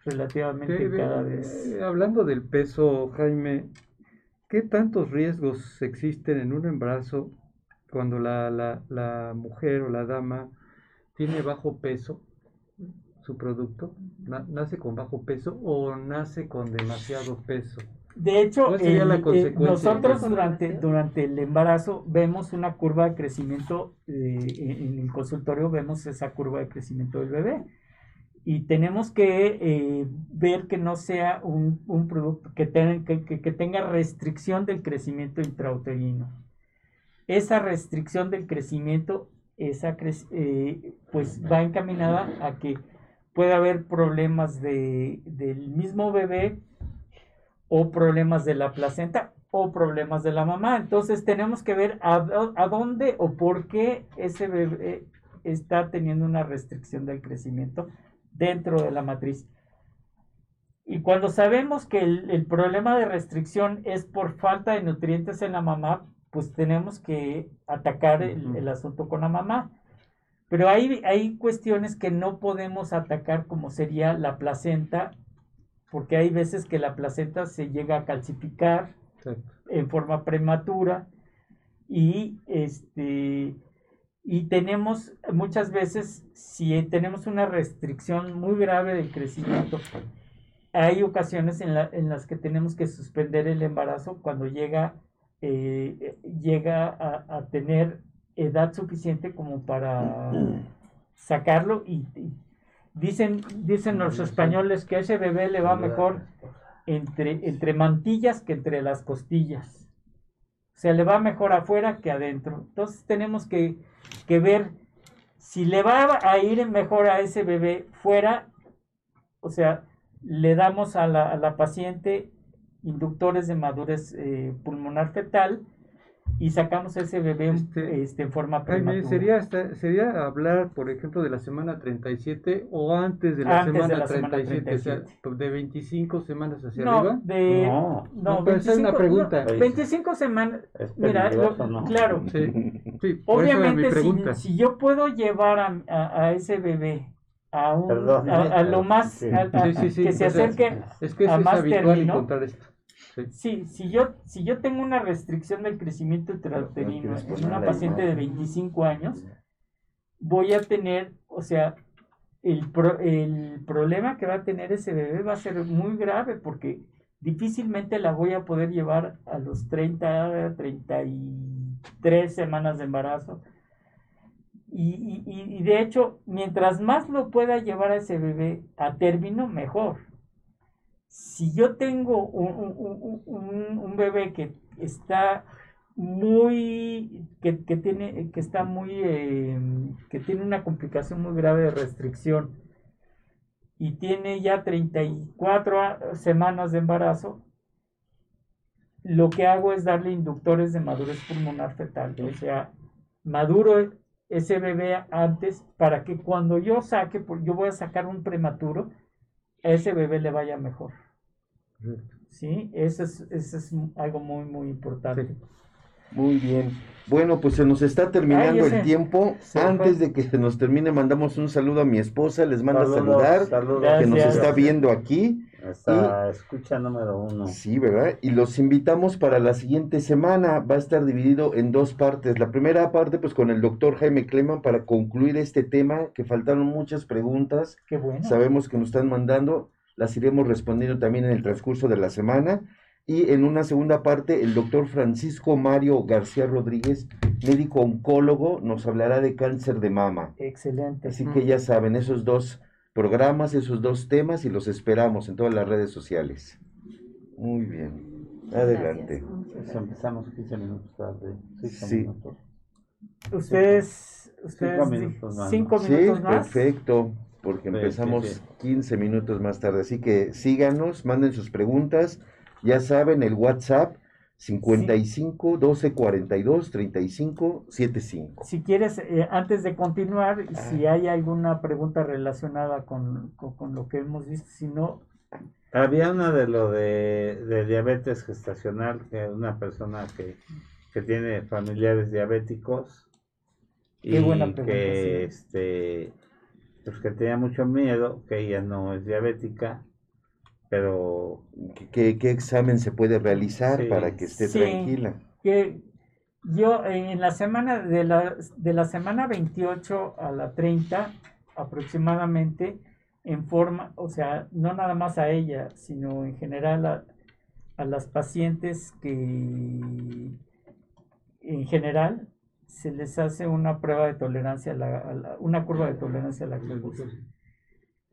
Speaker 3: relativamente
Speaker 6: Sí,
Speaker 3: cada
Speaker 6: ve-
Speaker 3: vez.
Speaker 6: eh, hablando del peso, Jaime, ¿qué tantos riesgos existen en un embarazo cuando la, la, la mujer o la dama tiene bajo peso su producto? Na- ¿Nace con bajo peso o nace con demasiado peso?
Speaker 3: De hecho,
Speaker 6: ¿Cuál sería
Speaker 3: el-
Speaker 6: la
Speaker 3: eh, nosotros durante, durante el embarazo vemos una curva de crecimiento, eh, en el consultorio vemos esa curva de crecimiento del bebé. Y tenemos que eh, ver que no sea un, un producto que, ten- que- que- que tenga restricción del crecimiento intrauterino. Esa restricción del crecimiento, esa cre- pues va encaminada a que pueda haber problemas de, del mismo bebé o problemas de la placenta o problemas de la mamá. Entonces tenemos que ver a, dó- a dónde o por qué ese bebé está teniendo una restricción del crecimiento dentro de la matriz. Y cuando sabemos que el, el problema de restricción es por falta de nutrientes en la mamá, pues tenemos que atacar el, el asunto con la mamá. Pero hay, hay cuestiones que no podemos atacar como sería la placenta, porque hay veces que la placenta se llega a calcificar
Speaker 6: Exacto.
Speaker 3: en forma prematura y este y tenemos muchas veces si tenemos una restricción muy grave del crecimiento hay ocasiones en, la- en las que tenemos que suspender el embarazo cuando llega eh, llega a, a tener edad suficiente como para sacarlo y, y dicen dicen los españoles que a ese bebé le va mejor entre, entre mantillas que entre las costillas. O sea, le va mejor afuera que adentro. Entonces tenemos que, que ver si le va a ir mejor a ese bebé fuera, o sea, le damos a la, a la paciente inductores de madurez eh, pulmonar fetal y sacamos ese bebé
Speaker 6: Este,
Speaker 3: este, en forma prematura.
Speaker 6: ¿sería, hasta- ¿sería hablar, por ejemplo, de la semana 37 o antes de la,
Speaker 3: Antes de
Speaker 6: semana,
Speaker 3: la semana
Speaker 6: 37? O sea,
Speaker 3: 37.
Speaker 6: de 25 semanas hacia
Speaker 3: no,
Speaker 6: arriba.
Speaker 3: de,
Speaker 2: No.
Speaker 3: no,
Speaker 6: No, pero esa es una
Speaker 3: 25
Speaker 6: pregunta.
Speaker 3: no, 25 semanas. Mira, lo-
Speaker 2: ¿no?
Speaker 3: claro,
Speaker 6: Sí, sí,
Speaker 3: Obviamente, si, si yo puedo llevar a, a- a ese bebé a, un,
Speaker 2: Perdón,
Speaker 3: a, a lo más
Speaker 2: Sí.
Speaker 3: a- a-
Speaker 6: Sí, sí, sí,
Speaker 3: que se acerque
Speaker 6: Es que
Speaker 3: a
Speaker 6: eso es
Speaker 3: más
Speaker 6: habitual
Speaker 3: término.
Speaker 6: encontrar esto. Sí.
Speaker 3: Sí, si yo, si yo tengo una restricción del crecimiento intrauterino en una paciente de 25 años, voy a tener, o sea, el, pro- el problema que va a tener ese bebé va a ser muy grave porque difícilmente la voy a poder llevar a los 30, 33 semanas de embarazo. Y- y de hecho, mientras más lo pueda llevar a ese bebé a término, mejor si yo tengo un, un- un- un- bebé que está muy que, que tiene que está muy eh, que tiene una complicación muy grave de restricción y tiene ya 34 a- semanas de embarazo lo que hago es darle inductores de madurez pulmonar fetal o sea maduro ese bebé antes para que cuando yo saque yo voy a sacar un prematuro a ese bebé le vaya mejor. Sí, eso es, eso es algo muy, muy importante.
Speaker 4: Muy bien. Bueno, pues se nos está terminando
Speaker 3: Ay,
Speaker 4: el tiempo. Antes
Speaker 3: fue.
Speaker 4: de que se nos termine, mandamos un saludo a mi esposa, les manda a
Speaker 2: Saludos,
Speaker 4: saludar,
Speaker 2: saludos.
Speaker 4: que nos está viendo aquí.
Speaker 2: Esta escucha número uno.
Speaker 4: Sí, ¿verdad? Y los invitamos para la siguiente semana. Va a estar dividido en dos partes. La primera parte, pues con el doctor Jaime Cleman para concluir este tema, que faltaron muchas preguntas.
Speaker 3: Qué bueno.
Speaker 4: Sabemos que nos están mandando, las iremos respondiendo también en el transcurso de la semana. Y en una segunda parte, el doctor Francisco Mario García Rodríguez, médico oncólogo, nos hablará de cáncer de mama.
Speaker 3: Excelente.
Speaker 4: Así que ya saben, esos dos programas, esos dos temas y los esperamos en todas las redes sociales. Muy bien. Adelante.
Speaker 5: Gracias.
Speaker 2: Pues empezamos 15 minutos tarde.
Speaker 4: Sí.
Speaker 2: minutos.
Speaker 3: Ustedes, ustedes di-
Speaker 2: minutos más,
Speaker 3: cinco.
Speaker 4: Sí,
Speaker 3: más.
Speaker 4: perfecto, porque empezamos
Speaker 2: sí, sí.
Speaker 4: 15 minutos más tarde. Así que síganos, manden sus preguntas. Ya saben, el WhatsApp 55 12 42 35 75.
Speaker 3: Si quieres, eh, antes de continuar,
Speaker 4: Ah.
Speaker 3: si hay alguna pregunta relacionada con, con- con lo que hemos visto, si no,
Speaker 2: Había una de lo de, de diabetes gestacional, que una persona que, que tiene familiares diabéticos y
Speaker 3: Qué buena pregunta,
Speaker 2: que
Speaker 3: sí.
Speaker 2: este pues que tenía mucho miedo, que ella no es diabética, pero
Speaker 4: ¿Qué- ¿Qué, examen se puede realizar
Speaker 2: Sí.
Speaker 4: para que esté
Speaker 3: Sí.
Speaker 4: tranquila?
Speaker 3: que yo eh, en la semana de la, de la semana 28 a la 30 aproximadamente en forma, o sea, no nada más a ella, sino en general a, a las pacientes que en general se les hace una prueba de tolerancia a la, a la- una curva de tolerancia a la glucosa.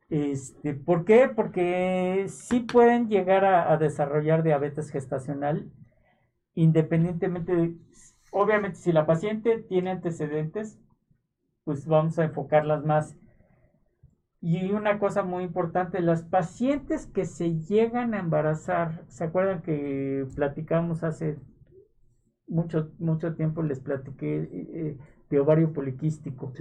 Speaker 3: Este, ¿Por qué? Porque sí pueden llegar a, desarrollar diabetes gestacional independientemente de, obviamente si la paciente tiene antecedentes, pues vamos a enfocarlas más. Y una cosa muy importante, las pacientes que se llegan a embarazar, ¿se acuerdan que platicamos hace mucho, mucho tiempo, les platiqué eh, eh, de ovario poliquístico?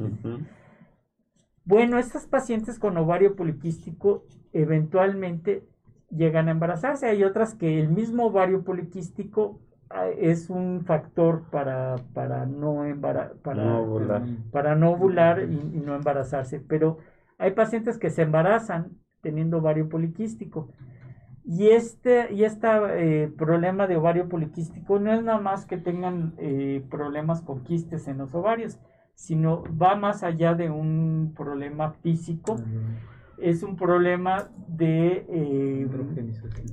Speaker 3: Bueno, estas pacientes con ovario poliquístico eventualmente llegan a embarazarse. Hay otras que el mismo ovario poliquístico ah, es un factor para, para no embara- para,
Speaker 2: No ovular.
Speaker 3: para no ovular y, y no embarazarse. Pero hay pacientes que se embarazan teniendo ovario poliquístico. Y este, y este problema de ovario poliquístico no es nada más que tengan eh, problemas con quistes en los ovarios, sino va más allá de un problema físico, es un problema de, eh,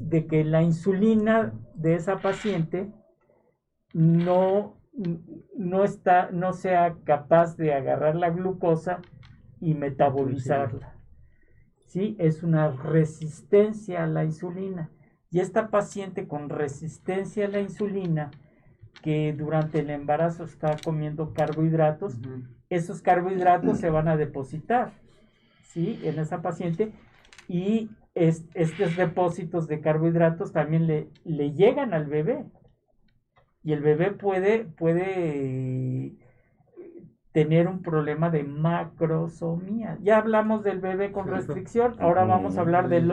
Speaker 3: de que la insulina de esa paciente no, no, está, no sea capaz de agarrar la glucosa y metabolizarla. ¿Sí? Es una resistencia a la insulina. Y esta paciente con resistencia a la insulina, que durante el embarazo está comiendo carbohidratos, esos carbohidratos se van a depositar, ¿sí? En esa paciente y es- estos depósitos de carbohidratos también le, le llegan al bebé y el bebé puede, puede eh, tener un problema de macrosomía. Ya hablamos del bebé con restricción, ahora vamos a hablar del,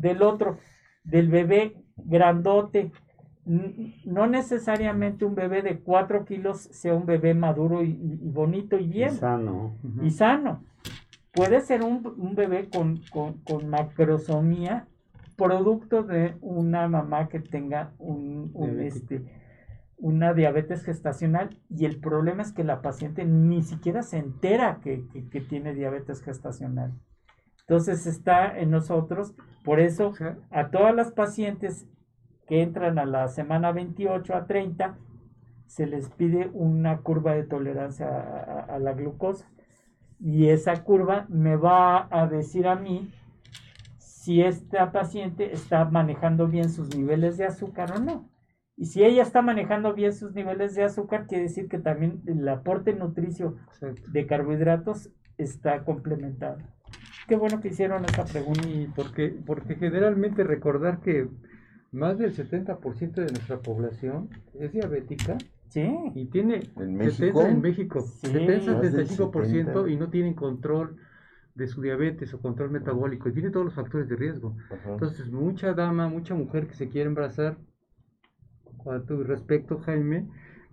Speaker 3: del otro, del bebé grandote. No necesariamente un bebé de 4 kilos sea un bebé maduro y, y- y bonito y bien
Speaker 2: Sano.
Speaker 3: y sano. puede ser un, un bebé con, con, con macrosomía producto de una mamá que tenga un, este, una diabetes gestacional y el problema es que la paciente ni siquiera se entera que, que- que tiene diabetes gestacional. Entonces está en nosotros, por eso a todas las pacientes que entran a la semana 28 a 30 se les pide una curva de tolerancia a, a- a la glucosa y esa curva me va a decir a mí si esta paciente está manejando bien sus niveles de azúcar o no. Y si ella está manejando bien sus niveles de azúcar, quiere decir que también el aporte nutricio
Speaker 6: exacto.
Speaker 3: de carbohidratos está complementado. Qué bueno que hicieron esa pregunta.
Speaker 6: Y porque, porque generalmente recordar que más del 70% de nuestra población es diabética
Speaker 3: Sí,
Speaker 6: y tiene
Speaker 4: ¿En
Speaker 6: 70
Speaker 4: México?
Speaker 6: en México,
Speaker 3: Sí.
Speaker 6: 70,
Speaker 4: Más del
Speaker 6: 75%
Speaker 4: 70.
Speaker 6: y no tienen control de su diabetes o control metabólico y tiene todos los factores de riesgo.
Speaker 4: Ajá.
Speaker 6: Entonces, mucha dama, mucha mujer que se quiere embarazar, a tu respecto, Jaime,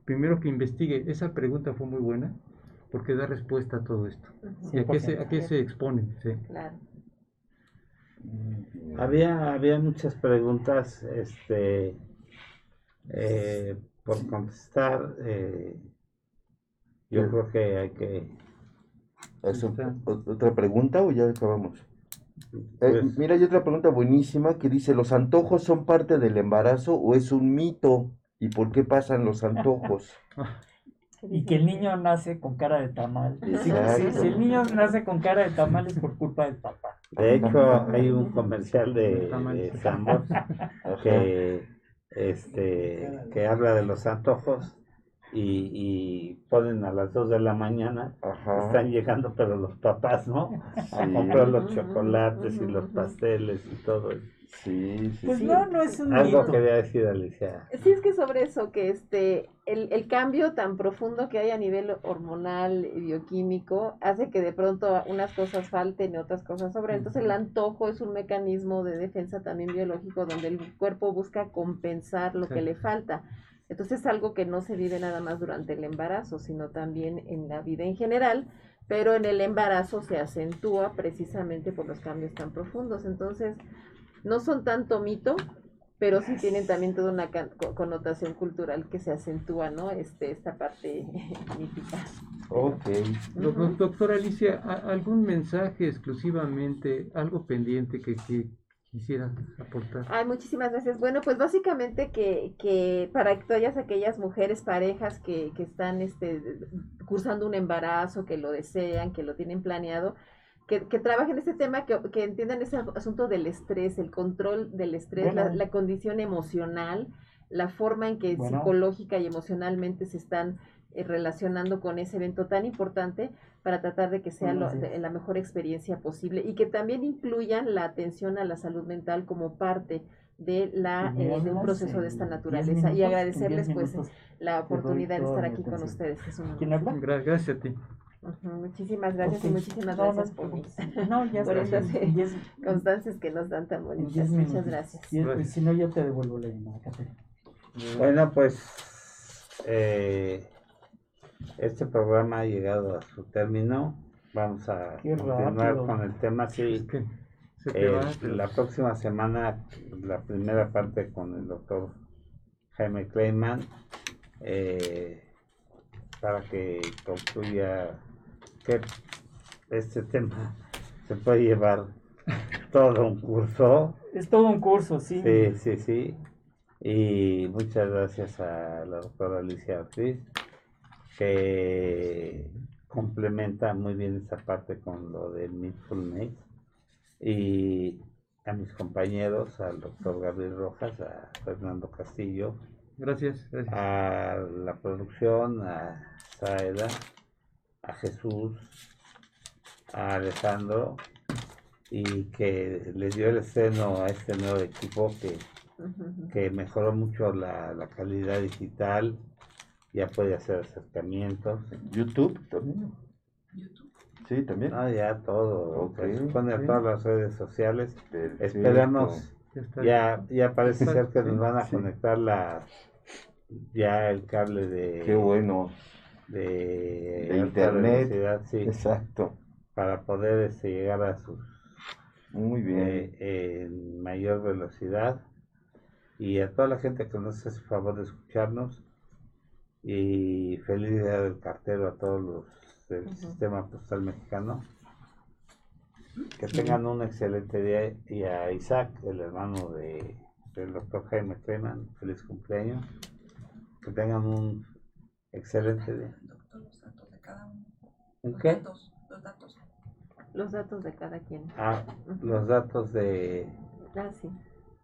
Speaker 6: primero que investigue, esa pregunta fue muy buena, porque da respuesta a todo esto. ¿Y a qué se, a qué se exponen? Sí.
Speaker 5: Claro.
Speaker 2: Había, había muchas preguntas este, eh, por contestar. eh, yo
Speaker 4: Sí.
Speaker 2: creo que hay que...
Speaker 4: ¿Eso-
Speaker 6: Está.
Speaker 4: o- ¿Otra pregunta o ya acabamos? Eh,
Speaker 2: pues,
Speaker 4: mira, hay otra pregunta buenísima que dice, ¿los antojos son parte del embarazo o es un mito? ¿Y por qué pasan los antojos?
Speaker 3: y que el niño nace con cara de tamal. Si, si-
Speaker 4: Exacto.
Speaker 3: si el niño nace con cara de tamal es por culpa del papá.
Speaker 2: de hecho, hay un comercial de, de que, este, que habla de los antojos y, y ponen a las 2 de la mañana.
Speaker 4: Ajá.
Speaker 2: Están llegando, pero los papás, ¿no? A
Speaker 4: Sí.
Speaker 2: comprar los chocolates y los pasteles y todo. eso.
Speaker 4: Sí, sí,
Speaker 3: Pues
Speaker 4: sí.
Speaker 3: no, no es un
Speaker 2: Algo
Speaker 3: mito.
Speaker 2: quería decir Alicia.
Speaker 5: Sí, es que sobre eso, que este, el, el cambio tan profundo que hay a nivel hormonal y bioquímico hace que de pronto unas cosas falten y otras cosas sobren. Entonces el antojo es un mecanismo de defensa también biológico donde el cuerpo busca compensar lo
Speaker 6: Sí.
Speaker 5: que le falta. Entonces es algo que no se vive nada más durante el embarazo, sino también en la vida en general, pero en el embarazo se acentúa precisamente por los cambios tan profundos. Entonces, no son tanto mito, pero sí tienen también toda una connotación cultural que se acentúa, ¿no? Este, esta parte mítica.
Speaker 4: Ok.
Speaker 5: Ujú.
Speaker 6: Doctora Alicia, ¿a- ¿algún mensaje exclusivamente, algo pendiente que, que quisiera aportar?
Speaker 5: Ay, muchísimas gracias. Bueno, pues básicamente que, que para todas aquellas mujeres, parejas que, que están este, cursando un embarazo, que lo desean, que lo tienen planeado, que, que trabajen este tema, que, que entiendan ese asunto del estrés, el control del estrés, la,
Speaker 3: Bueno.
Speaker 5: la condición emocional, la forma en que
Speaker 3: Bueno.
Speaker 5: psicológica y emocionalmente se están eh, relacionando con ese evento tan importante para tratar de que sea
Speaker 3: Bueno,
Speaker 5: lo- de- la mejor experiencia posible y que también incluyan la atención a la salud mental como parte de la eh, de un proceso de esta
Speaker 3: 10
Speaker 5: naturaleza y
Speaker 3: minutos,
Speaker 5: agradecerles
Speaker 3: 10
Speaker 5: pues la oportunidad de estar aquí con ustedes. que es un
Speaker 3: ¿Quién
Speaker 5: honor.
Speaker 3: habla?
Speaker 6: Gra- Gracias a ti.
Speaker 5: Muchísimas gracias y muchísimas
Speaker 3: No, no
Speaker 5: gracias
Speaker 3: te
Speaker 5: por
Speaker 3: No, ya
Speaker 5: por estas, eh,
Speaker 3: 10
Speaker 5: constancias que nos dan tan bonitas.
Speaker 3: 10
Speaker 5: Muchas gracias.
Speaker 3: Y-
Speaker 6: Gracias.
Speaker 3: Si no, yo te devuelvo la llamada, Caterina.
Speaker 2: Bueno, pues eh, este programa ha llegado a su término. Vamos a
Speaker 3: Qué
Speaker 2: continuar
Speaker 3: rápido.
Speaker 2: con el tema. Sí,
Speaker 6: Es que se te
Speaker 2: Eh, la próxima semana, la primera parte con el doctor Jaime Kleiman, eh, para que concluya que este tema se puede llevar todo un curso.
Speaker 3: Es todo un curso, sí.
Speaker 2: Sí, sí, sí. Y muchas gracias a la doctora Alicia Ortiz, que complementa muy bien esta parte con lo del Mindfulness. Y a mis compañeros, al doctor Gabriel Rojas, a Fernando Castillo,
Speaker 6: Gracias, gracias.
Speaker 2: a la producción, a Saeda, a Jesús, a Alejandro, y que le dio el estreno a este nuevo equipo que que mejoró mucho la, la calidad digital, ya puede hacer acercamientos.
Speaker 4: YouTube también. Sí, también.
Speaker 2: No, ya todo,
Speaker 4: Ok,
Speaker 2: se supone a todas las redes sociales.
Speaker 4: Perfecto.
Speaker 2: Esperamos,
Speaker 6: Ya
Speaker 2: ya, parece ser que nos van a
Speaker 6: sí.
Speaker 2: conectar la ya el cable de,
Speaker 4: Qué bueno.
Speaker 2: De,
Speaker 4: internet.
Speaker 2: sí,
Speaker 4: Exacto.
Speaker 2: para poder este, llegar a sus
Speaker 4: Muy bien.
Speaker 2: eh, en mayor velocidad y a toda la gente que nos hace el favor de escucharnos y feliz día del cartero a todos los del sistema postal mexicano que tengan un excelente día y a Isaac el hermano de del doctor Jaime Cleman feliz cumpleaños que tengan un excelente día
Speaker 1: Doctor, los datos de cada uno.
Speaker 2: ¿Un
Speaker 1: Los
Speaker 2: qué?
Speaker 1: datos, los datos.
Speaker 5: Los datos de cada quien.
Speaker 2: Ah, los datos de
Speaker 5: Ah, sí.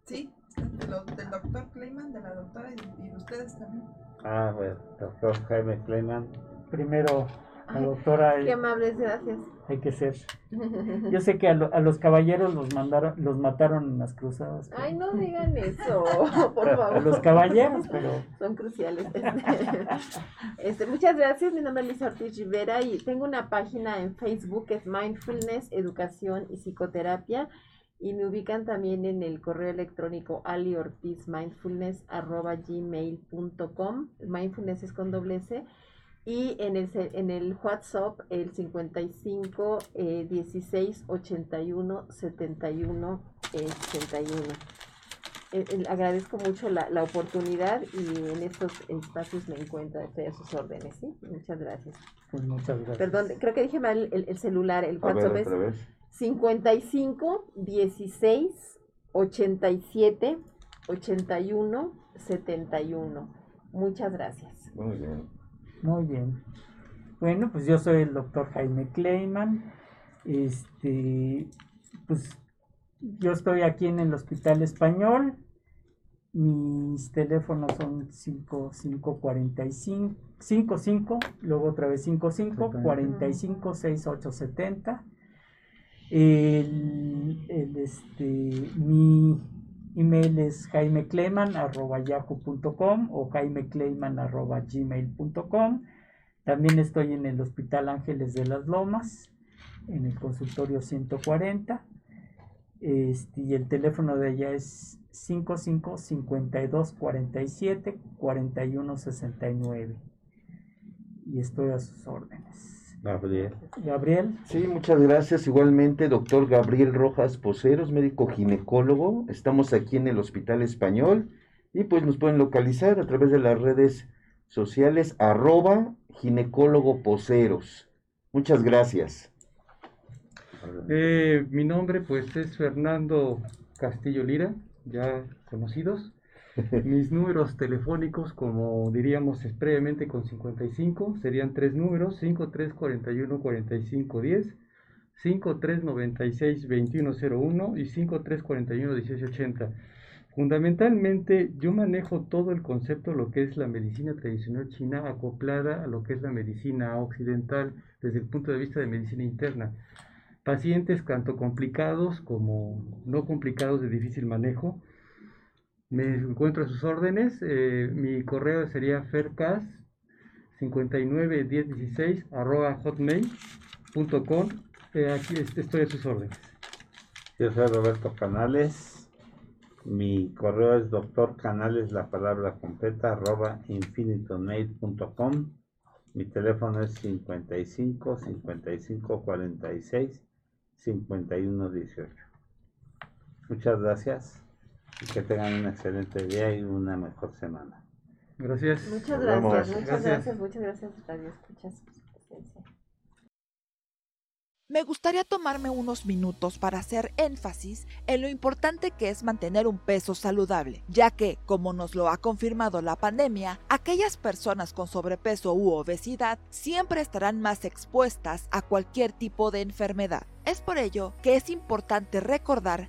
Speaker 1: Sí, de lo- del doctor Clayman, de la doctora y, y de ustedes también.
Speaker 2: ah bueno doctor Jaime Cleman
Speaker 3: Primero, la doctora,
Speaker 5: Qué
Speaker 3: eh,
Speaker 5: amables, gracias.
Speaker 3: hay que ser. Yo sé que a, lo- a los caballeros los mandaron, los mataron en las cruzadas. pero-
Speaker 5: Ay, no digan eso, por
Speaker 3: a
Speaker 5: favor.
Speaker 3: los caballeros, pero
Speaker 5: Son cruciales. Este, muchas gracias. Mi nombre es Lisa Ortiz Rivera y tengo una página en Facebook que es Mindfulness, Educación y Psicoterapia. Y me ubican también en el correo electrónico aliortizmindfulness.gmail.com. Mindfulness es con doble S. Y en el, en el WhatsApp, el 55 eh, 16 81 71 eh, 61. Eh, eh, agradezco mucho la, la oportunidad y en estos espacios me encuentro, estoy a sus órdenes, ¿sí? Muchas gracias.
Speaker 3: pues muchas gracias.
Speaker 5: Perdón, creo que dije mal el, el celular, el
Speaker 4: A ver,
Speaker 5: WhatsApp es
Speaker 4: otra vez.
Speaker 5: 55 16 87 81 71. Muchas gracias.
Speaker 4: Muy bien.
Speaker 3: Muy bien. Bueno, pues yo soy el doctor Jaime Kleiman. Este, pues yo estoy aquí en el Hospital Español. Mis teléfonos son 5545, 55, luego otra vez 55, 45, 6870. El, el, este, mi email es jaimecleman.yahoo.com o jaimecleman.gmail.com. También estoy en el Hospital Ángeles de las Lomas, en el consultorio 140. Este, y el teléfono de ella es 55 52 47 41 69. Y estoy a sus órdenes.
Speaker 2: Gabriel
Speaker 3: Gabriel,
Speaker 4: Sí, muchas gracias. Igualmente, doctor Gabriel Rojas Poceros, médico ginecólogo. Estamos aquí en el Hospital Español y pues nos pueden localizar a través de las redes sociales arroba ginecólogo poceros. Muchas gracias.
Speaker 6: Eh, mi nombre pues es Fernando Castillo Lira, ya conocidos. Mis números telefónicos, como diríamos previamente con 55, serían tres números, 5341 4510, 5396 2101 y 5341 1880. Fundamentalmente yo manejo todo el concepto de lo que es la medicina tradicional china acoplada a lo que es la medicina occidental desde el punto de vista de medicina interna pacientes tanto complicados como no complicados de difícil manejo. Me encuentro a sus órdenes. eh, mi correo sería fercas 591016 arroba hotmail.com. Eh, aquí est- estoy a sus órdenes.
Speaker 2: Yo soy Roberto Canales. Mi correo es doctor canales, la palabra completa, arroba infinitonmail.com. Mi teléfono es 55 55 46 51 18. Muchas gracias y que tengan un excelente día y una mejor semana.
Speaker 6: Gracias.
Speaker 5: Muchas gracias, muchas
Speaker 6: Gracias.
Speaker 5: gracias, muchas gracias, Radio Escuchas.
Speaker 1: Me gustaría tomarme unos minutos para hacer énfasis en lo importante que es mantener un peso saludable, ya que, como nos lo ha confirmado la pandemia, aquellas personas con sobrepeso u obesidad siempre estarán más expuestas a cualquier tipo de enfermedad. Es por ello que es importante recordar